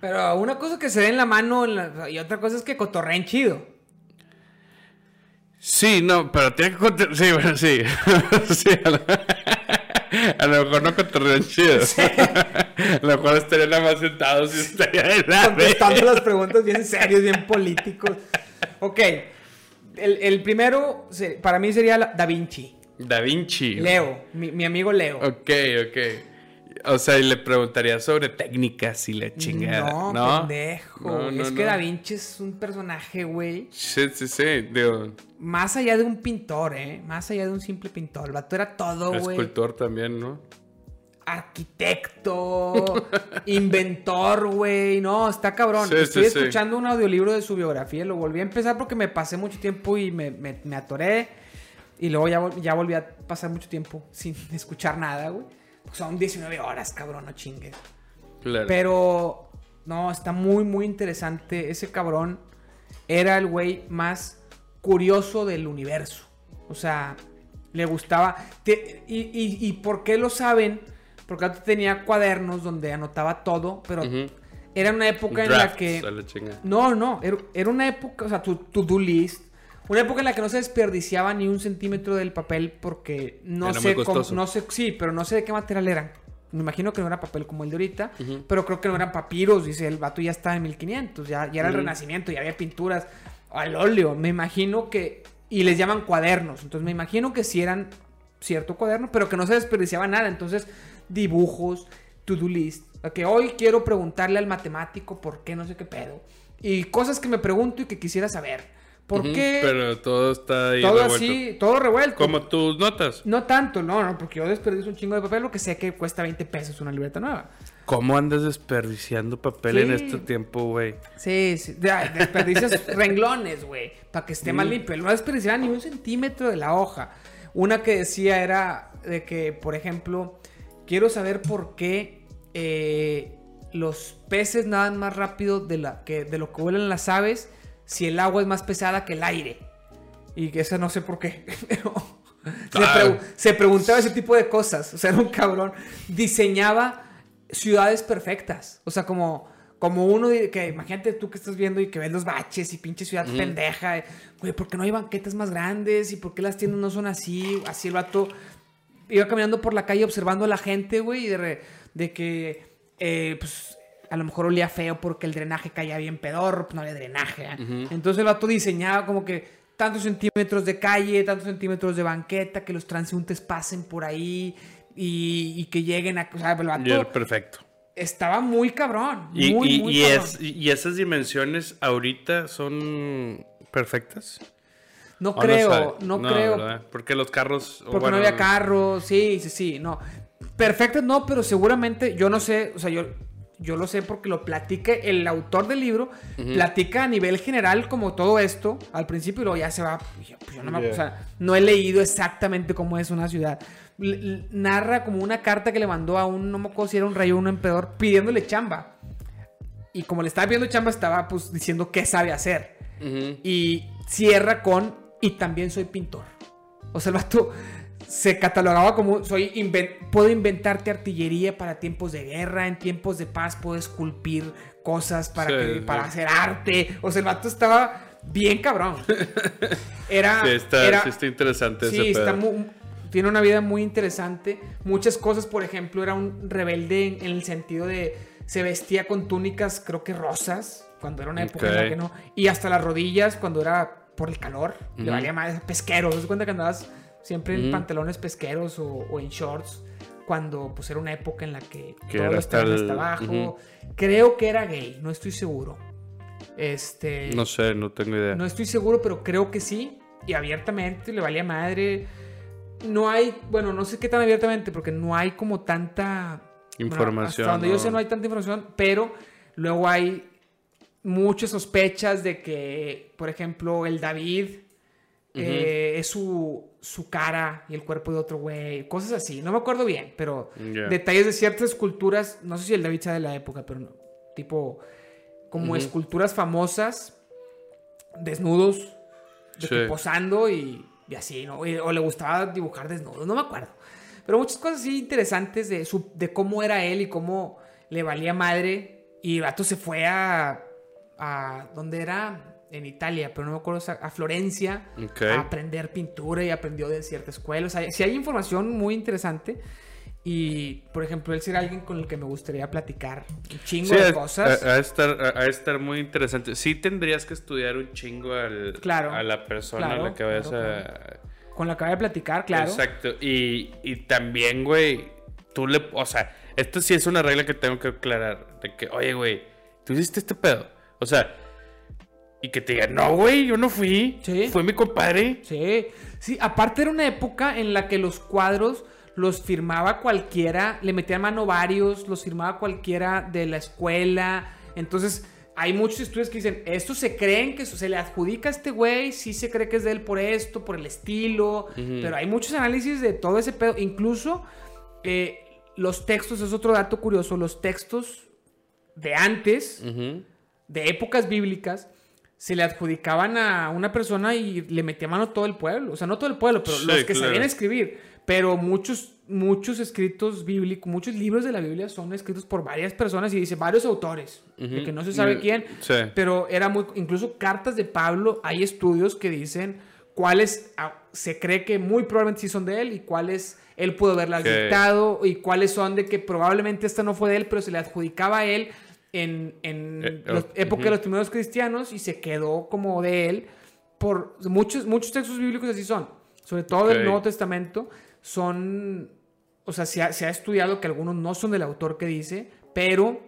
Pero una cosa que se dé en la mano y otra cosa es que cotorreen chido. Sí, no, pero tiene que. Sí, bueno, sí. sí, a lo, mejor no cotorrean chido. a lo mejor estarían nada más sentados y estaría de la Contestando las preguntas bien serios, bien políticos. Ok. El, el primero para mí sería Da Vinci. Da Vinci. Leo, mi, mi amigo Leo. Ok, ok. O sea, y le preguntaría sobre técnicas y la chingada. No, No, pendejo. No, no, es que. Da Vinci es un personaje, güey. Sí, sí, sí. Digo, Más allá de un pintor, ¿eh? Más allá de un simple pintor. El vato era todo, güey. escultor también, ¿no? arquitecto, inventor, güey. No, está cabrón. Sí, Estoy sí, sí. escuchando un audiolibro de su biografía. Lo volví a empezar porque me pasé mucho tiempo y me, me- me atoré. Y luego ya, vol- ya volví a pasar mucho tiempo sin escuchar nada, güey. Son 19 horas, cabrón, no chingues. Claro. Pero, no, está muy, muy interesante. Ese cabrón era el güey más curioso del universo. O sea, le gustaba. te- y, y- y por qué lo saben? Porque antes tenía cuadernos donde anotaba todo, pero era una época en la que. la. No, no, era, era una época, o sea, tu to-do list. Una época en la que no se desperdiciaba ni un centímetro del papel porque no Era sé cómo, no sé, sí, pero no sé de qué material eran. Me imagino que no era papel como el de ahorita, pero creo que no eran papiros, dice, el vato ya estaba en 1500, ya, ya era el renacimiento, ya había pinturas al óleo, me imagino que, y les llaman cuadernos, entonces me imagino que sí eran cierto cuaderno, pero que no se desperdiciaba nada, entonces dibujos, to-do list, que hoy quiero preguntarle al matemático por qué no sé qué pedo, y cosas que me pregunto y que quisiera saber. ¿Por qué? Pero todo está ahí todo revuelto. así, todo revuelto. Como tus notas. No tanto, no, no, porque yo desperdicio un chingo de papel, lo que sé que cuesta 20 pesos una libreta nueva. ¿Cómo andas desperdiciando papel en este tiempo, güey? Sí, sí. de- Desperdicias renglones, güey. Para que esté más limpio. No desperdiciaba ni un centímetro de la hoja. Una que decía era de que, por ejemplo, quiero saber por qué eh, los peces nadan más rápido de, la, que, de lo que vuelan las aves si el agua es más pesada que el aire. Y que eso no sé por qué. Pero se, pregu- se preguntaba ese tipo de cosas. O sea, era un cabrón. Diseñaba ciudades perfectas. O sea, como, como uno que imagínate tú que estás viendo y que ves los baches y pinche ciudad pendeja. eh, Güey, ¿por qué no hay banquetas más grandes? ¿Y por qué las tiendas no son así? Así el vato iba caminando por la calle observando a la gente, güey, y de, re- de que, eh, pues, a lo mejor olía feo porque el drenaje caía bien pedor, pues no había drenaje. ¿eh? Entonces el vato diseñaba como que tantos centímetros de calle, tantos centímetros de banqueta, que los transeúntes pasen por ahí y, y que lleguen a... O sea, el vato perfecto. estaba muy cabrón. Y, muy, y- muy y cabrón. es- y esas dimensiones ahorita son perfectas. No ¿O no creo, no, creo. ¿verdad? Porque los carros. Porque bueno, no había carros, sí, sí, sí, no. Perfecto, no, pero seguramente, yo no sé, o sea, yo, yo lo sé porque lo platica el autor del libro, platica a nivel general como todo esto al principio y luego ya se va, pues yo, pues yo no, me- Yeah. o sea, no he leído exactamente cómo es una ciudad. L- narra como una carta que le mandó a un, no me acuerdo si era un rey o un emperador, pidiéndole chamba. Y como le estaba pidiendo chamba, estaba pues diciendo qué sabe hacer. Y cierra con, y también soy pintor. O sea, el vato se catalogaba como, soy inven- puedo inventarte artillería para tiempos de guerra, en tiempos de paz puedo esculpir cosas para, Sí, que- sí. para hacer arte. O sea, el vato estaba bien cabrón. Era... Sí, está, era- sí está interesante Sí, ese está pedo. mu- tiene una vida muy interesante. Muchas cosas, por ejemplo, era un rebelde en, en el sentido de se vestía con túnicas, creo que rosas, cuando era una época en la Ok. que no. Y hasta las rodillas, cuando era por el calor, le Ujú. valía más pesquero. ¿Te das cuenta que andabas siempre en pantalones pesqueros o, o en shorts? Cuando pues era una época en la que, los hasta el- hasta abajo. Creo que era gay, no estoy seguro. Este. No sé, no tengo idea. No estoy seguro, pero creo que sí. Y abiertamente le valía madre. No hay, bueno, no sé qué tan abiertamente, porque no hay como tanta bueno, Información, hasta donde yo sé, no hay tanta información, pero luego hay muchas sospechas de que, por ejemplo, el David eh, es su, su cara y el cuerpo de otro güey, cosas así. No me acuerdo bien, pero detalles de ciertas esculturas, no sé si el David sea de la época, pero no, tipo como esculturas famosas, desnudos, de que Sí. posando y, y así, ¿no? Y- O le gustaba dibujar desnudos, no me acuerdo. Pero muchas cosas así interesantes de, su, de cómo era él y cómo le valía madre. Y el vato se fue a. a ¿Dónde era? En Italia, pero no me acuerdo, a Florencia, Ok. a aprender pintura y aprendió de cierta escuela. O sea, sí hay información muy interesante. Y, por ejemplo, él sería alguien con el que me gustaría platicar un chingo Sí, de cosas. a- a estar, a, a estar muy interesante. Sí tendrías que estudiar un chingo al, Claro. a la persona Claro, a la que vayas claro, a... Con la que voy a platicar, claro. Exacto. Y, y también, güey, tú le... O sea, esto sí es una regla que tengo que aclarar. De que, oye, güey, tú hiciste este pedo. O sea, y que te digan, no, güey, yo no fui. Sí. Fue mi compadre. Sí, sí, aparte era una época en la que los cuadros los firmaba cualquiera, le metían mano varios, los firmaba cualquiera de la escuela. Entonces, hay muchos estudios que dicen, esto se creen que se le adjudica a este güey, sí se cree que es de él por esto, por el estilo, pero hay muchos análisis de todo ese pedo. Incluso eh, los textos, es otro dato curioso, los textos de antes, de épocas bíblicas, se le adjudicaban a una persona y le metía mano todo el pueblo. O sea, no todo el pueblo, pero Sí, los que claro. sabían escribir. Pero muchos, muchos escritos bíblicos, muchos libros de la Biblia son escritos por varias personas y dice varios autores, de que no se sabe Mm, quién. sí. Pero era muy, incluso cartas de Pablo, hay estudios que dicen cuáles ah, se cree que muy probablemente sí son de él y cuáles él pudo haberlas dictado y cuáles son de que probablemente esta no fue de él, pero se le adjudicaba a él en, en Eh, la oh, época ujú. de los primeros cristianos y se quedó como de él por muchos, muchos textos bíblicos así son, sobre todo del Ok. Nuevo Testamento, son, o sea, se ha, se ha estudiado que algunos no son del autor que dice, pero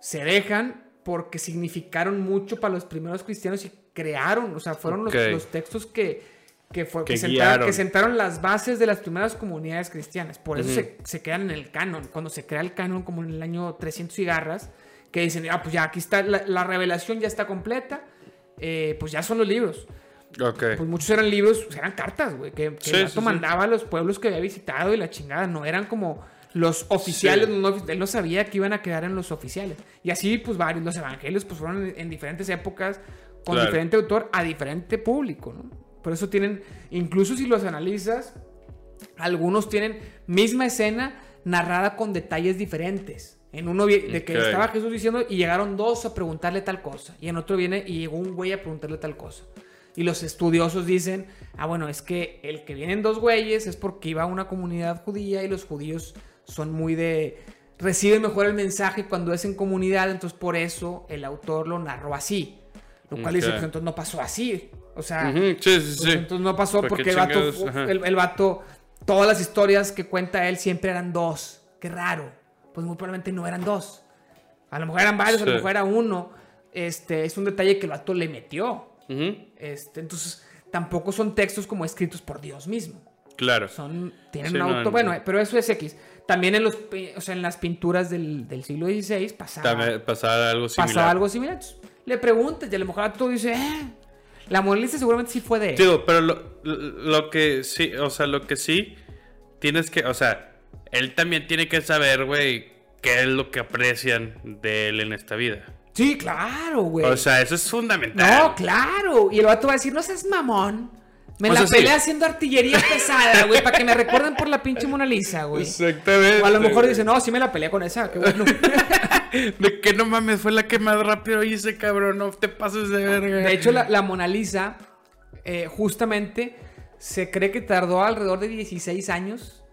se dejan porque significaron mucho para los primeros cristianos y crearon, o sea, fueron los, Ok. los textos que, que, fue- Que que sentaron, que sentaron las bases de las primeras comunidades cristianas. Por eso Ujú. se, se quedan en el canon. Cuando se crea el canon, como en el año 300 y garras, que dicen, ah, pues ya aquí está, la, la revelación ya está completa, eh, pues ya son los libros. Ok. Pues muchos eran libros, pues eran cartas, güey, que, que Sí, el sí, sí. mandaba a los pueblos que había visitado y la chingada, no eran como los oficiales, Sí. no- él no sabía que iban a quedar en los oficiales. Y así, pues varios, los evangelios, pues fueron en, en diferentes épocas, con Claro. diferente autor, a diferente público, ¿no? Por eso tienen, incluso si los analizas, algunos tienen misma escena narrada con detalles diferentes. En uno de que estaba Jesús diciendo y llegaron dos a preguntarle tal cosa. Y en otro viene y llegó un güey a preguntarle tal cosa. Y los estudiosos dicen, ah, bueno, es que el que vienen dos güeyes es porque iba a una comunidad judía y los judíos son muy de... reciben mejor el mensaje cuando es en comunidad, entonces por eso el autor lo narró así. Lo cual dice, pues entonces no pasó así. O sea, Sí, sí, pues sí. entonces no pasó ¿Por qué porque el vato, el vato, todas las historias que cuenta él siempre eran dos. Qué raro. Pues muy probablemente no eran dos. A lo mejor eran varios, a lo mejor era uno. Este, es un detalle que el vato le metió. Este, entonces, tampoco son textos como escritos por Dios mismo. Claro. Son, tienen Sí, un auto, no. bueno, pero eso es X. También en los, o sea, en las pinturas del, del siglo XVI pasaba, También pasaba algo similar. pasaba algo similar. Le preguntas y a lo mejor tú dices, eh, la Mona seguramente sí fue de él. Digo, pero lo, lo que sí, o sea, lo que sí tienes que, o sea, él también tiene que saber, güey, qué es lo que aprecian de él en esta vida. Sí, claro, güey. O sea, eso es fundamental. no, claro. Y el vato va a decir, no seas mamón. Me O la sea, sí. haciendo artillería pesada, güey, para que me recuerden por la pinche Mona Lisa, güey. Exactamente. O a lo mejor dice, no, sí me la peleé con esa, qué bueno. De que no mames, fue la que más rápido hice, cabrón. No te pases de verga. De hecho, la, la Mona Lisa, eh, justamente, se cree que tardó alrededor de 16 años.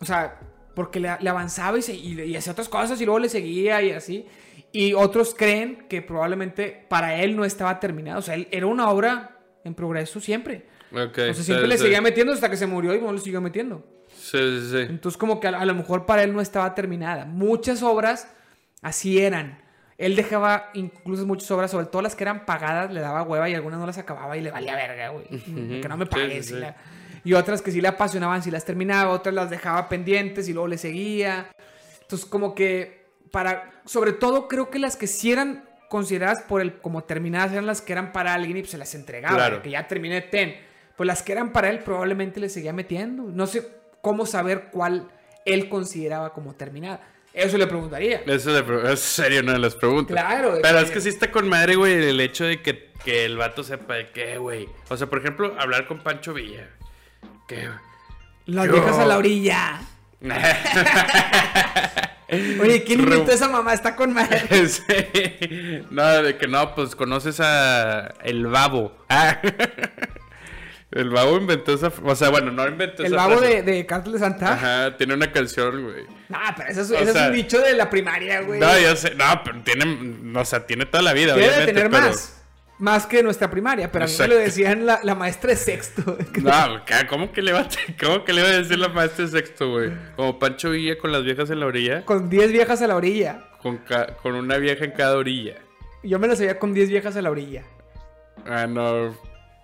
O sea, porque le, le avanzaba y, se- y- y hacía otras cosas y luego le seguía y así. Y otros creen que probablemente para él no estaba terminado. O sea, él era una obra en progreso siempre. Ok, O sea, sí, siempre le sí. seguía metiendo hasta que se murió y no le siguió metiendo. Sí, sí, sí. Entonces, como que a, a lo mejor para él no estaba terminada. Muchas obras así eran. Él dejaba incluso muchas obras, sobre todo las que eran pagadas, le daba hueva y algunas no las acababa y le valía verga, güey. Que no me Sí, pagues. sí, sí. la- Y otras que sí le apasionaban, si las terminaba, otras las dejaba pendientes y luego le seguía. Entonces, como que para, sobre todo creo que las que sí eran consideradas por él como terminadas eran las que eran para alguien y pues se las entregaba, Claro. que ya terminé ten. Pues las que eran para él probablemente le seguía metiendo. No sé cómo saber cuál él consideraba como terminada. Eso le preguntaría. Eso le es serio una de las preguntas. Claro, Pero que- es que sí está con madre, güey, el hecho de que, que el vato sepa de qué, güey. O sea, por ejemplo, hablar con Pancho Villa. ¿Qué? Las Yo- viejas a la orilla. Oye, ¿quién inventó esa mamá? Está con madre. Sí. No, de que no, pues conoces a el babo. Ah. El babo inventó esa. O sea, bueno, no inventó El esa babo frase. de, de Santa. Ajá, tiene una canción, güey. Nah, pero eso es, un dicho de la primaria, güey. No, yo sé. No, pero tiene. O sea, tiene toda la vida, Debe de obviamente. tener pero- más. Más que nuestra primaria, pero a mí me lo decían la, la maestra de sexto. No. ¿cómo que le va a, cómo que le va a decir la maestra de sexto, güey? Como Pancho Villa con las viejas en la orilla, Con 10 viejas a la orilla. con, ca- con una vieja en cada orilla. Yo me lo sabía con 10 viejas a la orilla. Ah, no.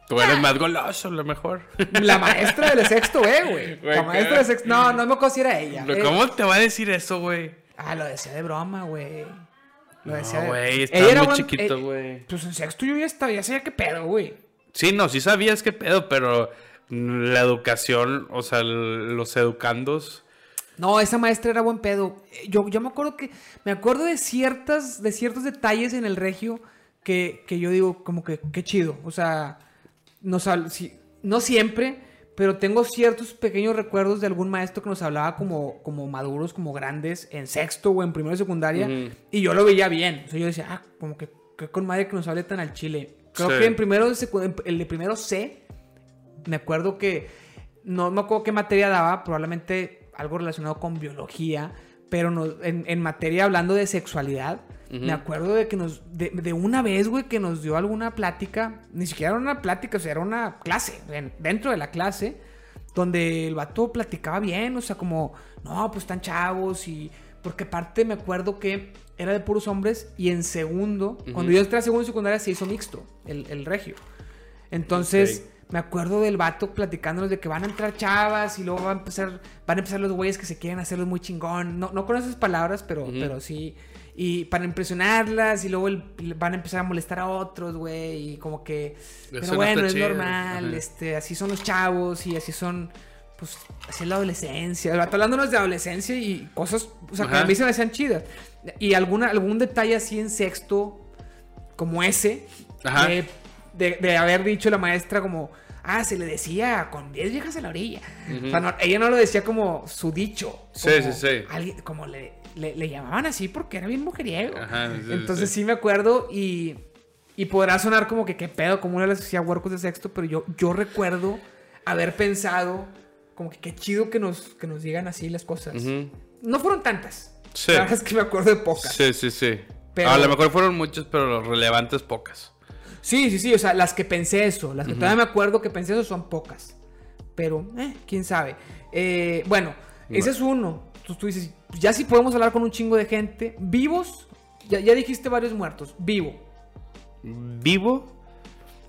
Tú eres más goloso, a lo mejor. La maestra del sexto, eh, güey. La maestra del sexto. No, no me acuerdo si era ella. Eh, ¿Cómo te va a decir eso, güey? Ah, lo decía de broma, güey. Lo decía No, de- güey, estaba muy buen- chiquito, eh, güey. Pues en sexto yo ya estaba, ya sabía qué pedo, güey. Sí, no, sí sabías qué pedo, pero la educación, o sea, los educandos. No, esa maestra era buen pedo. Yo, yo me acuerdo que. Me acuerdo de ciertas. de ciertos detalles en el regio que, que yo digo, como que qué chido. O sea. Hab- sí, no siempre, pero tengo ciertos pequeños recuerdos de algún maestro que nos hablaba como, como maduros, como grandes, en sexto o en primero de secundaria. Ujú. Y yo lo veía bien. O sea, yo decía, ah, como que qué con madre que nos hable tan al chile. Creo Sí. que en primero de el de primero C, me acuerdo que no me acuerdo qué materia daba, probablemente algo relacionado con biología, pero no- en, en materia hablando de sexualidad, me acuerdo de que nos, de, de una vez, güey, que nos dio alguna plática, ni siquiera era una plática, o sea, era una clase, en- dentro de la clase, donde el vato platicaba bien, o sea, como, no, pues están chavos y Porque aparte me acuerdo que era de puros hombres y en segundo, cuando yo entré a segundo y secundaria se hizo mixto, el, el regio. Entonces, me acuerdo del vato platicándonos de que van a entrar chavas y luego van a empezar, van a empezar los güeyes que se quieren hacerlos muy chingón. No, no con esas palabras, pero, pero sí. Y para impresionarlas y luego van a empezar a molestar a otros, güey. Y como que... pero bueno, es normal. Este, así son los chavos y así son... Pues así es la adolescencia. El hablándonos de adolescencia y cosas... O sea, que a mí se me hacían chidas. Y alguna, algún detalle así en sexto, como ese, de, haber dicho la maestra como, ah, se le decía con 10 viejas en la orilla. O sea, ella no lo decía como su dicho. Sí, sí, sí. como le, le, llamaban así porque era bien mujeriego. Entonces sí. me acuerdo y, y podrá sonar como que qué pedo, como una les hacía huercos de sexto, pero yo, yo recuerdo haber pensado como que qué chido que nos, que nos digan así las cosas. No fueron tantas. Sí. La verdad es que me acuerdo de pocas. Sí, sí, sí. A lo mejor fueron muchas, pero relevantes pocas. Sí, sí, sí, o sea, las que pensé eso, las que todavía me acuerdo que pensé eso son pocas. Pero, eh, quién sabe. Eh, bueno, ese es uno. Tú, tú, dices, ya sí podemos hablar con un chingo de gente. Vivos, ya, ya dijiste varios muertos. Vivo. ¿Vivo?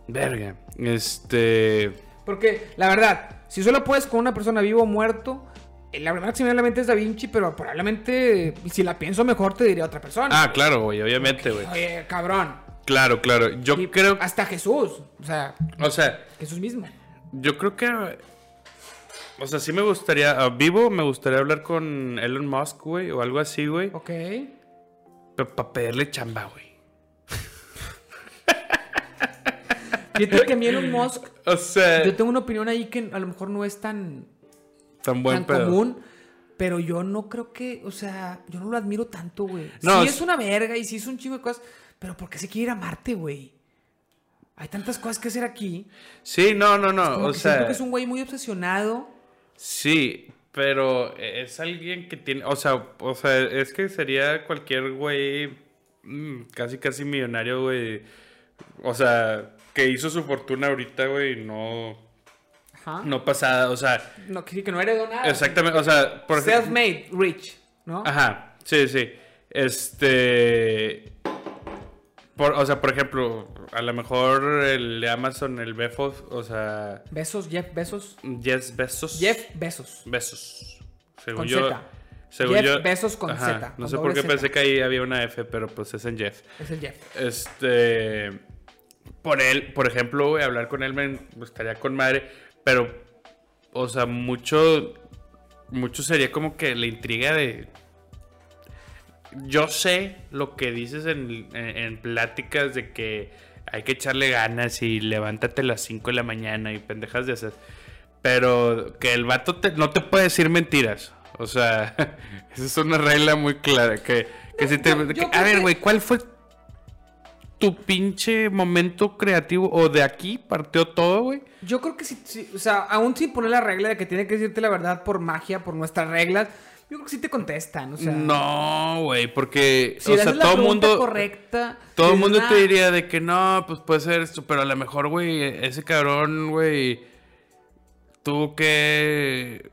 Verga. Este. Porque, la verdad, si solo puedes con una persona vivo o muerto, eh, la primera que se me viene a la mente es Da Vinci, pero probablemente, si la pienso mejor, te diría otra persona. Ah, claro, güey, obviamente, güey. Oye, cabrón. Claro, claro. Yo creo. Hasta Jesús. O sea. O sea. Jesús mismo. Yo creo que. O sea, sí me gustaría. Ah, vivo, me gustaría hablar con Elon Musk, güey, o algo así, güey. Ok. Pero para pedirle chamba, güey. Fíjate que a mí Elon Musk. O sea. Yo tengo una opinión ahí que a lo mejor no es tan. Tan buen tan común. Pero yo no creo que. O sea, yo no lo admiro tanto, güey. No, sí es una verga y sí es un chingo de cosas. Pero ¿por qué se quiere ir a Marte, güey? Hay tantas cosas que hacer aquí. Sí, no, no, no. o sea, que es un güey muy obsesionado. Sí, pero es alguien que tiene, o sea, o sea, es que sería cualquier güey mm, casi casi millonario, güey. O sea, que hizo su fortuna ahorita, güey, no Ajá. no pasada, o sea, no que, que no heredó nada. Exactamente, o sea, por self-made rich, ¿no? Ajá. Sí, sí. Este o sea, por ejemplo, a lo mejor el de Amazon, el Befos, o sea. Besos, Jeff Besos. Jeff Besos. Jeff Besos. Besos. Según con yo. Z. Según Jeff yo, Besos con Z. no sé por qué pensé que ahí había una F, pero pues es en Jeff. Es el Jeff. Este. Por él, por ejemplo, hablar con él me gustaría con madre, pero. O sea, mucho. Mucho sería como que la intriga de yo sé lo que dices en, pláticas de que hay que echarle ganas y levántate a las 5 de la mañana y pendejas de esas. Pero que el vato no te puede decir mentiras. O sea, esa es una regla muy clara. Que, si te, a ver, güey, ¿cuál fue tu pinche momento creativo? ¿O de aquí partió todo, güey? Yo creo que sí, o sea, aún sin poner la regla de que tiene que decirte la verdad por magia, por nuestras reglas yo creo que sí te contestan, o sea. No, güey, porque. o sea, todo el mundo. correcta. Todo el mundo te diría de que no, pues puede ser esto, pero a lo mejor, güey, ese cabrón, güey, tuvo que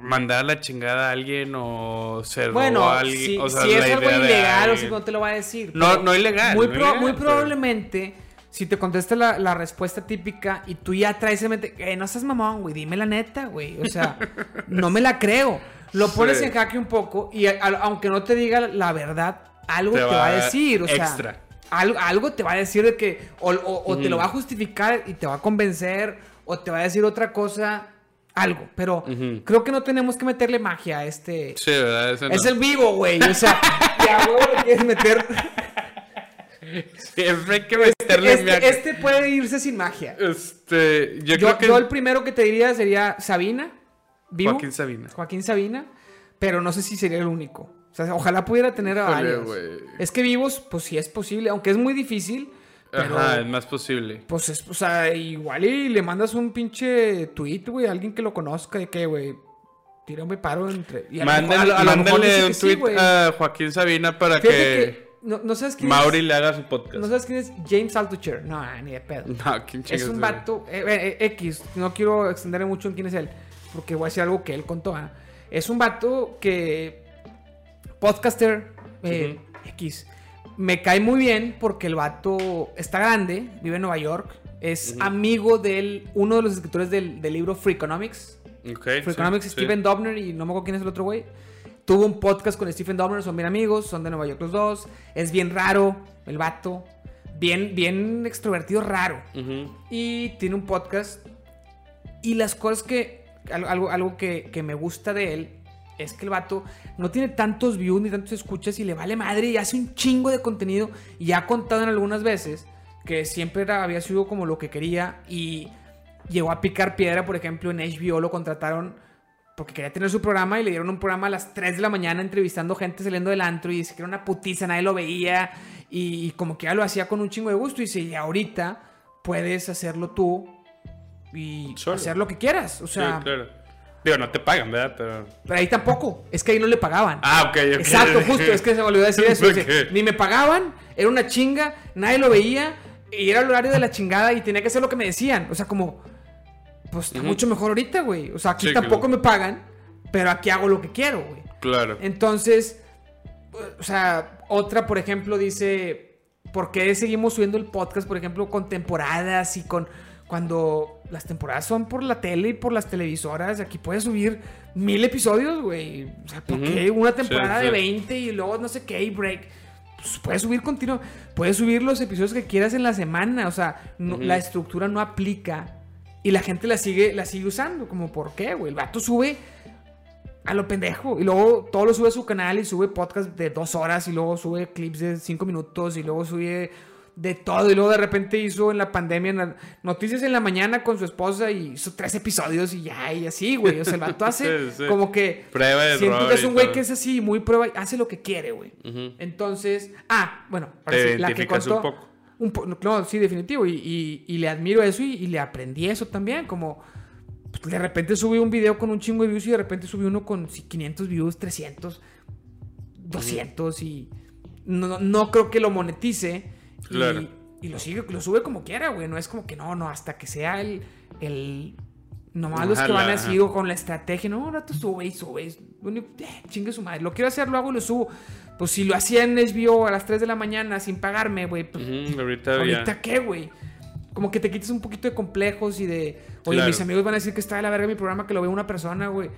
mandar a la chingada a alguien o se bueno, a alguien. Si, o sea, si es algo ilegal o si no te lo va a decir. No, no ilegal. Muy, muy probablemente, si te contesta la, la, respuesta típica y tú ya traes en mente, eh, no seas mamón, güey, dime la neta, güey. O sea, no me la creo. Lo pones en jaque un poco y aunque no te diga la verdad, algo te, va, a decir. O sea, Algo, te va a decir de que o, te lo va a justificar y te va a convencer o te va a decir otra cosa. Algo, pero creo que no tenemos que meterle magia a este. Sí, ¿verdad? es el vivo, güey. O sea, ya, güey, quieres meter. Siempre hay que meterle este, este, este, puede irse sin magia. Este, yo, creo que... yo el primero que te diría sería Sabina. Joaquín Sabina. Joaquín Sabina, pero no sé si sería el único. O sea, ojalá pudiera tener a varios. Es que vivos, pues sí es posible, aunque es muy difícil. Pero, Ajá, es más posible. Pues es, o sea, igual y le mandas un pinche tweet, güey, a alguien que lo conozca, de que, güey, tira un paro entre. mándale, un tweet a Joaquín Sabina para que, no, sabes quién Mauri le haga su podcast. No sabes quién es James Altucher. No, ni de pedo. No, ¿quién Es un vato. Eh, eh, X. No quiero extenderme mucho en quién es él porque voy a decir algo que él contó. ¿ah? Es un vato que podcaster eh, X. Me cae muy bien porque el vato está grande, vive en Nueva York, es amigo de uno de los escritores del, libro Free Economics. Okay, Free Economics, Stephen Dobner y no me acuerdo quién es el otro güey. Tuvo un podcast con Stephen Dobner, son bien amigos, son de Nueva York los dos. Es bien raro el vato, bien, bien extrovertido, raro. Y tiene un podcast. Y las cosas que, algo, algo que, me gusta de él es que el vato no tiene tantos views ni tantos escuchas y le vale madre y hace un chingo de contenido. Y ha contado en algunas veces que siempre había sido como lo que quería y llegó a picar piedra, por ejemplo, en HBO lo contrataron porque quería tener su programa y le dieron un programa a las 3 de la mañana entrevistando gente saliendo del antro y dice que era una putiza, nadie lo veía y, como que ya lo hacía con un chingo de gusto y dice, ahorita puedes hacerlo tú y hacer lo que quieras, o sea... Digo, no te pagan, ¿verdad? Pero... Pero ahí tampoco. Es que ahí no le pagaban. Ah, ok, ok. Exacto, justo. Es que se me olvidó decir eso. ni me pagaban, era una chinga, nadie lo veía y era el horario de la chingada y tenía que hacer lo que me decían. O sea, como, pues está mucho mejor ahorita, güey. O sea, aquí tampoco me pagan, pero aquí hago lo que quiero, güey. Claro. Entonces, o sea, otra, por ejemplo, dice, ¿por qué seguimos subiendo el podcast, por ejemplo, con temporadas y con cuando las temporadas son por la tele y por las televisoras, aquí puedes subir mil episodios, güey. O sea, ¿por qué una temporada de 20 y luego no sé qué y break? Pues puedes subir continuo, puedes subir los episodios que quieras en la semana, o sea, la estructura no aplica y la gente la sigue, la sigue usando, como por qué, güey. El vato sube a lo pendejo y luego todo lo sube a su canal y sube podcast de dos horas y luego sube clips de cinco minutos y luego sube de todo. Y luego de repente hizo en la pandemia noticias en la mañana con su esposa y hizo tres episodios y ya, y así, güey. O sea, el vato hace como que. Prueba de Siento que es un güey que es así, muy prueba, hace lo que quiere, güey. Entonces. Ah, bueno, la que contó. Un poco. no, sí, definitivo. Y, y, le admiro eso y, le aprendí eso también. Como pues, de repente subí un video con un chingo de views y de repente subí uno con 500 views, 300, 200 y no, no creo que lo monetice. Y, lo sigue, lo sube como quiera, güey. No es como que no, no, hasta que sea el. el nomás los que van así con la estrategia. No, ahora tú sube y sube. Eh, chingue su madre. Lo quiero hacer, lo hago y lo subo. Pues si lo hacía en SBO a las 3 de la mañana sin pagarme, güey. Pues, ahorita, ¿Ahorita qué, güey? Como que te quites un poquito de complejos y de. Oye, mis amigos van a decir que está de la verga mi programa que lo ve una persona, güey.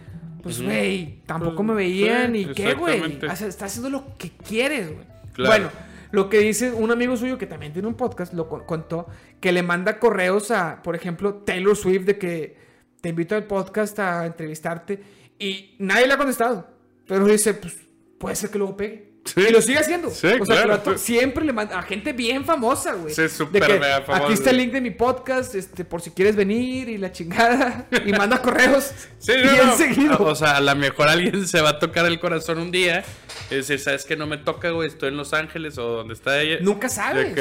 Pues, güey, tampoco pues, me veían y qué, güey. O sea, estás haciendo lo que quieres, güey. Bueno. Lo que dice un amigo suyo que también tiene un podcast, lo contó, que le manda correos a, por ejemplo, Taylor Swift de que te invito al podcast a entrevistarte y nadie le ha contestado. Pero dice, pues puede ser que luego pegue. Y lo sigue haciendo. Sí, o sea, claro. siempre le manda a gente bien famosa, güey. Sí, súper famosa. Aquí está el link de mi podcast, este, por si quieres venir y la chingada. Y manda correos. Sí, bien seguido. O sea, a lo mejor alguien se va a tocar el corazón un día. Y decir, ¿sabes que no me toca, güey? Estoy en Los Ángeles o donde está ella. Nunca sabes.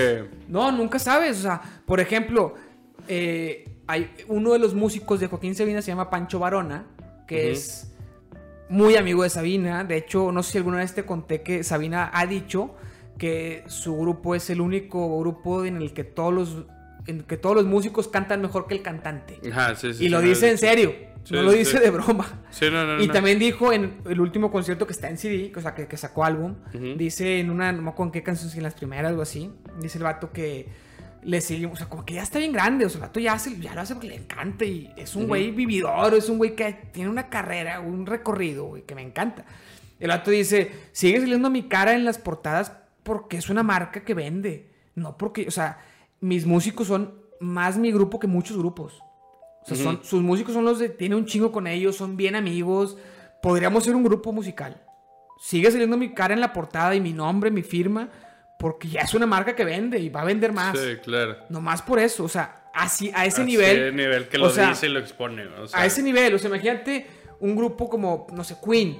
No, nunca sabes. O sea, por ejemplo, eh, hay uno de los músicos de Joaquín Sabina se llama Pancho Varona, que es muy amigo de Sabina. De hecho, no sé si alguna vez te conté que Sabina ha dicho que su grupo es el único grupo en el que todos los, en que todos los músicos cantan mejor que el cantante. y lo dice en serio. no lo dice de broma. y también dijo en el último concierto que está en CD, o sea, que, sacó álbum, dice en una, no me acuerdo en qué canción, si en las primeras o así, dice el vato que le seguimos, o sea, como que ya está bien grande, o sea, el vato ya, ya lo hace porque le encanta y es un güey vividor, es un güey que tiene una carrera, un recorrido, güey, que me encanta. El vato dice, sigue saliendo mi cara en las portadas porque es una marca que vende, no porque, o sea, mis músicos son más mi grupo que muchos grupos. O sea, son, sus músicos son los de, tiene un chingo con ellos, son bien amigos, podríamos ser un grupo musical. Sigue saliendo mi cara en la portada y mi nombre, mi firma, porque ya es una marca que vende y va a vender más. Sí, claro. Nomás por eso, o sea, así, a ese nivel. A ese nivel que lo dice y lo expone. A ese nivel, o sea, imagínate un grupo como, no sé, Queen,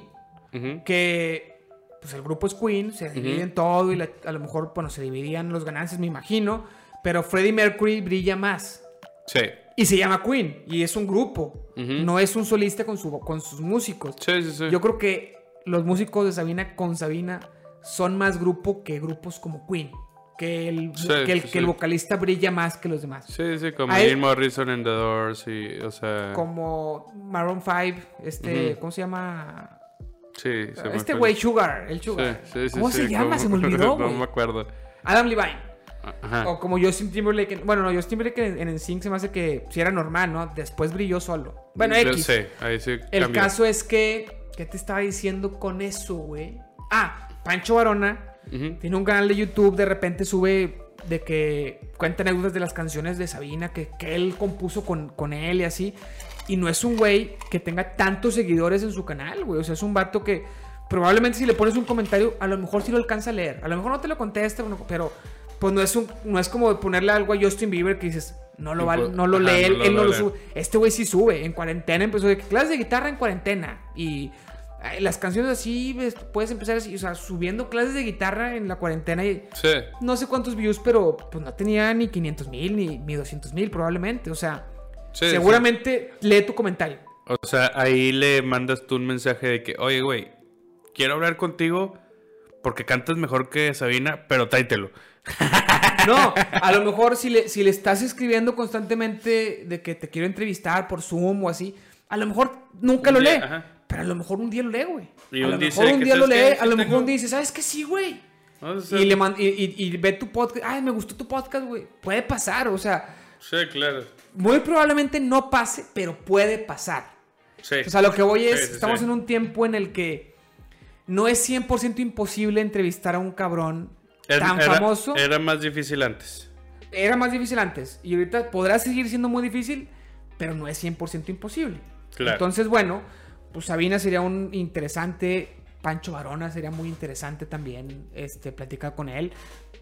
que pues el grupo es Queen, se dividen todo y a lo mejor, bueno, se dividían los ganancias, me imagino, pero Freddie Mercury brilla más. Sí. Y se llama Queen, y es un grupo, no es un solista con, su, con sus músicos. Sí, sí, sí. Yo creo que los músicos de Sabina con Sabina son más grupo que grupos como Queen. Que el, que, el, que el vocalista brilla más que los demás. Sí, sí, como Jim Morrison en The Doors y, o sea... Como Maroon 5, este, ¿cómo se llama? Sí, se Este güey, Sugar, el Sugar. Sí, ¿Cómo se llama? ¿cómo? Se me olvidó, No me acuerdo. Adam Levine. Ajá. O como Justin Timberlake. en- Bueno, no, Justin Timberlake en, en NSYNC se me hace que si era normal, ¿no? Después brilló solo. Bueno, Yo X. sé, ahí sí El caso es que. ¿Qué te estaba diciendo con eso, güey? Ah, Pancho Varona tiene un canal de YouTube. De repente sube de que cuenta anécdotas de las canciones de Sabina que, que él compuso con, con él y así. Y no es un güey que tenga tantos seguidores en su canal, güey. O sea, es un vato que probablemente si le pones un comentario, a lo mejor sí lo alcanza a leer. A lo mejor no te lo contesta, pero pues no es, un, no es como ponerle algo a Justin Bieber que dices, no lo, va- pues, no lo ajá, lee, no él, lo él no lo sube. Este güey sí sube. En cuarentena empezó de clases de guitarra en cuarentena. Y las canciones así, ves, puedes empezar así, o sea, subiendo clases de guitarra en la cuarentena y Sí. no sé cuántos views, pero pues no tenía ni 500 mil ni, ni 200 mil probablemente. O sea, Sí, seguramente lee tu comentario. O sea, ahí le mandas tú un mensaje de que, oye, güey, quiero hablar contigo porque cantas mejor que Sabina, pero tráetelo. No, a lo mejor si le, si le estás escribiendo constantemente de que te quiero entrevistar por Zoom o así, a lo mejor nunca Un lo lee. ajá. Pero a lo mejor un día lo lee, güey. A lo dice mejor un día lo ¿sabes lee, a lo mejor un día dice, ¿sabes qué? Sí, güey. O sea, Y, le man- y, y- y ve tu podcast. Ay, me gustó tu podcast, güey. Puede pasar, o sea, Sí, claro. muy probablemente no pase, pero puede pasar. Sí. O sea, lo que voy es, Sí, sí, estamos sí. en un tiempo en el que no es 100% imposible entrevistar a un cabrón Era- tan era- famoso. Era más difícil antes. Era más difícil antes y ahorita podrá seguir siendo muy difícil, pero no es 100% imposible. Claro. Entonces, bueno, pues Sabina sería un interesante, Pancho Varona sería muy interesante también, este, platicar con él.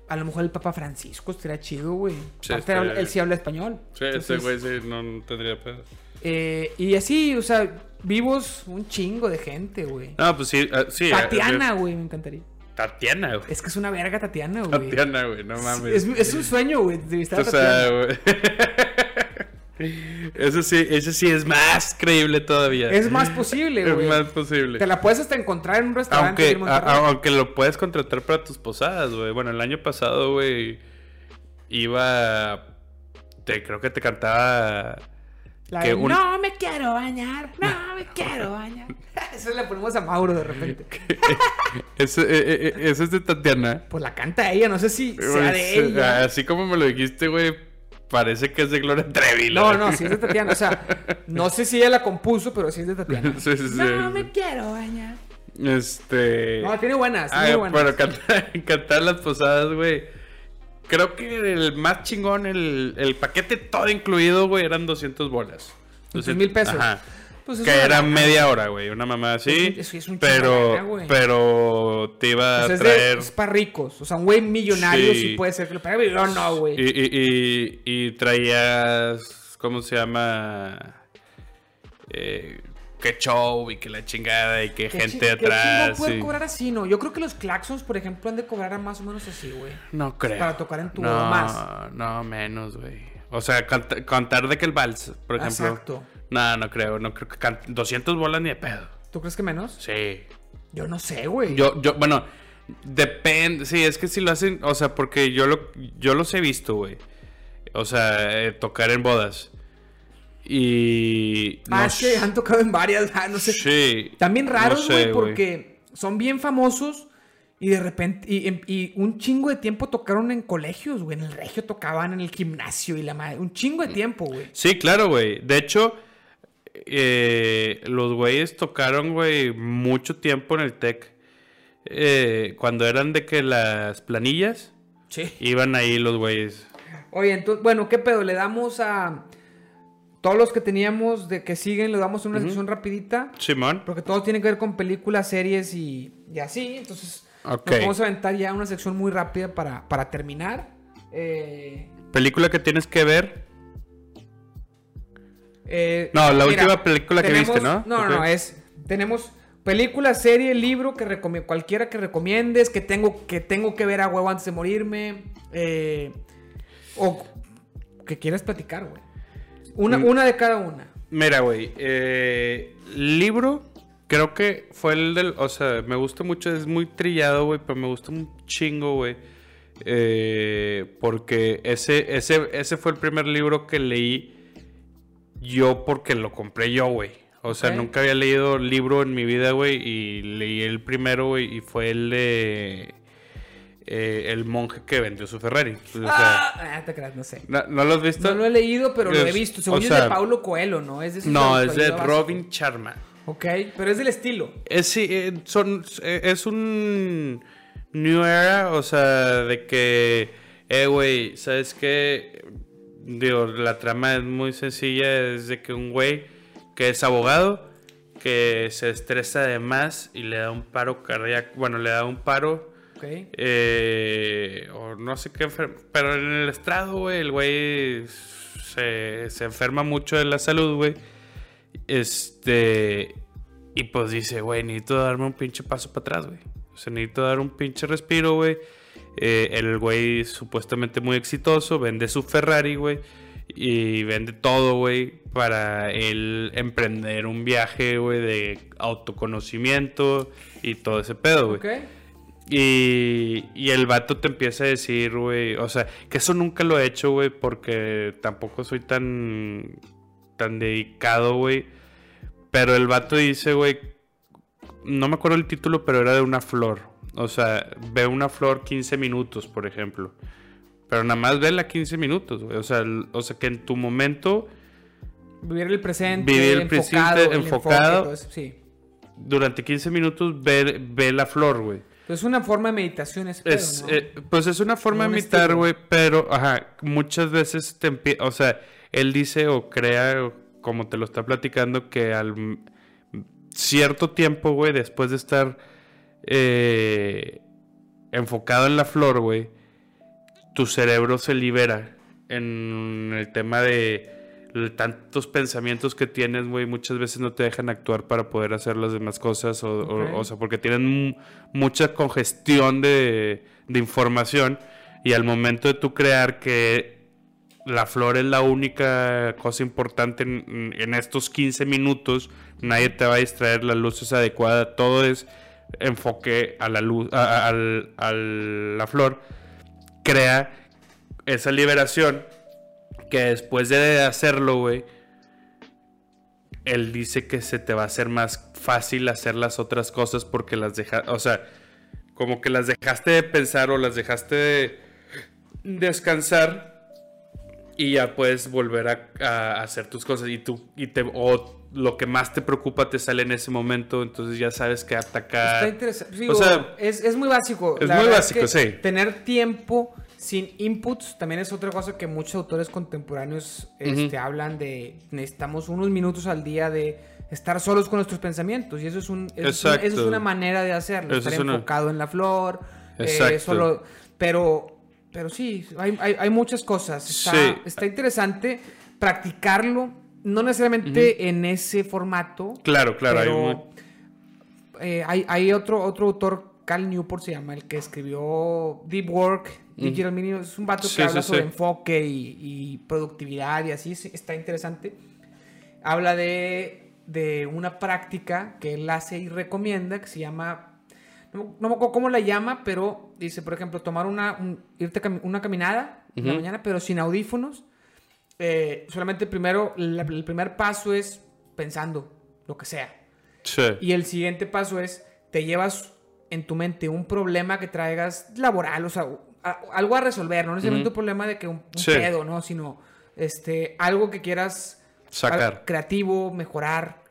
A lo mejor el Papa Francisco estaría chido, güey. Sí, estaría- él sí habla español. Sí, ese güey sí, no, no tendría pedo. eh, y así, o sea, vivos un chingo de gente, güey. No, pues sí, ah, sí. Tatiana, ah, güey, me encantaría. Tatiana, güey. Es que es una verga Tatiana, güey. Tatiana, güey, no mames. Es, es un sueño, güey, entrevistar a O sea, Tatiana. güey. Eso sí, eso sí es más creíble todavía. Es más posible, Es güey. más posible. Te la puedes hasta encontrar en un restaurante. Aunque, a- aunque lo puedes contratar para tus posadas, güey. Bueno, el año pasado, güey, iba... Te, creo que te cantaba... La que de, un- No me quiero bañar, no me quiero bañar. Eso le ponemos a Mauro de repente. Ese, eh, eh, eh, ese es de Tatiana. Pues la canta ella, no sé si sea Güey, de ella. Así como me lo dijiste, güey, parece que es de Gloria Trevi. No, no, sí es de Tatiana. O sea, no sé si ella la compuso, pero sí es de Tatiana. Sí, sí, sí. No me quiero bañar. Este... No, tiene buenas, Ah, muy buenas. pero cantar, cantar las posadas, güey. Creo que el más chingón, el, el paquete todo incluido, güey, eran 200 bolas. 200 mil pesos. Ajá. Pues es que era media hora, güey. Una mamá así. Es es un pero, pero te iba sea, a es, de- traer. es para ricos. O sea, un güey millonario sí, Sí. puede ser que lo pague, pero no, güey. Y, y, y, y traías. ¿Cómo se llama? Eh, que show y que la chingada y que ¿Qué gente chi- atrás. chingo puede sí. cobrar así, no? Yo creo que los claxons, por ejemplo, han de cobrar a más o menos así, güey. No creo. Para tocar en tu no, más. No, menos, güey. O sea, canta- cantar de que el vals, por ejemplo. Exacto. No, no creo. No creo que can- 200 bolas ni de pedo. ¿Tú crees que menos? Sí. Yo no sé, güey. Yo, yo, bueno, depende. Sí, es que si lo hacen, o sea, porque yo lo, yo los he visto, güey. O sea, eh, tocar en bodas. Y. Ah, no es que s- han tocado en varias, ah, no sé. Sí. También raros, no güey, sé, porque son bien famosos y de repente, y, y un chingo de tiempo tocaron en colegios, güey. En el regio tocaban en el gimnasio y la madre. Un chingo de tiempo, güey. Sí, claro, güey. De hecho, eh, los güeyes tocaron, güey, mucho tiempo en el TEC. Eh, cuando eran de que las planillas, Sí. iban ahí los güeyes. Oye, entonces, bueno, ¿qué pedo? Le damos a todos los que teníamos de que siguen, le damos una sección rapidita. Simón. Porque todo tiene que ver con películas, series y, y así. Entonces, Ok. nos vamos a aventar ya una sección muy rápida para, para terminar. Eh, Película que tienes que ver. Eh, No, la última película que viste, ¿no? No, no, no, es. Tenemos película, serie, libro, que cualquiera que recomiendes, que tengo, que tengo que ver a huevo antes de morirme. eh, o que quieras platicar, güey. Una, Mm. una de cada una. Mira, güey. eh, libro, creo que fue el del. O sea, me gusta mucho, es muy trillado, güey, pero me gusta un chingo, güey. eh, porque ese, ese, ese fue el primer libro que leí yo porque lo compré yo, güey. O sea, nunca había leído libro en mi vida, güey, y leí el primero, güey, y fue el de... Eh, el monje que vendió su Ferrari. O sea, ah, te creas, no sé. ¿No, lo has visto? No lo he leído, pero lo he visto. Según es de Paulo Coelho, ¿no? Es de no, es de Robin Charma. Ok, pero es del estilo. Es, sí, eh, son, eh, es un New Era, o sea, de que, eh, güey, ¿sabes qué? Digo, la trama es muy sencilla, es de que un güey que es abogado, que se estresa de más y le da un paro cardíaco, bueno, le da un paro, eh, o no sé qué, pero en el estrado, güey, el güey se, se enferma mucho de la salud, güey. Este, y pues dice, güey, necesito darme un pinche paso para atrás, güey. Se necesita dar un pinche respiro, güey. Eh, el güey supuestamente muy exitoso, vende su Ferrari, güey. Y vende todo, güey, para él emprender un viaje, güey, de autoconocimiento y todo ese pedo, güey. Y, y, el vato te empieza a decir, güey, o sea, que eso nunca lo he hecho, güey, porque tampoco soy tan, tan dedicado, güey. Pero el vato dice, güey, no me acuerdo el título, pero era de una flor. O sea, ve una flor 15 minutos, por ejemplo. Pero nada más vela 15 minutos, güey. O sea, o sea, que en tu momento... Vivir el presente. Vivir el presente enfocado. sí. Durante 15 minutos ve, ve la flor, güey. Es una forma de meditación, es, eh, Pues es una forma de meditar, güey, pero, ajá, muchas veces te empieza, o sea, él dice o crea, como te lo está platicando, que al cierto tiempo, güey, después de estar eh, enfocado en la flor, güey, tu cerebro se libera en el tema de tantos pensamientos que tienes, güey, muchas veces no te dejan actuar para poder hacer las demás cosas, o, sea, porque tienen mucha congestión de, de, información y al momento de tú crear que la flor es la única cosa importante en, estos 15 minutos. Nadie te va a distraer, la luz es adecuada, todo es enfoque a la luz, a, la flor. Crea esa liberación que después de hacerlo, güey, él dice que se te va a hacer más fácil hacer las otras cosas porque las dejaste, o sea, como que las dejaste de pensar o las dejaste de descansar y ya puedes volver a, hacer tus cosas y tú lo que más te preocupa te sale en ese momento entonces ya sabes que atacar. Está interesante. O sea, es, muy básico. es muy básico sí. tener tiempo sin inputs también es otra cosa que muchos autores contemporáneos este, hablan de necesitamos unos minutos al día de estar solos con nuestros pensamientos y eso es un, eso, es, una manera de hacerlo estar enfocado en la flor eh, solo pero pero sí, hay, muchas cosas. Está, interesante practicarlo, no necesariamente en ese formato. Claro, claro. Eh, hay, otro, otro autor, Cal Newport se llama, el que escribió Deep Work, Digital Minimum. Es un vato que habla sobre enfoque y, productividad y así. Está interesante. Habla de, de una práctica que él hace y recomienda que se llama no, me acuerdo cómo la llama, pero dice, por ejemplo, tomar una, irte una caminada en la mañana, pero sin audífonos. Eh, solamente primero, el primer paso es pensando lo que sea. Y el siguiente paso es, te llevas en tu mente un problema que traigas laboral, o sea, algo a resolver, no necesariamente un problema de que un, pedo, ¿no? Sino este, algo que quieras sacar. creativo, mejorar,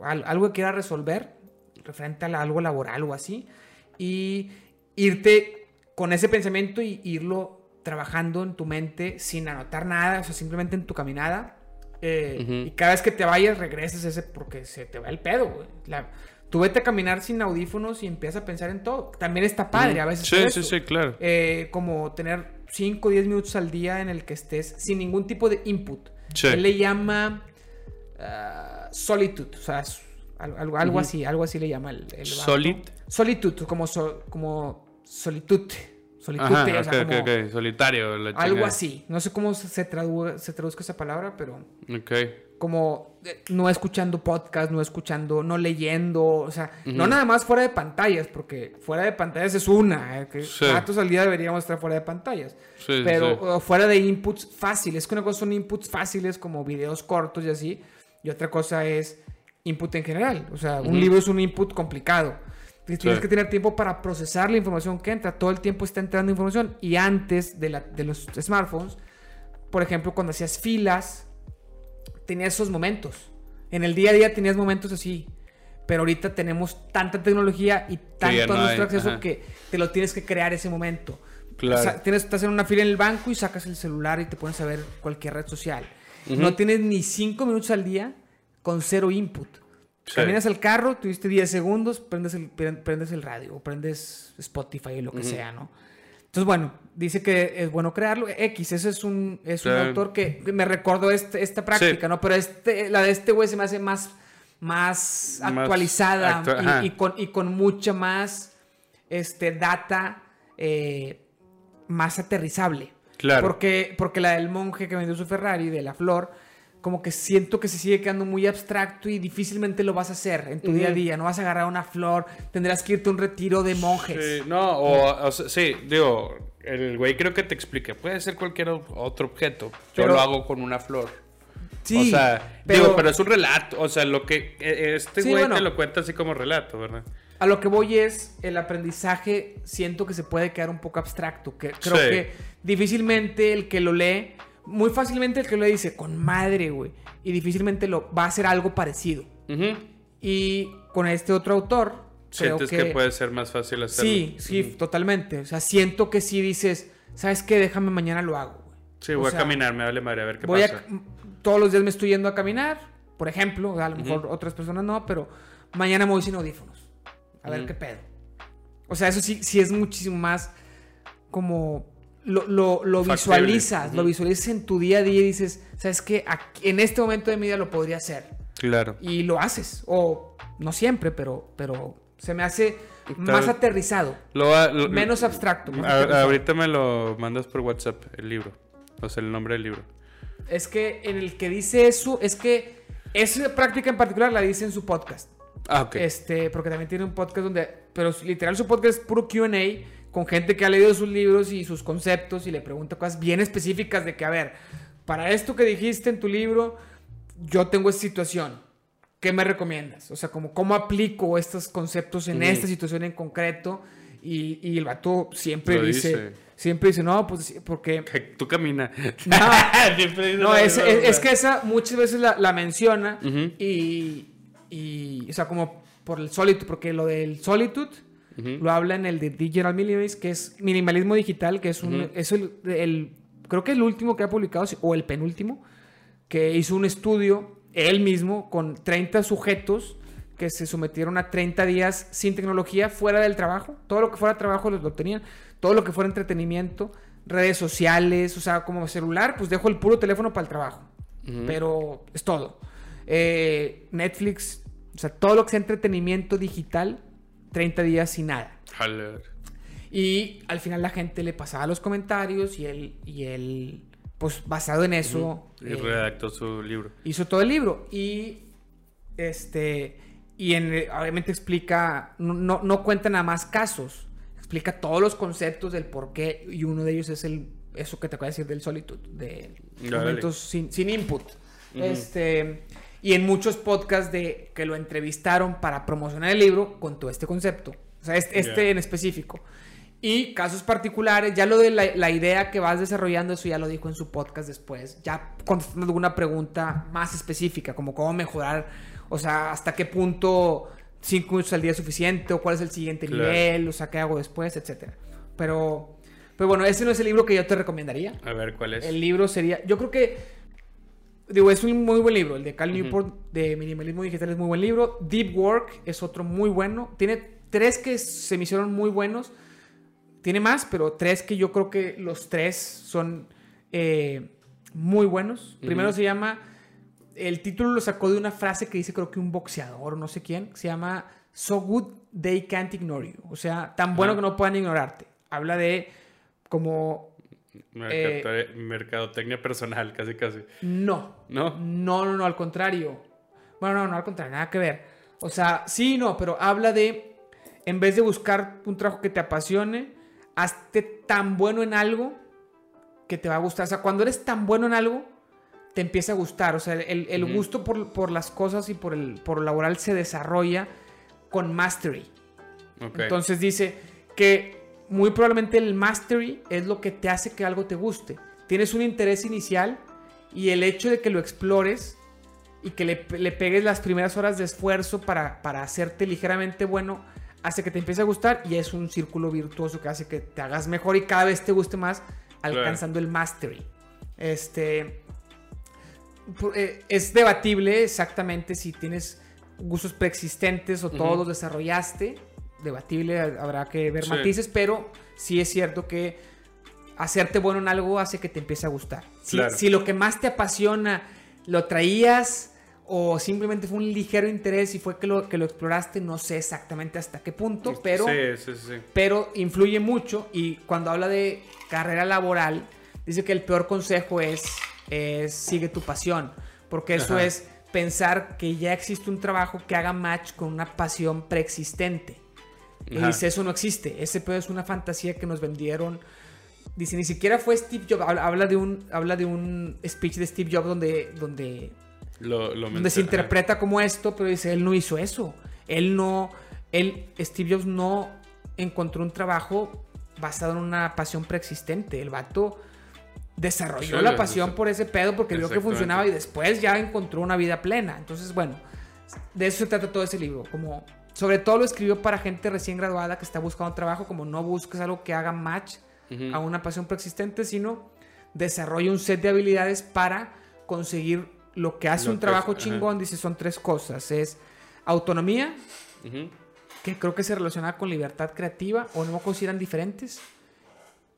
algo que quieras resolver referente a algo laboral o así y irte con ese pensamiento y irlo trabajando en tu mente sin anotar nada, o sea, simplemente en tu caminada. Eh, y cada vez que te vayas, regreses ese porque se te va el pedo, güey. tú vete a caminar sin audífonos y empiezas a pensar en todo. También está padre, a veces. Sí, sí, sí, claro. Eh, como tener 5 o 10 minutos al día en el que estés sin ningún tipo de input. Él le llama uh, solitude, o sea, algo, algo así, algo así le llama el, el Solid. Solitud, como, como solitud. Solitario. algo así. No sé cómo se, se traduzca esa palabra, pero. Como eh, no escuchando podcast, no escuchando, no leyendo. O sea, no nada más fuera de pantallas, porque fuera de pantallas es una. Eh, que al día deberíamos estar fuera de pantallas. pero fuera de inputs fáciles. Es que una cosa son inputs fáciles como videos cortos y así. Y otra cosa es input en general. O sea, un libro es un input complicado. Tienes que tener tiempo para procesar la información que entra. Todo el tiempo está entrando información. Y antes de, de los smartphones, por ejemplo, cuando hacías filas, tenías esos momentos. En el día a día tenías momentos así. Pero ahorita tenemos tanta tecnología y tanto a nuestro acceso que te lo tienes que crear ese momento. Claro. O sea, tienes, estás en una fila en el banco y sacas el celular y te pones a ver cualquier red social. No tienes ni cinco minutos al día con cero input. Caminas al carro, tuviste 10 segundos, prendes el, prendes el radio prendes Spotify o lo que sea, ¿no? Entonces, bueno, dice que es bueno crearlo. X, ese es un, es un autor que me recordó este, esta práctica, ¿no? Pero este, la de este güey se me hace más, más, actualizada y, con, y con mucha más este, data eh, más aterrizable. Claro. Porque, porque la del monje que vendió su Ferrari, de la flor, como que siento que se sigue quedando muy abstracto y difícilmente lo vas a hacer en tu día a día. No vas a agarrar una flor, tendrás que irte a un retiro de monjes. Sí, no, o, sí, digo, el güey creo que te explique. Puede ser cualquier otro objeto. Yo lo hago con una flor. Sí, o sea, pero, digo, pero es un relato. O sea, lo que e, este güey te lo cuenta así como relato, ¿verdad? A lo que voy es, el aprendizaje siento que se puede quedar un poco abstracto. Que creo que difícilmente el que lo lee, muy fácilmente el que lo dice, con madre, güey. Y difícilmente lo va a hacer algo parecido. Y con este otro autor, ¿Sientes que, puede ser más fácil hacerlo? Sí, sí, totalmente. O sea, siento que si dices, ¿sabes qué? Déjame mañana lo hago, güey. Sí, voy a caminar, me vale madre, a ver qué pasa. todos los días me estoy yendo a caminar, por ejemplo, a lo mejor otras personas no, pero mañana me voy sin audífonos. A ver qué pedo. O sea, eso sí, sí es muchísimo más como lo, lo, visualizas, lo visualizas en tu día a día y dices, ¿sabes qué? en este momento de mi vida lo podría hacer. Claro. Y lo haces. O no siempre, pero, pero se me hace más aterrizado. menos abstracto. ahorita me lo mandas por WhatsApp, el libro. O sea, el nombre del libro. Es que en el que dice eso, es que esa práctica en particular la dice en su podcast. Ah, ok. Este, porque también tiene un podcast donde, pero literal su podcast es puro QA con gente que ha leído sus libros y sus conceptos y le pregunta cosas bien específicas de que, a ver, para esto que dijiste en tu libro, yo tengo esta situación. ¿Qué me recomiendas? O sea, como, ¿cómo aplico estos conceptos en esta situación en concreto? Y, y el vato siempre dice, siempre dice, no, pues porque... Tú camina. No, es, es, que esa muchas veces la, la menciona y y, o sea, como por el Solitude, porque lo del Solitude lo habla en el de Digital Minimalism, que es minimalismo digital, que es, un, es el, creo que el último que ha publicado, o el penúltimo, que hizo un estudio él mismo con 30 sujetos que se sometieron a 30 días sin tecnología fuera del trabajo. Todo lo que fuera trabajo lo tenían. Todo lo que fuera entretenimiento, redes sociales, o sea, como celular, pues dejo el puro teléfono para el trabajo. Pero es todo. Eh, Netflix, o sea, todo lo que sea entretenimiento digital, 30 días sin nada. Y al final la gente le pasaba los comentarios y él, y él pues basado en eso... Y eh, redactó su libro. Hizo todo el libro y este... Y en, obviamente explica, no, no, cuenta nada más casos, explica todos los conceptos del por qué y uno de ellos es el, eso que te acabo de decir del solitud, de momentos sin, sin, input. Este, y en muchos podcasts de que lo entrevistaron para promocionar el libro con todo este concepto. O sea, este, este en específico. Y casos particulares, ya lo de la, idea que vas desarrollando, eso ya lo dijo en su podcast después. Ya contestando alguna pregunta más específica, como cómo mejorar, o sea, hasta qué punto cinco minutos al día es suficiente, o cuál es el siguiente nivel, o sea, qué hago después, etcétera. Pero, pero bueno, ese no es el libro que yo te recomendaría. A ver, ¿cuál es? El libro sería, yo creo que Digo, es un muy buen libro. El de Cal Newport de Minimalismo Digital es muy buen libro. Deep Work es otro muy bueno. Tiene tres que se me hicieron muy buenos. Tiene más, pero tres que yo creo que los tres son eh, muy buenos. Primero se llama. El título lo sacó de una frase que dice, creo que un boxeador, no sé quién. Se llama So Good They Can't Ignore You. O sea, tan bueno que no puedan ignorarte. Habla de como eh, mercadotecnia personal, casi, casi. No. ¿No? No, no, no, al contrario. Bueno, no, no, al contrario, nada que ver. O sea, sí, no, pero habla de, en vez de buscar un trabajo que te apasione, hazte tan bueno en algo que te va a gustar. O sea, cuando eres tan bueno en algo, te empieza a gustar. O sea, el, el gusto por, por, las cosas y por el por laboral se desarrolla con mastery. Entonces dice que muy probablemente el mastery es lo que te hace que algo te guste. Tienes un interés inicial y el hecho de que lo explores y que le, le pegues las primeras horas de esfuerzo para, para hacerte ligeramente bueno hace que te empiece a gustar y es un círculo virtuoso que hace que te hagas mejor y cada vez te guste más alcanzando el mastery. Este eh, es debatible exactamente si tienes gustos preexistentes o todos los desarrollaste. Debatible, habrá que ver matices, pero sí es cierto que hacerte bueno en algo hace que te empiece a gustar. Si, lo que más te apasiona lo traías o simplemente fue un ligero interés y fue que lo, que lo exploraste, no sé exactamente hasta qué punto, pero, pero influye mucho y cuando habla de carrera laboral, dice que el peor consejo es, sigue tu pasión, porque eso es pensar que ya existe un trabajo que haga match con una pasión preexistente. Y dice, eso no existe, ese peor es una fantasía que nos vendieron Dice, ni siquiera fue Steve Jobs. Habla, de, un, habla de un speech de Steve Jobs donde, donde, donde se interpreta como esto, pero dice, él no hizo eso. Él no, él, Steve Jobs no encontró un trabajo basado en una pasión preexistente. El vato desarrolló la pasión por ese pedo porque vio que funcionaba y después ya encontró una vida plena. Entonces, bueno, de eso se trata todo ese libro. Como, sobre todo lo escribió para gente recién graduada que está buscando trabajo, como no busques algo que haga match a una pasión preexistente, sino desarrolla un set de habilidades para conseguir lo que hace un trabajo chingón. Dice, son tres cosas. Es autonomía, que creo que se relaciona con libertad creativa, o no consideran diferentes.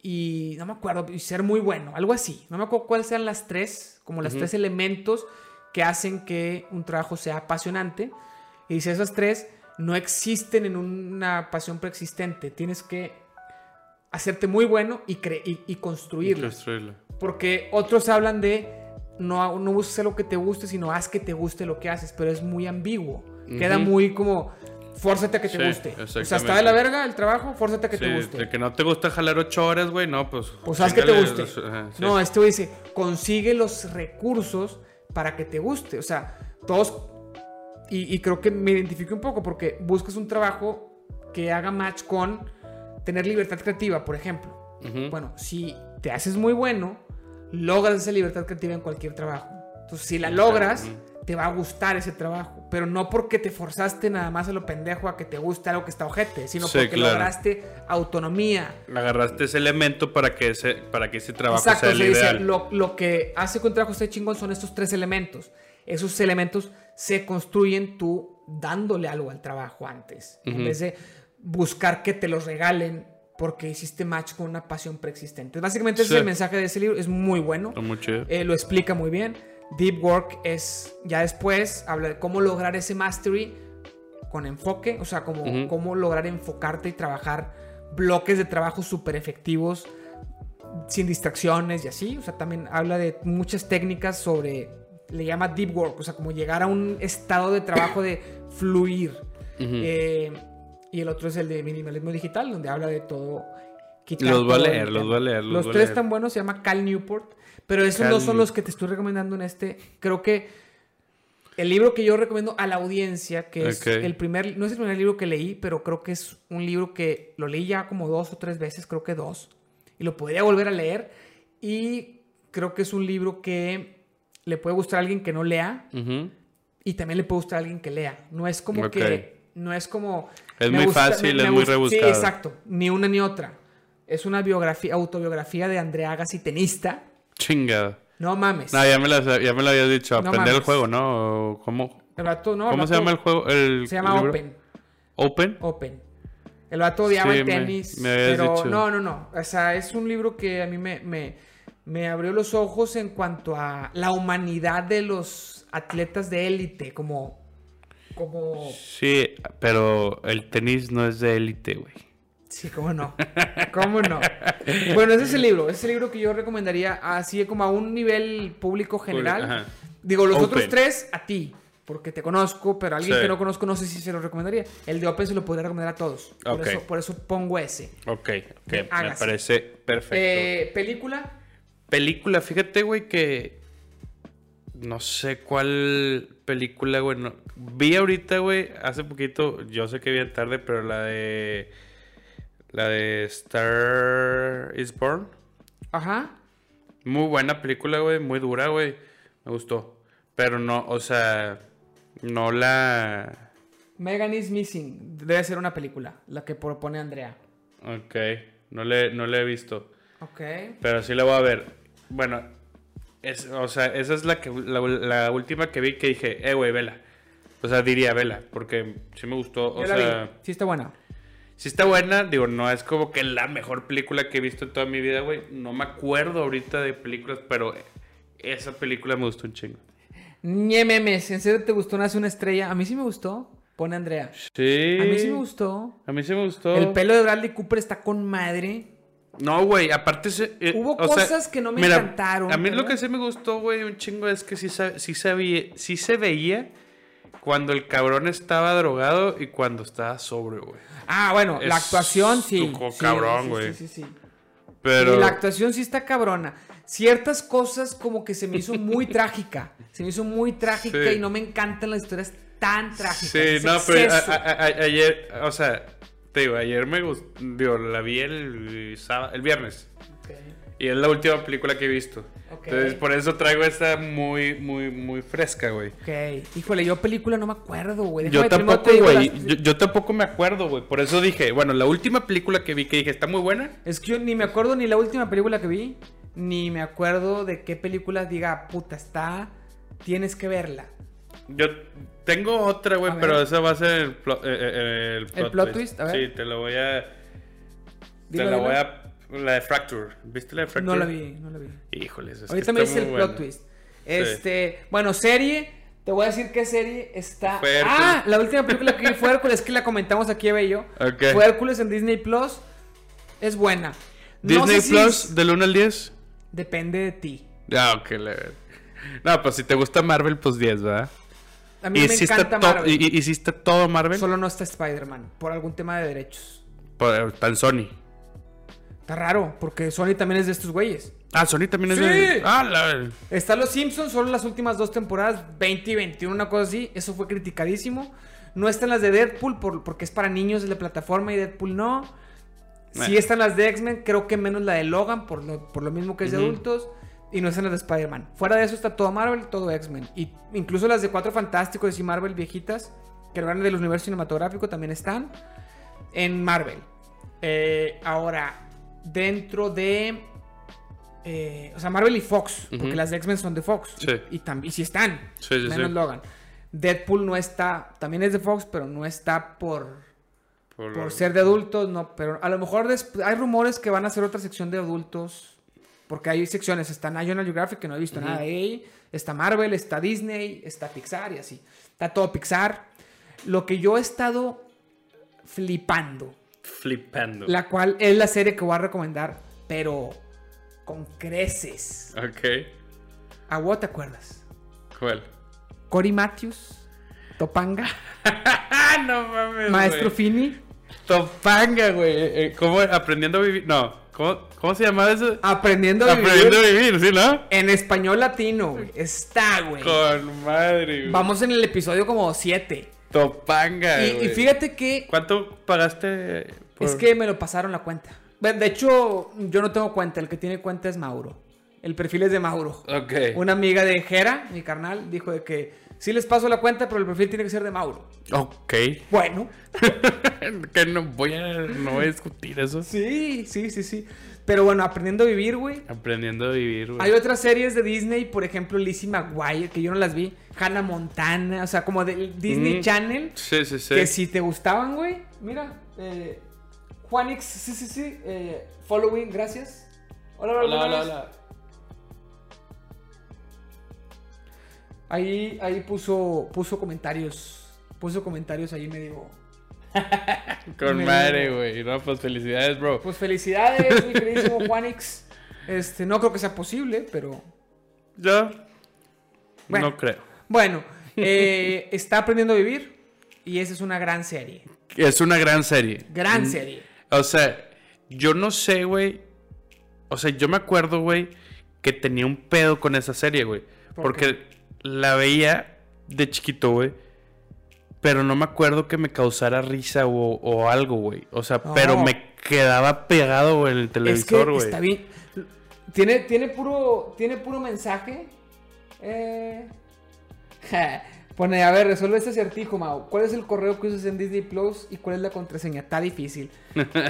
Y no me acuerdo, y ser muy bueno, algo así. No me acuerdo cuáles sean las tres, como los tres elementos que hacen que un trabajo sea apasionante. Y dice, esas tres no existen en una pasión preexistente. Tienes que hacerte muy bueno y, y, construirlo. Porque otros hablan de no, no lo que te guste, sino haz que te guste lo que haces, pero es muy ambiguo. Queda muy como, fórzate a que te guste. O sea, está de la verga el trabajo, fórzate a que te guste. El que no te gusta jalar ocho horas, güey, no, pues... Pues haz que te guste. no, este güey dice, consigue los recursos para que te guste. O sea, todos... Y, y creo que me identifico un poco porque buscas un trabajo que haga match con tener libertad creativa, por ejemplo. Bueno, si te haces muy bueno, logras esa libertad creativa en cualquier trabajo. Entonces, si la logras, te va a gustar ese trabajo. Pero no porque te forzaste nada más a lo pendejo a que te guste algo que está ojete, sino porque lograste autonomía. Agarraste ese elemento para que ese, para que ese trabajo sea el ideal. lo, lo, que hace que un trabajo esté chingón son estos tres elementos. Esos elementos se construyen tú dándole algo al trabajo antes. En vez de buscar que te los regalen porque hiciste match con una pasión preexistente. Básicamente ese es el mensaje de ese libro, es muy bueno. Eh, lo explica muy bien. Deep Work es, ya después, habla de cómo lograr ese mastery con enfoque, o sea, cómo, cómo lograr enfocarte y trabajar bloques de trabajo súper efectivos, sin distracciones y así. O sea, también habla de muchas técnicas sobre, le llama Deep Work, o sea, como llegar a un estado de trabajo de fluir. Y el otro es el de minimalismo digital, donde habla de todo. Los va a leer, los va a leer. Los, tres están buenos, se llama Cal Newport. Pero esos no son los que te estoy recomendando en este. Creo que el libro que yo recomiendo a la audiencia, que es el primer, no es el primer libro que leí, pero creo que es un libro que lo leí ya como dos o tres veces, creo que dos, y lo podría volver a leer. Y creo que es un libro que le puede gustar a alguien que no lea y también le puede gustar a alguien que lea. No es como que no es como... Es muy fácil, es muy rebuscado. Sí, exacto. Ni una ni otra. Es una biografía, autobiografía de Andrea Agassi, tenista. Chingada. No mames. No, ya me, la, ya me lo habías dicho. Aprender el juego, ¿no? ¿Cómo, el vato, no, ¿cómo se llama el juego? El, se llama Open. ¿Open? Open. El vato odiaba el tenis. Me, pero dicho. no, no, no. O sea, es un libro que a mí me, me, me abrió los ojos en cuanto a la humanidad de los atletas de élite. Como como... Sí, pero el tenis no es de élite, güey. Sí, cómo no. ¿Cómo no? Bueno, ese es el libro. Ese es el libro que yo recomendaría así como a un nivel público general. Digo, los otros tres a ti, porque te conozco, pero a alguien que no conozco no sé si se lo recomendaría. El de Open se lo podría recomendar a todos. Por, eso, por eso pongo ese. Ok, ok. Me parece perfecto. Eh, ¿Película? Película, fíjate, güey, que No sé cuál película, güey. no- Vi ahorita, güey, hace poquito. Yo sé que bien tarde, pero la de. La de Star is Born. Ajá. Muy buena película, güey. Muy dura, güey. Me gustó. Pero no, o sea. No la. Megan is Missing. Debe ser una película, la que propone Andrea. Ok. No le, no la he visto. Ok. Pero sí la voy a ver. Bueno, es, o sea, esa es la, que, la, la última que vi que dije, eh, güey, vela. O sea, diría vela, porque sí me gustó. O la sea, vi. Sí está buena. sí está buena. Digo, no es como que la mejor película que he visto en toda mi vida, güey. No me acuerdo ahorita de películas, pero esa película me gustó un chingo. Ñe memes, ¿en serio te gustó Nace una estrella? A mí sí me gustó. Pone Andrea. Sí. A mí sí me gustó. A mí sí me gustó. El pelo de Bradley Cooper está con madre. No, güey, aparte se, eh, Hubo sea, cosas que no me mira, encantaron, A mí lo que sí me gustó, güey, un chingo es que sí, sí, sabía, sí se veía cuando el cabrón estaba drogado y cuando estaba sobrio, güey. Ah, bueno, la actuación sí. cabrón, güey. Sí, sí, sí. Pero Y la actuación sí está cabrona. Ciertas cosas como que se me hizo muy trágica. Se me hizo muy trágica y no me encantan las historias tan trágicas. Sí, no, pero a- exceso. a- a- a- ayer, o sea, te digo, ayer me gustó, digo, la vi el sábado, el viernes. Y es la última película que he visto. Entonces, por eso traigo esta muy, muy, muy fresca, güey. Ok. Híjole, yo película no me acuerdo, güey. Yo tampoco, güey. las- Yo, yo tampoco me acuerdo, güey. Por eso dije, bueno, la última película que vi que dije, está muy buena. Es que yo ni me acuerdo ni la última película que vi, ni me acuerdo de qué película diga, puta, está, tienes que verla. Yo tengo otra, güey, pero esa va a ser el, plo- eh, eh, el plot, plot twist? A ver. Sí, te lo voy a. Dilo, te la voy a. La de Fracture. ¿Viste la de Fracture? No la vi, no la vi. Híjole, eso es Ahorita me dice el plot twist. Este, bueno, serie, te voy a decir qué serie está. Fue Hércules. Ah, la última película que vi fue Hércules, que la comentamos aquí Eve y yo. Ok. Fue Hércules en Disney Plus. Es buena. No Disney sé si Plus, es- del 1 al 10. Depende de ti. Ah, ok, la verdad. No, pues si te gusta Marvel, pues 10, ¿verdad? A mí me sí encanta Marvel. está todo Marvel. Solo no está Spider-Man, por algún tema de derechos. Por- Está en Sony. Está raro, porque Sony también es de estos güeyes. Ah, Sony también es Sí. de. Ah, la. Está Los Simpsons, solo las últimas dos temporadas, 20 y 21, una cosa así. Eso fue criticadísimo. No están las de Deadpool por- porque es para niños de la plataforma y Deadpool no. Sí Eh. están las de X-Men, creo que menos la de Logan por lo, por lo mismo que es de adultos. Y no están las de Spider-Man. Fuera de eso está todo Marvel, todo X-Men. Y incluso las de Cuatro Fantásticos y Marvel viejitas, que eran del universo cinematográfico, también están en Marvel. Eh, ahora, dentro de... eh, o sea, Marvel y Fox, porque las de X-Men son de Fox. Sí. Y, también sí están. Sí, sí, menos. Logan. Deadpool no está, también es de Fox, pero no está por, Por, por ser de adultos, no. Pero a lo mejor hay rumores que van a hacer otra sección de adultos. Porque hay secciones, está National Geographic, que no he visto nada de ahí. Está Marvel, está Disney, está Pixar y así. Está todo Pixar. Lo que yo he estado flipando, Flipando. la cual es la serie que voy a recomendar, pero con creces. Ok. ¿A vos te acuerdas? ¿Cuál? Cory Matthews, Topanga, no mames. Maestro güey. Fini. Topanga, güey. Eh, ¿Cómo? Aprendiendo a vivir. No. ¿Cómo, cómo se llamaba eso? Aprendiendo a vivir Aprendiendo a vivir, ¿sí, no? en español latino, güey. Está, güey. Con madre, güey. Vamos en el episodio como 7. Topanga, Y, y güey. fíjate que ¿Cuánto pagaste? por- es que me lo pasaron la cuenta. De de hecho, yo no tengo cuenta. El que tiene cuenta es Mauro. El perfil es de Mauro. Ok. Una amiga de Jera, mi carnal, dijo de que sí les paso la cuenta, pero el perfil tiene que ser de Mauro. Ok. Bueno, que no voy a, no voy a discutir eso. sí, sí, sí, sí. Pero bueno, aprendiendo a vivir, güey. Aprendiendo a vivir, güey. Hay otras series de Disney, por ejemplo, Lizzie McGuire, que yo no las vi. Hannah Montana, o sea, como de Disney Mm. Channel. Sí, sí, sí. Que si te gustaban, güey. Mira, eh, Juanix, sí, sí, sí. eh, following, gracias. Hola, hola, Hola, hola. Ahí, ahí puso, puso comentarios. Puso comentarios ahí medio. Con madre, güey. No, pues felicidades, bro. Pues felicidades, mi queridísimo Juanix. Este, no creo que sea posible, pero. Yo Bueno. no creo. Bueno, eh, está aprendiendo a vivir. Y esa es una gran serie. Es una gran serie. Gran Mm, serie. O sea, yo no sé, güey. O sea, yo me acuerdo, güey, que tenía un pedo con esa serie, güey. ¿Por Porque la veía de chiquito, güey. Pero no me acuerdo que me causara risa o, o algo, güey. O sea, pero me quedaba pegado güey, en el Es televisor, que güey. está bien. Tiene, tiene, puro, tiene puro mensaje. Eh... ja. Pone, a ver, resuelve este acertijo, Mau. ¿Cuál es el correo que usas en Disney Plus y cuál es la contraseña? Está difícil.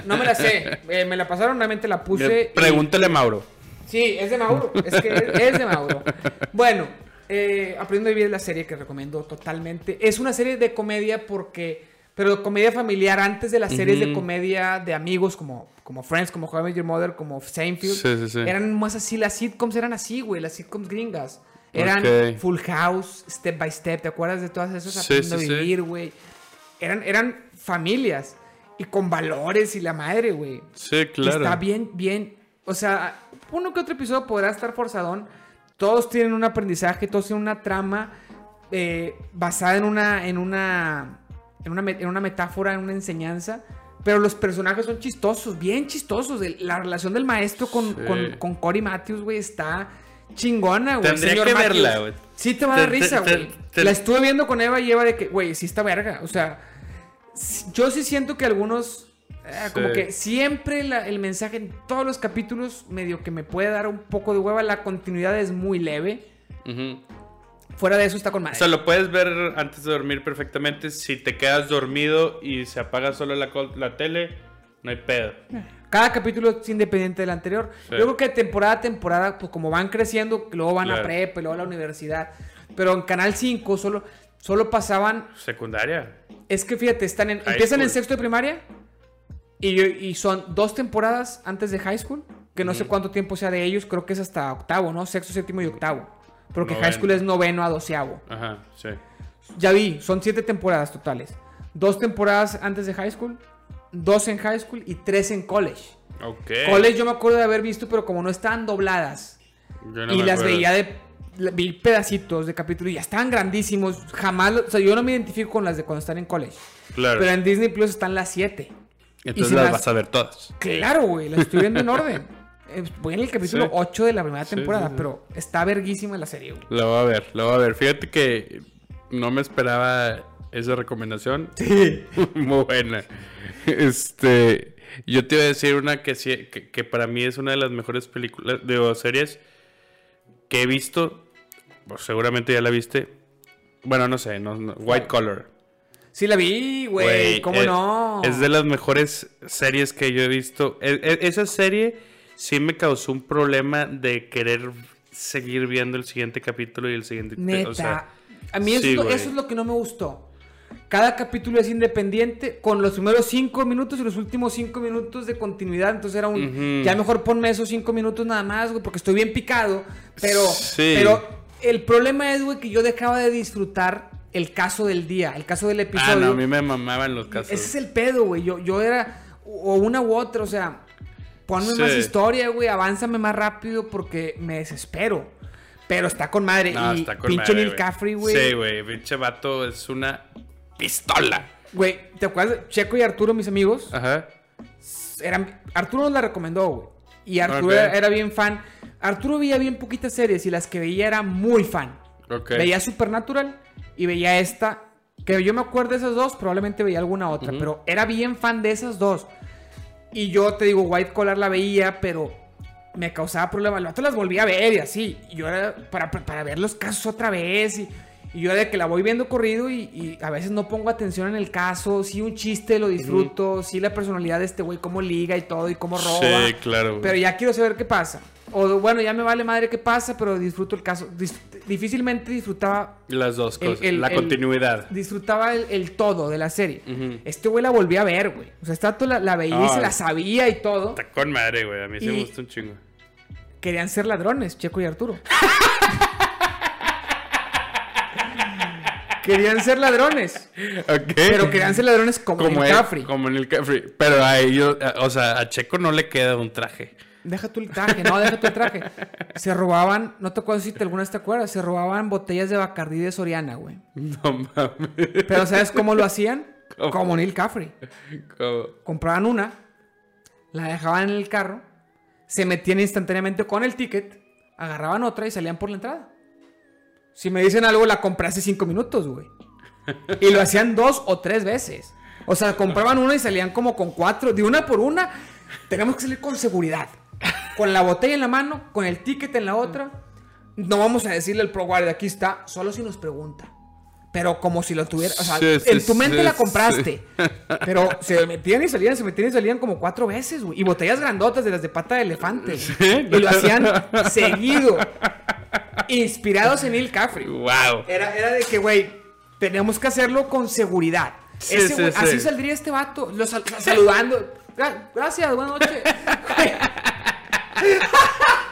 No me la sé. Eh, me la pasaron, realmente la puse. y- Pregúntale a Mauro. Sí, es de Mauro. Es que es, es de Mauro. Bueno, eh, Aprendiendo a Vivir es la serie que recomiendo totalmente. Es una serie de comedia porque. Pero comedia familiar antes de las series de comedia de amigos como, como Friends, como How I Met Your Mother, como Seinfeld. Sí, sí, sí. Eran más así, las sitcoms eran así, güey, las sitcoms gringas. Eran. Full House, Step by Step, ¿te acuerdas de todas esas? Aprendiendo a. Vivir, güey. Eran, eran familias y con valores y la madre, güey. Sí, Y claro. Está bien, bien. O sea, uno que otro episodio podrá estar forzadón. Todos tienen un aprendizaje, todos tienen una trama eh, basada en una, en una, en una, me- en una metáfora, en una enseñanza. Pero los personajes son chistosos, bien chistosos. La relación del maestro con, Sí. con, con Cory Matthews, güey, está chingona, güey. Tendría Señor que Matthews. verla, güey. Sí te va a dar risa, güey. La estuve viendo con Eva y Eva de que, güey, sí está verga. O sea, yo sí siento que algunos, eh, como que siempre la- el mensaje en todos los capítulos, medio que me puede dar un poco de hueva, la continuidad es muy leve. Ujú. Fuera de eso está con O madre. sea, lo puedes ver antes de dormir perfectamente. Si te quedas dormido y se apaga solo la, la tele, no hay pedo. Cada capítulo es independiente del anterior. Sí. Yo creo que temporada a temporada, pues como van creciendo, luego van a Claro. prepa, y luego a la universidad. Pero en Canal 5 solo, solo pasaban Secundaria. Es que fíjate, están en, High empiezan en school. sexto de primaria y, y son dos temporadas antes de high school, que no sé cuánto tiempo sea de ellos, creo que es hasta octavo, ¿no? Sexto, séptimo y octavo. Porque high Noveno. school es noveno a doceavo. Ajá, sí. Ya vi, son siete temporadas totales. Dos temporadas antes de high school, dos en high school y tres en college. Ok. College yo me acuerdo de haber visto, pero como no estaban dobladas Yo no y me las acuerdo. veía de vi pedacitos de capítulos y ya estaban grandísimos. Jamás, o sea, yo no me identifico con las de cuando están en college. Claro. Pero en Disney Plus están las 7. Entonces las las- vas a ver todas. Claro, güey, las estoy viendo en orden. Eh, Voy en el capítulo Sí. 8 de la primera Sí, temporada, sí, sí. pero está verguísima la serie, güey. La voy a ver, la voy a ver. Fíjate que no me esperaba esa recomendación. Muy buena. Este, yo te iba a decir una que, sí- que, que para mí es una de las mejores películas de o series que he visto. Pues seguramente ya la viste. Bueno, no sé, no, no, White Collar. Sí la vi, güey, ¿cómo es- no? Es de las mejores series que yo he visto. E- e- esa serie sí me causó un problema de querer seguir viendo el siguiente capítulo y el siguiente. Neta. o sea, a mí eso, sí, es lo, güey. eso es lo que no me gustó. Cada capítulo es independiente, con los primeros 5 minutos y los últimos 5 minutos de continuidad. Entonces era un. Ya mejor ponme esos 5 minutos nada más, güey, porque estoy bien picado. Pero. Sí. Pero el problema es, güey, que yo dejaba de disfrutar el caso del día, el caso del episodio. Ah, no, a mí me mamaban los casos. Ese es el pedo, güey. Yo, yo era o una u otra, o sea, ponme Sí. más historia, güey, avánzame más rápido porque me desespero. Pero está con madre. No, y está con pinche madre. Caffrey, güey. Sí, güey. Pinche vato es una pistola. Güey, ¿te acuerdas? Checo y Arturo, mis amigos, Ajá. eran... Arturo nos la recomendó, güey. Y Arturo era, era bien fan. Arturo veía bien poquitas series y las que veía era muy fan. Ok. Veía Supernatural y veía esta. Que yo me acuerdo de esas dos, probablemente veía alguna otra, pero era bien fan de esas dos. Y yo te digo, White Collar la veía, pero me causaba problemas. Las otras las volví a ver y así. Y yo era para, para ver los casos otra vez. Y, y yo de que la voy viendo corrido y, y a veces no pongo atención en el caso. Sí, un chiste lo disfruto. Sí, la personalidad de este güey, cómo liga y todo y cómo roba. Sí, claro. güey. Pero ya quiero saber qué pasa. O bueno, ya me vale madre qué pasa, pero disfruto el caso. Dis- difícilmente disfrutaba Las dos cosas. el- la el- continuidad. disfrutaba el, todo de la serie. Este güey la volví a ver, güey. O sea, esta la, la veía y se la sabía y todo. Está con madre, güey. A mí Y- me gusta un chingo. Querían ser ladrones, Checo y Arturo. querían ser ladrones. Pero querían ser ladrones como, como en él- Caffrey. Como en el Caffrey. Pero a ellos, o sea, a Checo no le queda un traje. Deja el traje, no, deja el traje. Se robaban, no te acuerdo si te alguna vez te acuerdas, se robaban botellas de Bacardí de Soriana, güey. No mames. Pero ¿sabes cómo lo hacían? ¿Cómo? Como Neil Caffrey. Compraban una, la dejaban en el carro, se metían instantáneamente con el ticket, agarraban otra y salían por la entrada. Si me dicen algo, la compré hace cinco minutos, güey. Y lo hacían dos o tres veces. O sea, compraban una y salían como con cuatro. De una por una, tenemos que salir con seguridad. Con la botella en la mano, con el ticket en la otra. No vamos a decirle al pro guardia, aquí está, solo si nos pregunta. Pero como si lo tuviera. O sea, Sí, en tu mente sí, la compraste. Pero se metían y salían, se metían y salían como cuatro veces, güey. Y botellas grandotas de las de pata de elefante. Y lo hacían seguido. Inspirados en Neil Caffrey. ¡Wow! Era, era de que, güey, tenemos que hacerlo con seguridad. Ese güey- sí. Así saldría este vato, lo sal- saludando. Gra- Gracias, buenas noches.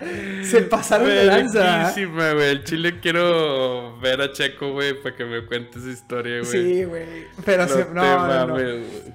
Se pasaron de lanza. Güey. El chile quiero ver a Checo, güey, para que me cuente esa historia, güey. Sí, güey. Pero No se- no, no, no.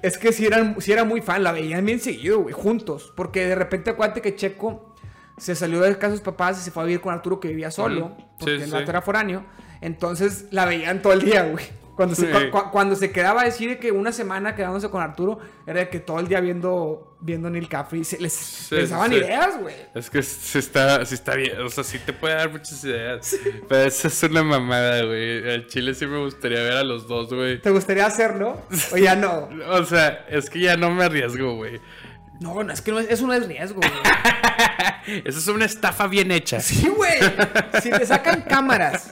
Es que si eran, sí era muy fan, la veían bien seguido, güey, juntos. Porque de repente acuérdate que Checo se salió de casa de sus papás y se fue a vivir con Arturo que vivía solo. Ujú. Porque Sí, sí. vato era foráneo. Entonces la veían todo el día, güey. Cuando se, cu- cu- cuando se quedaba a decir de que una semana quedándose con Arturo, era de que todo el día viendo, viendo Neil Caffrey. Se, les, les sí, daban sí. ideas, güey. Es que sí está, sí está bien, o sea, sí te puede dar muchas ideas. Pero esa es una mamada, güey. Al chile sí me gustaría ver a los dos, güey. ¿Te gustaría hacerlo? O ya no. O sea, es que ya no me arriesgo, güey. No, no, es que no es, eso no es riesgo, güey. Esa es una estafa bien hecha. Sí, güey. Si te sacan cámaras,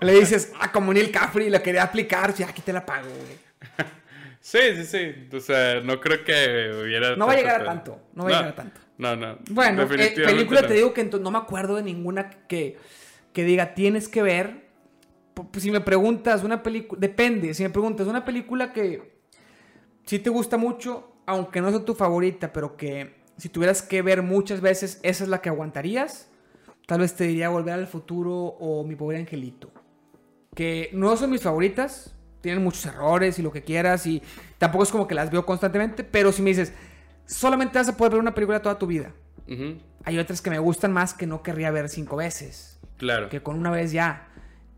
le dices, ah, como Neil Caffrey la quería aplicar, sí, aquí te la pago, güey. Sí, sí, sí. O sea, no creo que hubiera. No va a llegar a tanto, no va a llegar a tanto. No, no. Bueno, eh, película no. te digo que no me acuerdo de ninguna que, que diga tienes que ver. Pues, si me preguntas una película, depende. Si me preguntas una película que sí te gusta mucho, aunque no sea tu favorita, pero que si tuvieras que ver muchas veces, esa es la que aguantarías. Tal vez te diría Volver al Futuro o Mi Pobre Angelito. Que no son mis favoritas, tienen muchos errores y lo que quieras, y tampoco es como que las veo constantemente, pero si me dices, solamente vas a poder ver una película toda tu vida. Hay otras que me gustan más que no querría ver cinco veces. Claro. Que con una vez ya.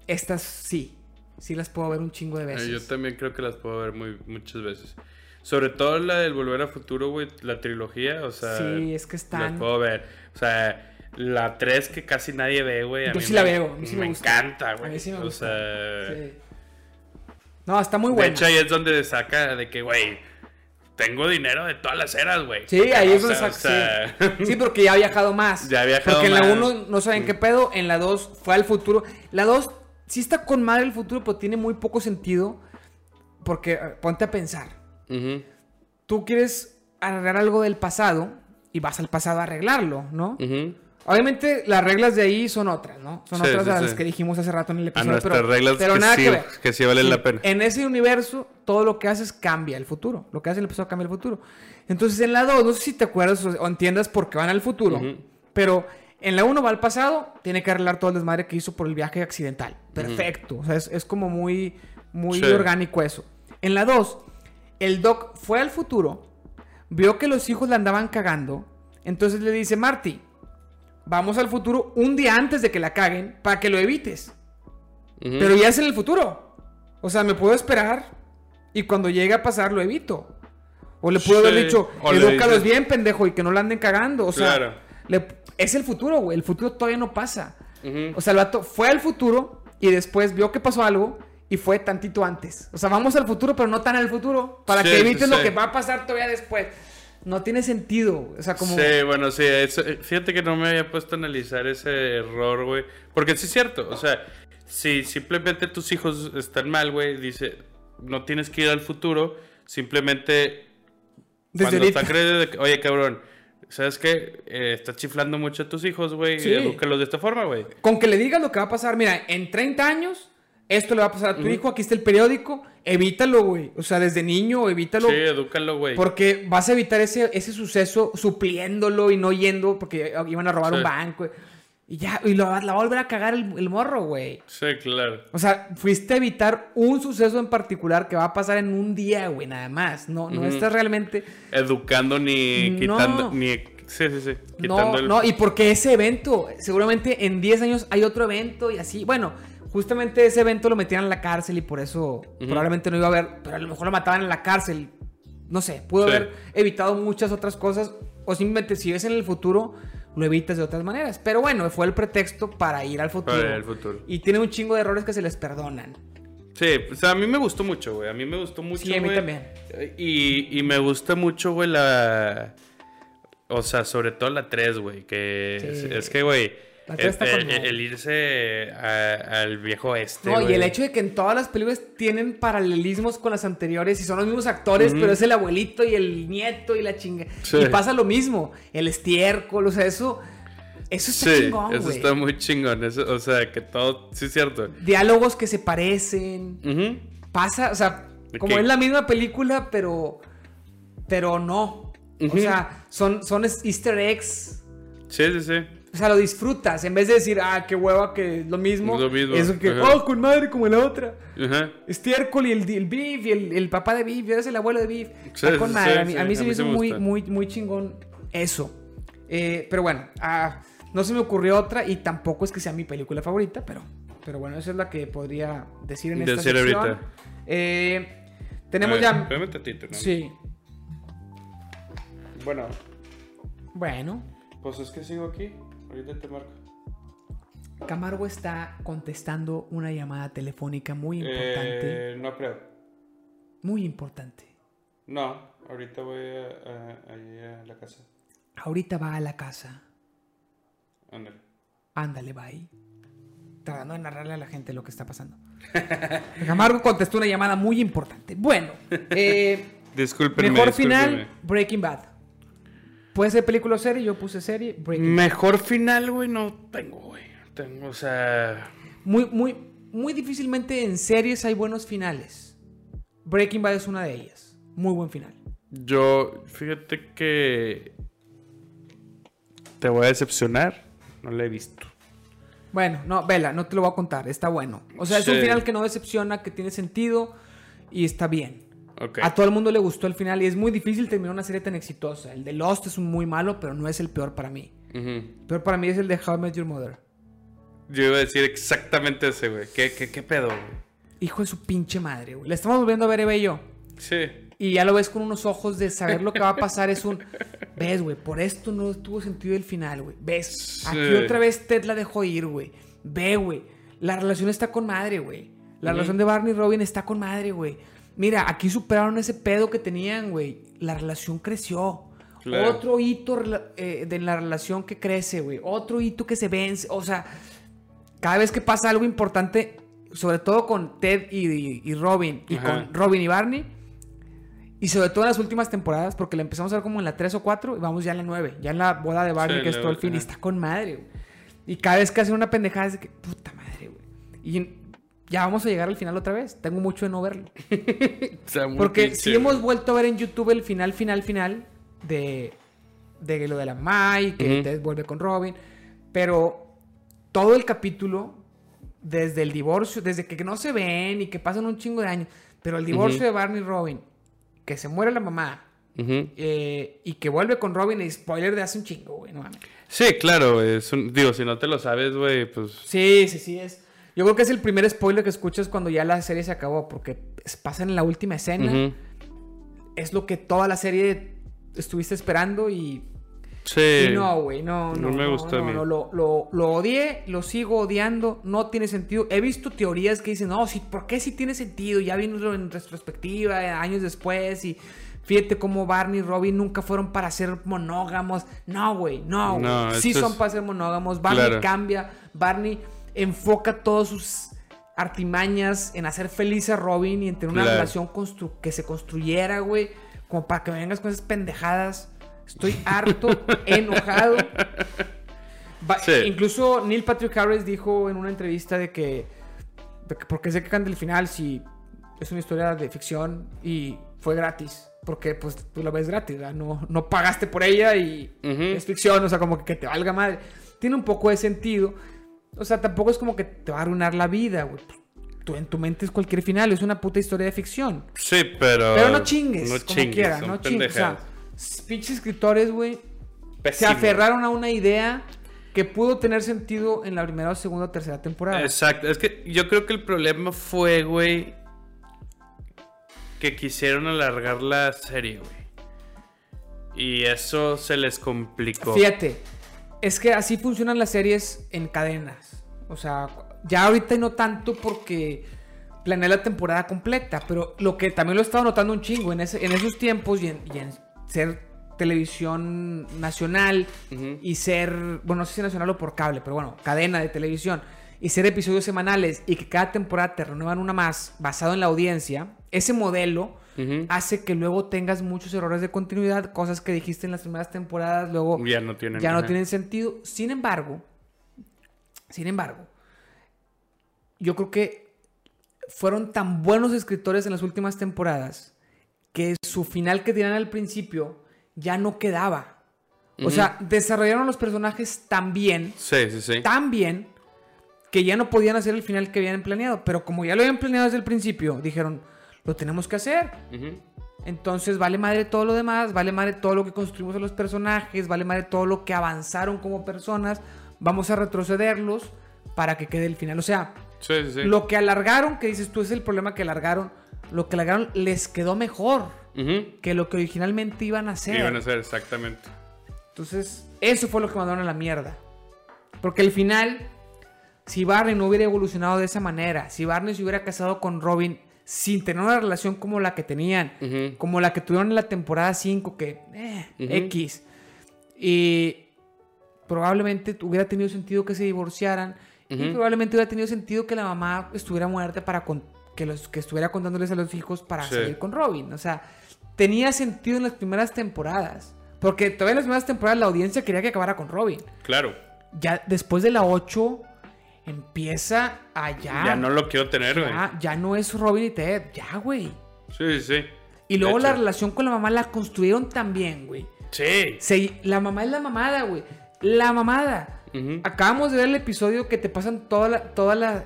Estas sí. Sí las puedo ver un chingo de veces. Yo también creo que las puedo ver muy, muchas veces. Sobre todo la del Volver a Futuro, güey, la trilogía, o sea... Sí, es que Las están. puedo ver. O sea, la 3 que casi nadie ve, güey. a Yo mí sí me- la veo, a mí sí me gusta. encanta, A güey. mí sí me o gusta. sea... Sí. No, está muy De buena. hecho, ahí es donde saca de que, güey, tengo dinero de todas las eras, güey. Sí, ahí es donde saca. sea, sí. Sí, porque ya ha viajado más. Ya ha viajado Porque en la más. 1 no saben qué pedo, en la 2 fue al futuro. La 2 sí está con madre el futuro, pero tiene muy poco sentido. Porque eh, ponte a pensar. Tú quieres arreglar algo del pasado y vas al pasado a arreglarlo, ¿no? ujú. Obviamente las reglas de ahí son otras, ¿no? Son Sí, otras sí, a las sí. que dijimos hace rato en el A episodio. nuestras pero, reglas pero que, nada sí, que ver. que sí valen la pena. En ese universo, todo lo que haces cambia el futuro. Lo que hace el episodio cambia el futuro. Entonces, en la 2, no sé si te acuerdas o, entiendas por qué van al futuro. Pero en la 1 va al pasado, tiene que arreglar todo el desmadre que hizo por el viaje accidental. Perfecto. O sea, es, es como muy, muy orgánico eso. En la 2, el Doc fue al futuro, vio que los hijos la andaban cagando. Entonces le dice, Marty, vamos al futuro un día antes de que la caguen para que lo evites. Pero ya es en el futuro. O sea, me puedo esperar y cuando llegue a pasar lo evito. O le puedo haber dicho, o edúcalos bien, pendejo, y que no la anden cagando. O sea, Claro. le- es el futuro, güey. El futuro todavía no pasa. O sea, el vato fue al futuro y después vio que pasó algo y fue tantito antes. O sea, vamos al futuro, pero no tan al futuro. Para Sí, que sí, evites lo que va a pasar todavía después. No tiene sentido. O sea, como. Sí, bueno, sí, eso- eh, fíjate que no me había puesto a analizar ese error, güey. Porque sí es cierto, o sea, si simplemente tus hijos están mal, güey, dice, no tienes que ir al futuro, simplemente Desde cuando de que, oye, cabrón, ¿sabes qué? Eh, estás chiflando mucho a tus hijos, güey, Sí. edúcalos de esta forma, güey. Con que le digas lo que va a pasar, mira, en 30 años, esto le va a pasar a tu hijo, aquí está el periódico, evítalo, güey. O sea, desde niño, evítalo. Sí, edúcalo, güey. Porque vas a evitar ese, ese suceso supliéndolo y no yendo porque iban a robar Sí. un banco. Y ya, y lo, la va a volver a cagar el, el morro, güey. Sí, claro. O sea, fuiste a evitar un suceso en particular que va a pasar en un día, güey, nada más. No, no estás realmente. Educando ni No. quitando, ni... Sí, sí, sí. No, Quitando el... no, y porque ese evento, seguramente en 10 años hay otro evento y así. Bueno, justamente ese evento lo metían en la cárcel y por eso probablemente no iba a haber, pero a lo mejor lo mataban en la cárcel. No sé, pudo Sí. haber evitado muchas otras cosas. O simplemente si ves en el futuro, lo evitas de otras maneras. Pero bueno, fue el pretexto para ir al futuro. Para ir al futuro. Y tiene un chingo de errores que se les perdonan. Sí, o sea, a mí me gustó mucho, güey. A mí me gustó mucho. Sí, a mí güey. también. Y, y me gusta mucho, güey, la. O sea, sobre todo la 3, güey. Que Sí. es, es que, güey. Está el, irse a- al viejo este. No, y el hecho de que en todas las películas tienen paralelismos con las anteriores y son los mismos actores, pero es el abuelito y el nieto y la chinga. Sí. Y pasa lo mismo, el estiércol, o sea, eso, eso está Sí, chingón, eso está muy chingón. Eso, o sea, que todo. Sí, es cierto. Diálogos que se parecen. Pasa, o sea, como Ok. es la misma película, pero, pero no. O sea, son, son easter eggs. Sí, sí, sí. O sea, lo disfrutas. En vez de decir, ah, qué hueva, que es lo mismo. Lo mismo, Eso que, ajá. oh, con madre como la otra. Ajá. Estiércol y el, el Beef y el, el papá de Beef, y eres el abuelo de Beef. Sí, con sí, madre. sí, a mí, sí, a mí a se mí me hizo muy, muy, muy chingón eso. Eh, pero bueno, ah, no se me ocurrió otra y tampoco es que sea mi película favorita, pero, pero bueno, esa es la que podría decir en esta Decir sección. ahorita. Eh, tenemos ver, ya... espérame tantito, ¿no? Sí, Bueno, bueno. pues es que sigo aquí. Ahorita te marco. Camargo está contestando una llamada telefónica muy importante. Eh, no creo. Muy importante. No, ahorita voy a, a- la casa. Ahorita va a la casa. Ándale. Ándale, bye. Tratando de narrarle a la gente lo que está pasando. Camargo contestó una llamada muy importante. Bueno, eh, mejor final, Breaking Bad. Puede ser película o serie, yo puse serie, Breaking Bad. Mejor final, güey, no tengo, güey. Tengo, o sea. Muy, muy, muy difícilmente en series hay buenos finales. Breaking Bad es una de ellas. Muy buen final. Yo, fíjate que. Te voy a decepcionar. No la he visto. Bueno, no, vela, no te lo voy a contar, está bueno. O sea, es un final que no decepciona, que tiene sentido y está bien. A todo el mundo le gustó el final y es muy difícil terminar una serie tan exitosa. El de Lost es muy malo, pero no es el peor para mí. El peor para mí es el de How I Met Your Mother. Yo iba a decir exactamente ese, güey. ¿Qué, qué, qué pedo, güey? Hijo de su pinche madre, güey. La estamos volviendo a ver Eve y yo. Sí. Y ya lo ves con unos ojos de saber lo que va a pasar. Es un. Ves, güey, por esto no tuvo sentido el final, güey. Ves, aquí otra vez Ted la dejó ir, güey. Ve, güey. La relación está con madre, güey. La relación de Barney y Robin está con madre, güey. Mira, aquí superaron ese pedo que tenían, güey. La relación creció. Claro. Otro hito eh, de la relación que crece, güey. Otro hito que se vence. O sea, cada vez que pasa algo importante, sobre todo con Ted y, y- y Robin, y Ajá. con Robin y Barney, y sobre todo en las últimas temporadas, porque la empezamos a ver como en la 3 o 4 y vamos ya en la 9, ya en la boda de Barney, Sí, que es todo el fin, y está con madre, güey. Y cada vez que hacen una pendejada es de que, puta madre, güey. Y ya vamos a llegar al final otra vez. Tengo mucho de no verlo. Porque pinche, sí hemos vuelto a ver en YouTube el final, final, final de, de lo de la Mai, que. Ted vuelve con Robin. Pero todo el capítulo, desde el divorcio, desde que no se ven y que pasan un chingo de años, pero el divorcio de Barney y Robin, que se muere la mamá eh, y que vuelve con Robin, y spoiler de hace un chingo, güey, no mames. Sí, claro, es un- digo, si no te lo sabes, güey, pues. Sí, sí, sí, es. Yo creo que es el primer spoiler que escuchas cuando ya la serie se acabó, porque pasa en la última escena. ujú. Es lo que toda la serie estuviste esperando y Sí. Y no, güey, no, no. No me gustó a no, mí. no, lo, lo, lo odié, lo sigo odiando, no tiene sentido. He visto teorías que dicen, no, sí, ¿por qué sí tiene sentido? Ya viéndolo en retrospectiva, eh, años después, y fíjate cómo Barney y Robin nunca fueron para ser monógamos. No, güey, no, güey. No, sí son es- para ser monógamos. Barney Claro. cambia, Barney enfoca todas sus artimañas en hacer feliz a Robin y en tener una Claro. relación que se construyera, güey, como para que me vengas con esas pendejadas. Estoy harto, enojado. Sí. Incluso Neil Patrick Harris dijo en una entrevista de que, de que ¿por qué se quejan del final si es una historia de ficción y fue gratis? Porque pues tú la ves gratis, ¿verdad? No, no pagaste por ella y es ficción, o sea, como que, que te valga madre. Tiene un poco de sentido. O sea, tampoco es como que te va a arruinar la vida, güey. Tú en tu mente es cualquier final, es una puta historia de ficción. Sí, pero. Pero no chingues, No como chingues, quiera, no chingues. O sea, pinches escritores, güey, se aferraron a una idea que pudo tener sentido en la primera, o segunda o tercera temporada. Exacto. Es que yo creo que el problema fue, güey, que quisieron alargar la serie, güey. Y eso se les complicó. Fíjate, es que así funcionan las series en cadenas. O sea, ya ahorita no tanto porque planeé la temporada completa, pero lo que también lo he estado notando un chingo en, ese, en esos tiempos y en, y en ser televisión nacional y ser, bueno, no sé si nacional o por cable, pero bueno, cadena de televisión y ser episodios semanales y que cada temporada te renuevan una más basado en la audiencia, ese modelo hace que luego tengas muchos errores de continuidad, cosas que dijiste en las primeras temporadas, luego ya no tienen, ya no tienen sentido. Sin embargo, sin embargo, yo creo que fueron tan buenos escritores en las últimas temporadas que su final que tienen al principio ya no quedaba. O sea, desarrollaron los personajes tan bien, sí, sí, sí. tan bien, que ya no podían hacer el final que habían planeado. Pero como ya lo habían planeado desde el principio, dijeron, lo tenemos que hacer. Entonces vale madre todo lo demás, vale madre todo lo que construimos a los personajes, vale madre todo lo que avanzaron como personas, vamos a retrocederlos para que quede el final. O sea, lo que alargaron, que dices tú es el problema que alargaron, lo que alargaron les quedó mejor que lo que originalmente iban a hacer. Iban a hacer, exactamente. Entonces, eso fue lo que mandaron a la mierda. Porque al final, si Barney no hubiera evolucionado de esa manera, si Barney se hubiera casado con Robin sin tener una relación como la que tenían, como la que tuvieron en la temporada 5, que eh, X, y probablemente hubiera tenido sentido que se divorciaran, y probablemente hubiera tenido sentido que la mamá estuviera muerta para que, los, que estuviera contándoles a los hijos para seguir con Robin. O sea, tenía sentido en las primeras temporadas. Porque todavía en las primeras temporadas la audiencia quería que acabara con Robin. Claro. Ya después de la 8 empieza a ya. No lo quiero tener, güey. Ya, ya, no es Robin y Ted, ya, güey. Sí, sí. Y luego la relación con la mamá la construyeron también, güey. Sí. La mamá es la mamada, güey. La mamada. Acabamos de ver el episodio que te pasan toda la, toda la,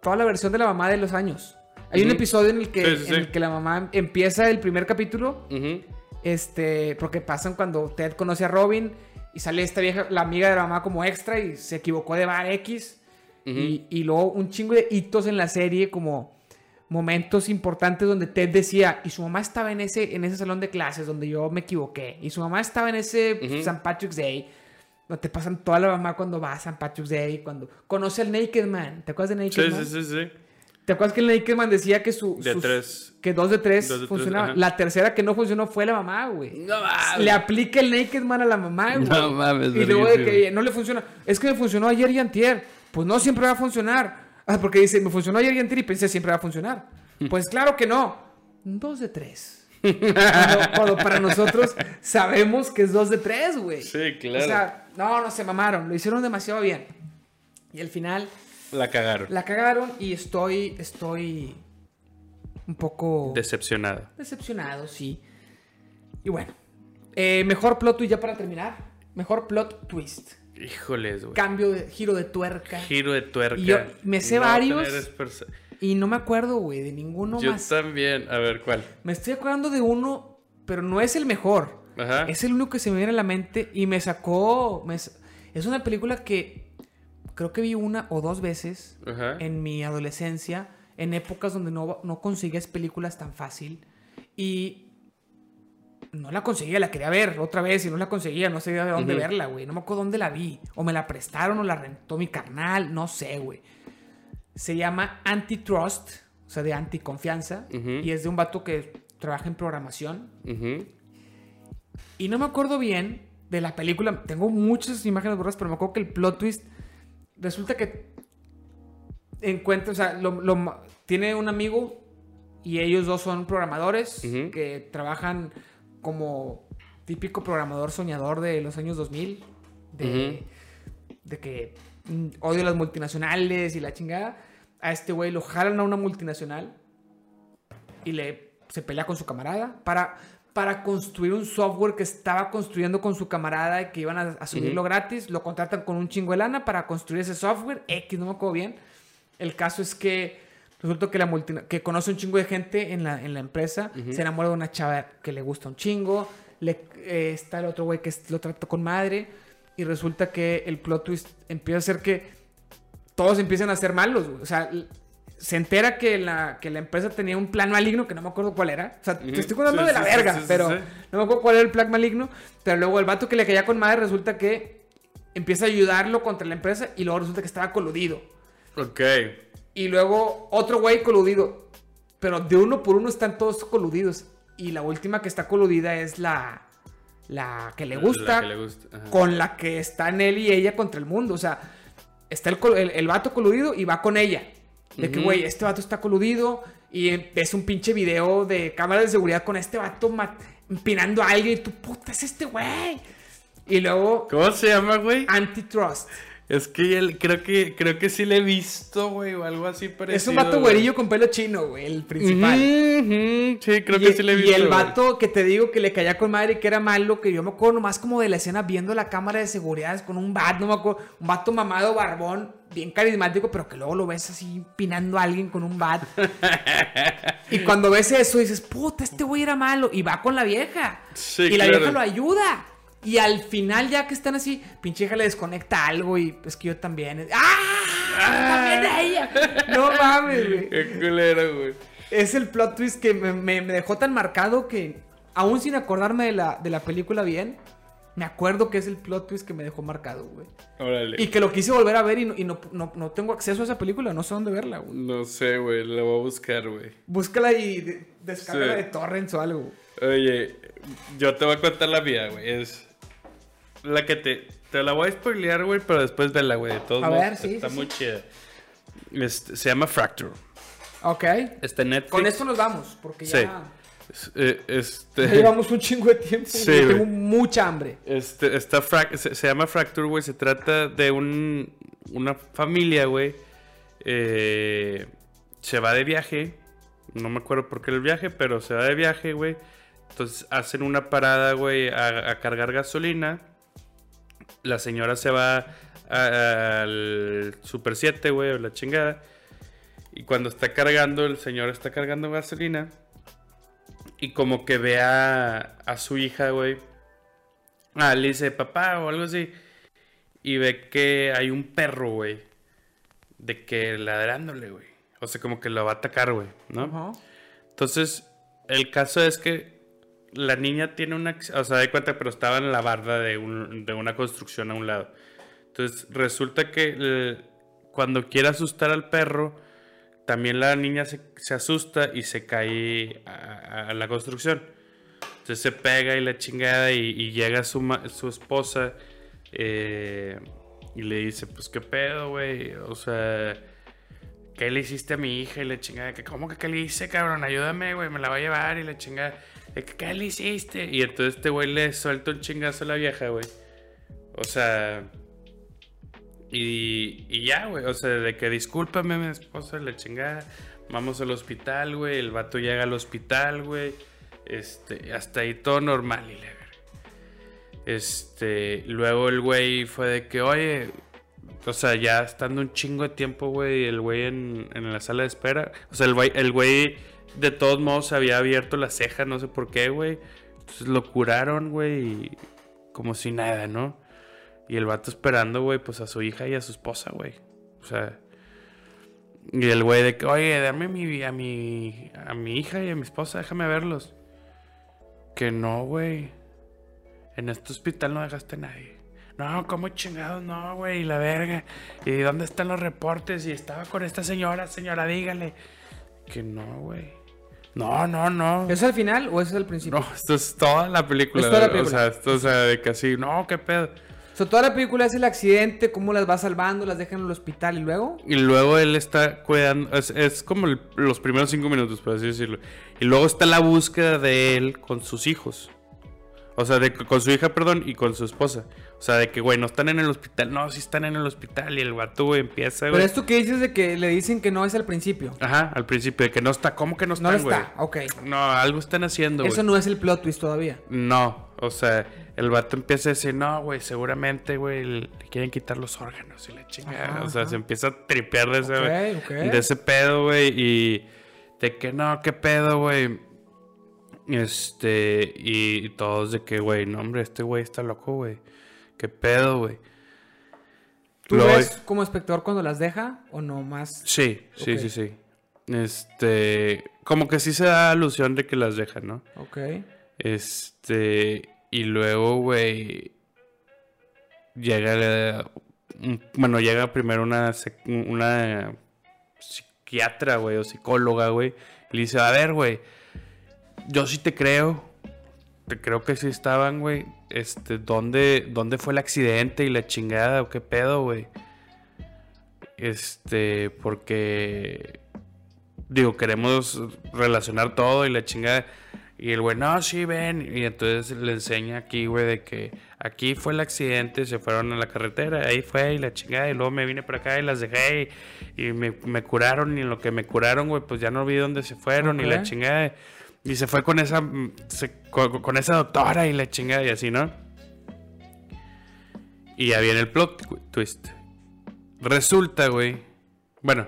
toda la versión de la mamá de los años. Hay un episodio en el, que, en el que la mamá empieza el primer capítulo. Este, porque pasan cuando Ted conoce a Robin y sale esta vieja, la amiga de la mamá como extra y se equivocó de bar X. y, y, luego un chingo de hitos en la serie como momentos importantes donde Ted decía, y su mamá estaba en ese, en ese salón de clases donde yo me equivoqué, y su mamá estaba en ese St. Patrick's Day, donde te pasan toda la mamá cuando va a St. Patrick's Day, cuando conoce al Naked Man, ¿te acuerdas de Naked Man? Sí, sí, sí. ¿Te acuerdas que el Naked Man decía que su... De tres. Que dos de tres funcionaba. la tercera que no funcionó fue la mamá, güey. No mames. Le aplica el Naked Man a la mamá, güey. No mames. Y luego de que no le funciona. Es que me funcionó ayer y antier. Pues no siempre va a funcionar. Ah, porque dice, me funcionó ayer y antier y pensé siempre va a funcionar. Pues claro que no. Dos de tres. cuando, para nosotros sabemos que es dos de tres, güey. Sí, claro. O sea, no, no se mamaron. Lo hicieron demasiado bien. Y al final la cagaron. La cagaron y estoy, estoy un poco... Decepcionado. Decepcionado, sí. Y bueno, eh, mejor plot twist ya para terminar. Mejor plot twist. Híjoles, güey. Cambio de giro de tuerca. Giro de tuerca. Y yo me sé varios. Y no me acuerdo, güey, de ninguno más. Yo también. A ver, ¿cuál? Me estoy acordando de uno, pero no es el mejor. Ajá. Es el único que se me viene a la mente y me sacó. Es una película que creo que vi una o dos veces en mi adolescencia, en épocas donde no, no consigues películas tan fácil. Y no la conseguía, la quería ver otra vez y no la conseguía, no sabía de dónde verla, güey. No me acuerdo dónde la vi. O me la prestaron o la rentó mi carnal, no sé, güey. Se llama Antitrust, o sea, de anticonfianza. Y es de un vato que trabaja en programación. Y no me acuerdo bien de la película. Tengo muchas imágenes borradas, pero me acuerdo que el plot twist resulta que encuentra, o sea, lo, tiene un amigo y ellos dos son programadores que trabajan como típico programador soñador de los años 2000, de, de que mm, odio las multinacionales y la chingada. A este güey lo jalan a una multinacional y le se pelea con su camarada para para construir un software que estaba construyendo con su camarada y que iban a asumirlo gratis. Lo contratan con un chingo de lana para construir ese software. X, no me acuerdo bien. El caso es que resulta que, la que conoce un chingo de gente en la, en la empresa. Se enamora de una chava que le gusta un chingo. Le, eh, está el otro güey que lo trata con madre. Y resulta que el plot twist empieza a ser que todos empiezan a ser malos. O sea, se entera que la, que la empresa tenía un plan maligno que no me acuerdo cuál era. O sea, te estoy contando de la verga, pero no me acuerdo cuál era el plan maligno. Pero luego el vato que le caía con madre resulta que empieza a ayudarlo contra la empresa y luego resulta que estaba coludido. Ok. Y luego otro güey coludido. Pero de uno por uno están todos coludidos. Y la última que está coludida es la, la que le gusta, La que le gusta, ajá. con la que están él y ella contra el mundo. O sea, está el, el, el vato coludido y va con ella. De que, güey, este vato está coludido y ves un pinche video de cámara de seguridad con este vato empinando a alguien y tú, puta, es este güey. Y luego, ¿Cómo se llama, güey? Antitrust. Es que él, creo que creo que sí le he visto, güey, o algo así parecido. Es un vato güerillo con pelo chino, güey, el principal. Sí, creo y, que sí le he visto. y el güey. vato que te digo que le caía con madre y que era malo, que yo me acuerdo nomás como de la escena viendo la cámara de seguridad con un vato, no me acuerdo, un vato mamado, barbón, bien carismático, pero que luego lo ves así pinando a alguien con un bat. y cuando ves eso dices, puta, este güey era malo. Y va con la vieja. Sí, y la claro. vieja lo ayuda. Y al final, ya que están así, pinche hija le desconecta algo y es que yo también. ¡Ah! También ella. No mames, güey. Qué culero, güey. Es el plot twist que me, me- me dejó tan marcado que, aún sin acordarme de la, de la película bien, me acuerdo que es el plot twist que me dejó marcado, güey. Órale. Y que lo quise volver a ver y no, y no, no- no tengo acceso a esa película, no sé dónde verla, güey. No sé, güey, la voy a buscar, güey. Búscala y de- descárgala Sí. de torrents o algo. Oye, yo te voy a contar la mía, güey. Es la que te. Te la voy a spoilear, güey, pero después vela, güey. De todos A modos, ver, sí, está sí, muy chida. Este, se llama Fracture. Ok. Está en Netflix. Con esto nos vamos, porque ya, eh, Este. ya llevamos un chingo de tiempo. Sí, güey. tengo mucha hambre. Este, está se, se llama Fracture, güey. Se trata de un, una familia, güey. eh, se va de viaje. No me acuerdo por qué el viaje, pero se va de viaje, güey. Entonces hacen una parada, güey, a, a cargar gasolina. La señora se va al Super 7, güey, o la chingada. Y cuando está cargando, el señor está cargando gasolina. Y como que ve a, a su hija, güey. Ah, le dice papá o algo así. Y ve que hay un perro, güey. De que ladrándole, güey. O sea, como que lo va a atacar, güey, ¿no? Ajá. Entonces, el caso es que la niña tiene una... O sea, de cuenta, pero estaba en la barda de, un- de una construcción a un lado. Entonces, resulta que cuando quiere asustar al perro, también la niña se, se asusta y se cae a, la construcción. Entonces se pega y la chingada y, llega su, su esposa eh, y le dice, pues qué pedo, güey. O sea, ¿qué le hiciste a mi hija? Y la chingada, ¿cómo que qué le hice, cabrón? Ayúdame, güey, me la va a llevar y la chingada. ¿Qué le hiciste? Y entonces este güey le suelta un chingazo a la vieja, güey. O sea... Y, y ya, güey, o sea, de que discúlpame, mi esposa, la chingada. Vamos al hospital, güey. El vato llega al hospital, güey. Este, hasta ahí todo normal y la. Este, luego el güey fue de que, oye, o sea, ya estando un chingo de tiempo, güey, el güey en, en la sala de espera. O sea, el güey, el güey de todos modos había abierto la ceja, no sé por qué, güey. Entonces lo curaron, güey, y como si nada, ¿no? Y el vato esperando, güey, pues a su hija y a su esposa, güey. O sea. Y el güey de que, oye, dame a mi, a mi, a mi hija y a mi esposa, déjame verlos. Que no, güey. En este hospital no dejaste a nadie. No, ¿cómo chingados no, güey? Y la verga. ¿Y dónde están los reportes? Y estaba con esta señora, señora, dígale. Que no, güey. No, no, no. ¿Eso es al final o es al principio? No, esto es toda la película. Es toda la O película. sea, esto, o sea, de que así, no, qué pedo. O sea, toda la película es el accidente, cómo las va salvando, las dejan en el hospital y luego. Y luego él está cuidando, es, es como el- los primeros cinco minutos, por así decirlo. Y luego está la búsqueda de él con sus hijos. O sea, de, con su hija, perdón, y con su esposa. O sea, de que, güey, no están en el hospital. No, sí están en el hospital. Y el vato, güey, empieza, Pero güey. esto que dices de que le dicen que no es al principio. Ajá, al principio, de que no está. ¿Cómo que no No están, güey? está, ok. No, algo están haciendo, güey. Eso no es el plot twist todavía. No, o sea, el vato empieza a decir, no, güey, seguramente, güey, le quieren quitar los órganos y la chingada. Ajá, o sea, ajá. se empieza a tripear de ese, Ok, ok. de ese pedo, güey, y de que no, qué pedo, güey. Este, y, todos de que, güey, no, hombre, este güey está loco, güey. Qué pedo, güey. ¿Tú Luego- ves como espectador cuando las deja o no más? Sí, sí, sí, sí. Este, como que sí se da alusión de que las deja, ¿no? Ok. Este, y luego, güey. llega, bueno, llega primero una, una psiquiatra, güey, o psicóloga, güey, y le dice, a ver, güey, yo sí te creo, te creo que sí estaban, güey, este, ¿dónde, ¿dónde fue el accidente y la chingada o qué pedo, güey? Este, porque, digo, queremos relacionar todo y la chingada. Y el güey, no, sí, ven. Y entonces le enseña aquí, güey, de que aquí fue el accidente, se fueron a la carretera, ahí fue y la chingada. Y luego me vine para acá y las dejé y, me, curaron. Y en lo que me curaron, güey, pues ya no vi dónde se fueron y la chingada. Y se fue con esa, con, esa doctora y la chingada y así, ¿no? Y ya viene el plot twist. Resulta, güey. Bueno,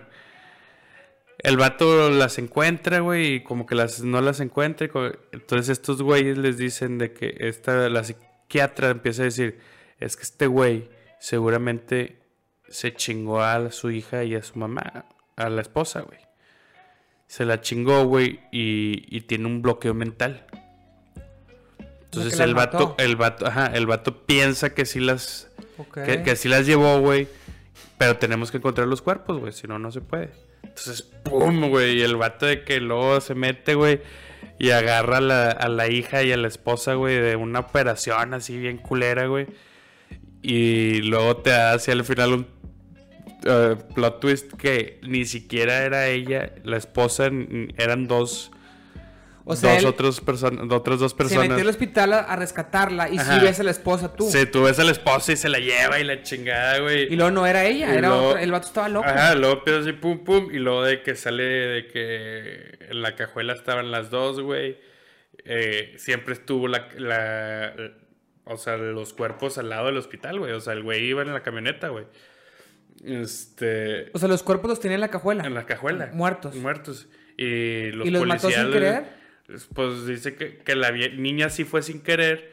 el vato las encuentra, güey, y como que las no las encuentra. Entonces estos güeyes les dicen de que esta, la psiquiatra empieza a decir, es que este güey seguramente se chingó a su hija y a su mamá, a la esposa, güey. Se la chingó, güey, y, tiene un bloqueo mental. Entonces el vato, el vato, ajá, el vato piensa que sí las, que, que sí las llevó, güey. Pero tenemos que encontrar los cuerpos, güey, si no, no se puede. Entonces, pum, güey. Y el vato de que luego se mete, güey. Y agarra a la, hija y a la esposa, güey, de una operación así bien culera, güey. Y luego te da hacia el final un uh, plot twist que ni siquiera era ella, la esposa, eran dos o sea, dos otros otras dos personas. Se metió al hospital a, rescatarla y si ves a la esposa tú. Sí, tú ves a la esposa y se la lleva y la chingada, güey. Y luego no era ella, era el vato estaba loco. Ajá, luego empieza así pum pum y luego de que sale de que en la cajuela estaban las dos, güey. Eh, siempre estuvo la, la, o sea, los cuerpos al lado del hospital, güey. O sea, el güey iba en la camioneta, güey. Este. O sea, los cuerpos los tenía en la cajuela. En la cajuela. Muertos. Muertos. Y los, ¿Y los mató sin querer? Pues dice que, la niña sí fue sin querer.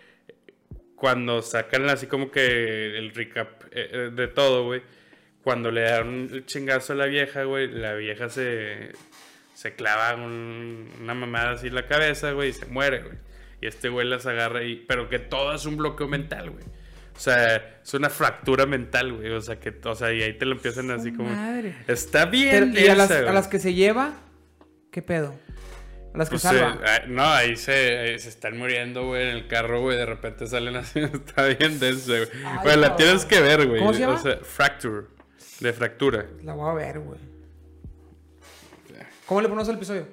Cuando sacan así como que el recap eh, eh, de todo, güey. Cuando le dan el chingazo a la vieja, güey, la vieja se, se clava una mamada así en la cabeza, güey, y se muere, güey. Y este güey las agarra y... Pero que todo es un bloqueo mental, güey. O sea, es una fractura mental, güey. O sea, que, o sea, y ahí te lo empiezan así como... Está bien. ¿Y a las que se lleva? ¿Qué pedo? Las que pues, salva. Ah, no, ahí se, se están muriendo, güey, en el carro, güey. De repente salen así. Está bien denso, güey. La tienes que ver, güey. ¿Cómo se llama? O sea, fracture. De fractura. La voy a ver, güey. ¿Cómo le ponemos el episodio?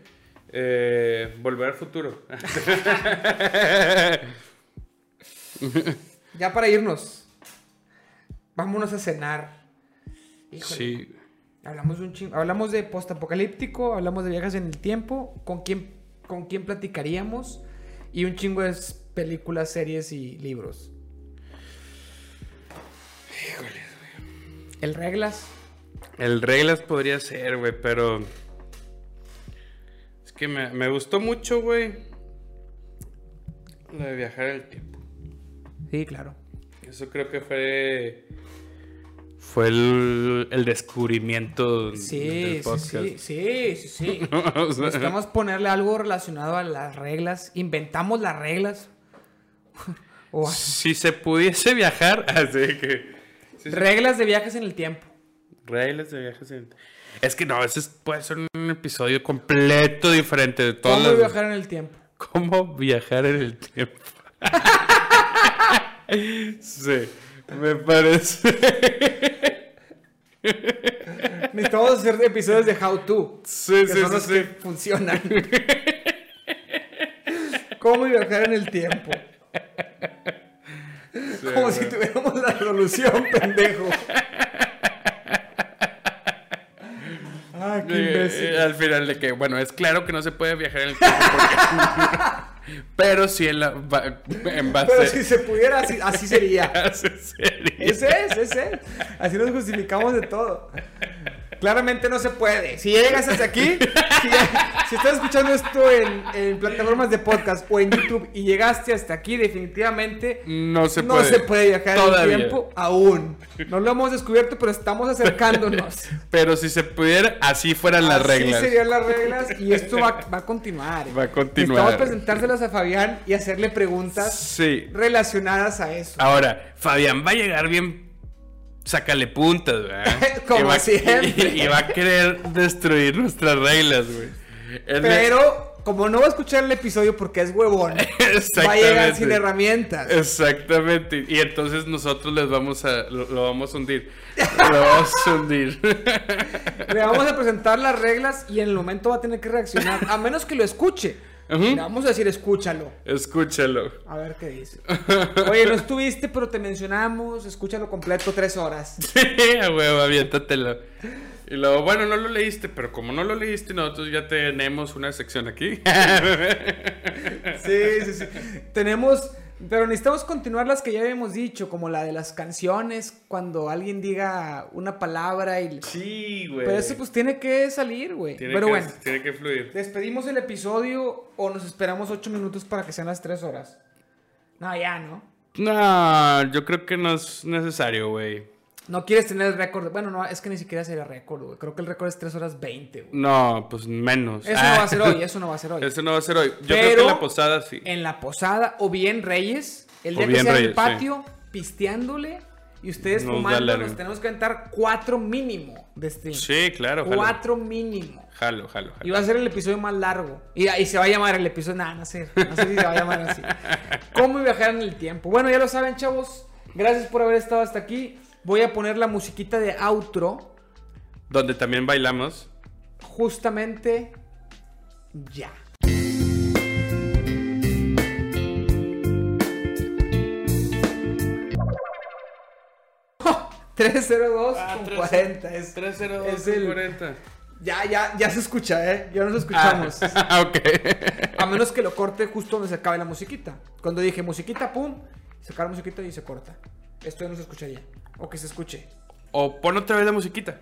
Eh, volver al futuro. ya para irnos. Vámonos a cenar. Híjole. Sí. Hablamos de un chingo, hablamos de postapocalíptico, hablamos de viajes en el tiempo, con quién, con quién platicaríamos y un chingo de películas, series y libros. Híjole, ¿El reglas? El reglas podría ser, güey, pero. Es que me, me gustó mucho, güey. Lo de viajar en el tiempo. Sí, claro. Eso creo que fue fue el, descubrimiento del podcast. Sí, sí, sí, sí. Buscamos ponerle algo relacionado a las reglas. Inventamos las reglas. Si se pudiese viajar, así que... reglas de viajes en el tiempo. Reglas de viajes en el tiempo. Es que no, ese puede ser un episodio completo diferente de todos ¿Cómo viajar en el tiempo? ¿Cómo viajar en el tiempo? sí. Me parece. Necesitamos hacer episodios de How To. Sí, que son los que funcionan. ¿Cómo viajar en el tiempo? Como si tuviéramos la solución, pendejo. Ah, qué imbécil. al final de que, bueno, es claro que no se puede viajar en el tiempo porque... Pero si en, la, en base... Pero si se pudiera, así, sería. Ese es, ese es. Así nos justificamos de todo. Claramente no se puede. Si llegas hasta aquí, si, si estás escuchando esto en, en, plataformas de podcast o en YouTube y llegaste hasta aquí, definitivamente no se no puede, se puede viajar Todavía. en el tiempo aún. No lo hemos descubierto, pero estamos acercándonos. Pero si se pudiera, así fueran las Así reglas. serían las reglas y esto va, va a continuar. Va a continuar. Necesitamos presentárselas a Fabián y hacerle preguntas Sí. relacionadas a eso. Ahora, Fabián va a llegar bien. Sácale puntas, ¿verdad? Como va- siempre. Y, y va a querer destruir nuestras reglas, güey. De- Pero como no va a escuchar el episodio porque es huevón, va a llegar sin herramientas. Exactamente. Y entonces nosotros les vamos a. Lo, lo vamos a hundir. Lo vamos a hundir. Le vamos a presentar las reglas y en el momento va a tener que reaccionar, a menos que lo escuche. Vamos a decir, escúchalo. Escúchalo. A ver qué dice. Oye, no estuviste, pero te mencionamos. Escúchalo completo, tres horas. Sí, huevo, aviéntatelo. Y luego, bueno, no lo leíste, pero como no lo leíste, nosotros ya tenemos una sección aquí. Sí, sí, sí. Tenemos, pero necesitamos continuar las que ya habíamos dicho, como la de las canciones, cuando alguien diga una palabra y... Sí, güey. Pero eso pues tiene que salir, güey. tiene Pero que, bueno, Tiene que fluir. ¿despedimos el episodio o nos esperamos ocho minutos para que sean las tres horas? No, ya, ¿no? No, yo creo que no es necesario, güey. No quieres tener el récord. Bueno, no, es que ni siquiera sería récord, güey. Creo que el récord es 3 horas 20, güey. No, pues menos. Eso no va a ser hoy, eso no va a ser hoy. Eso no va a ser hoy. Yo creo Pero- que en la posada sí. En la posada, o bien Reyes, el O día que bien sea en el patio, pisteándole, y ustedes Nos fumando, nos tenemos que aventar cuatro mínimo de stream. Sí, claro, jalo. Cuatro mínimo. Jalo, jalo, jalo. Y va a ser el episodio más largo. Y, y se va a llamar el episodio. Nada, no sé. No sé si se va a llamar así. ¿Cómo viajar en el tiempo? Bueno, ya lo saben, chavos. Gracias por haber estado hasta aquí. Voy a poner la musiquita de outro. Donde también bailamos. Justamente ya. ¡Oh! 302 con 40. Es, 302 es el- 40. Ya, ya, ya se escucha, ¿eh? Ya nos escuchamos. Ah, ok. A menos que lo corte justo donde se acabe la musiquita. Cuando dije musiquita, pum, se acaba la musiquita y se corta. Esto ya no se escucharía. O que se escuche. O pon otra vez la musiquita.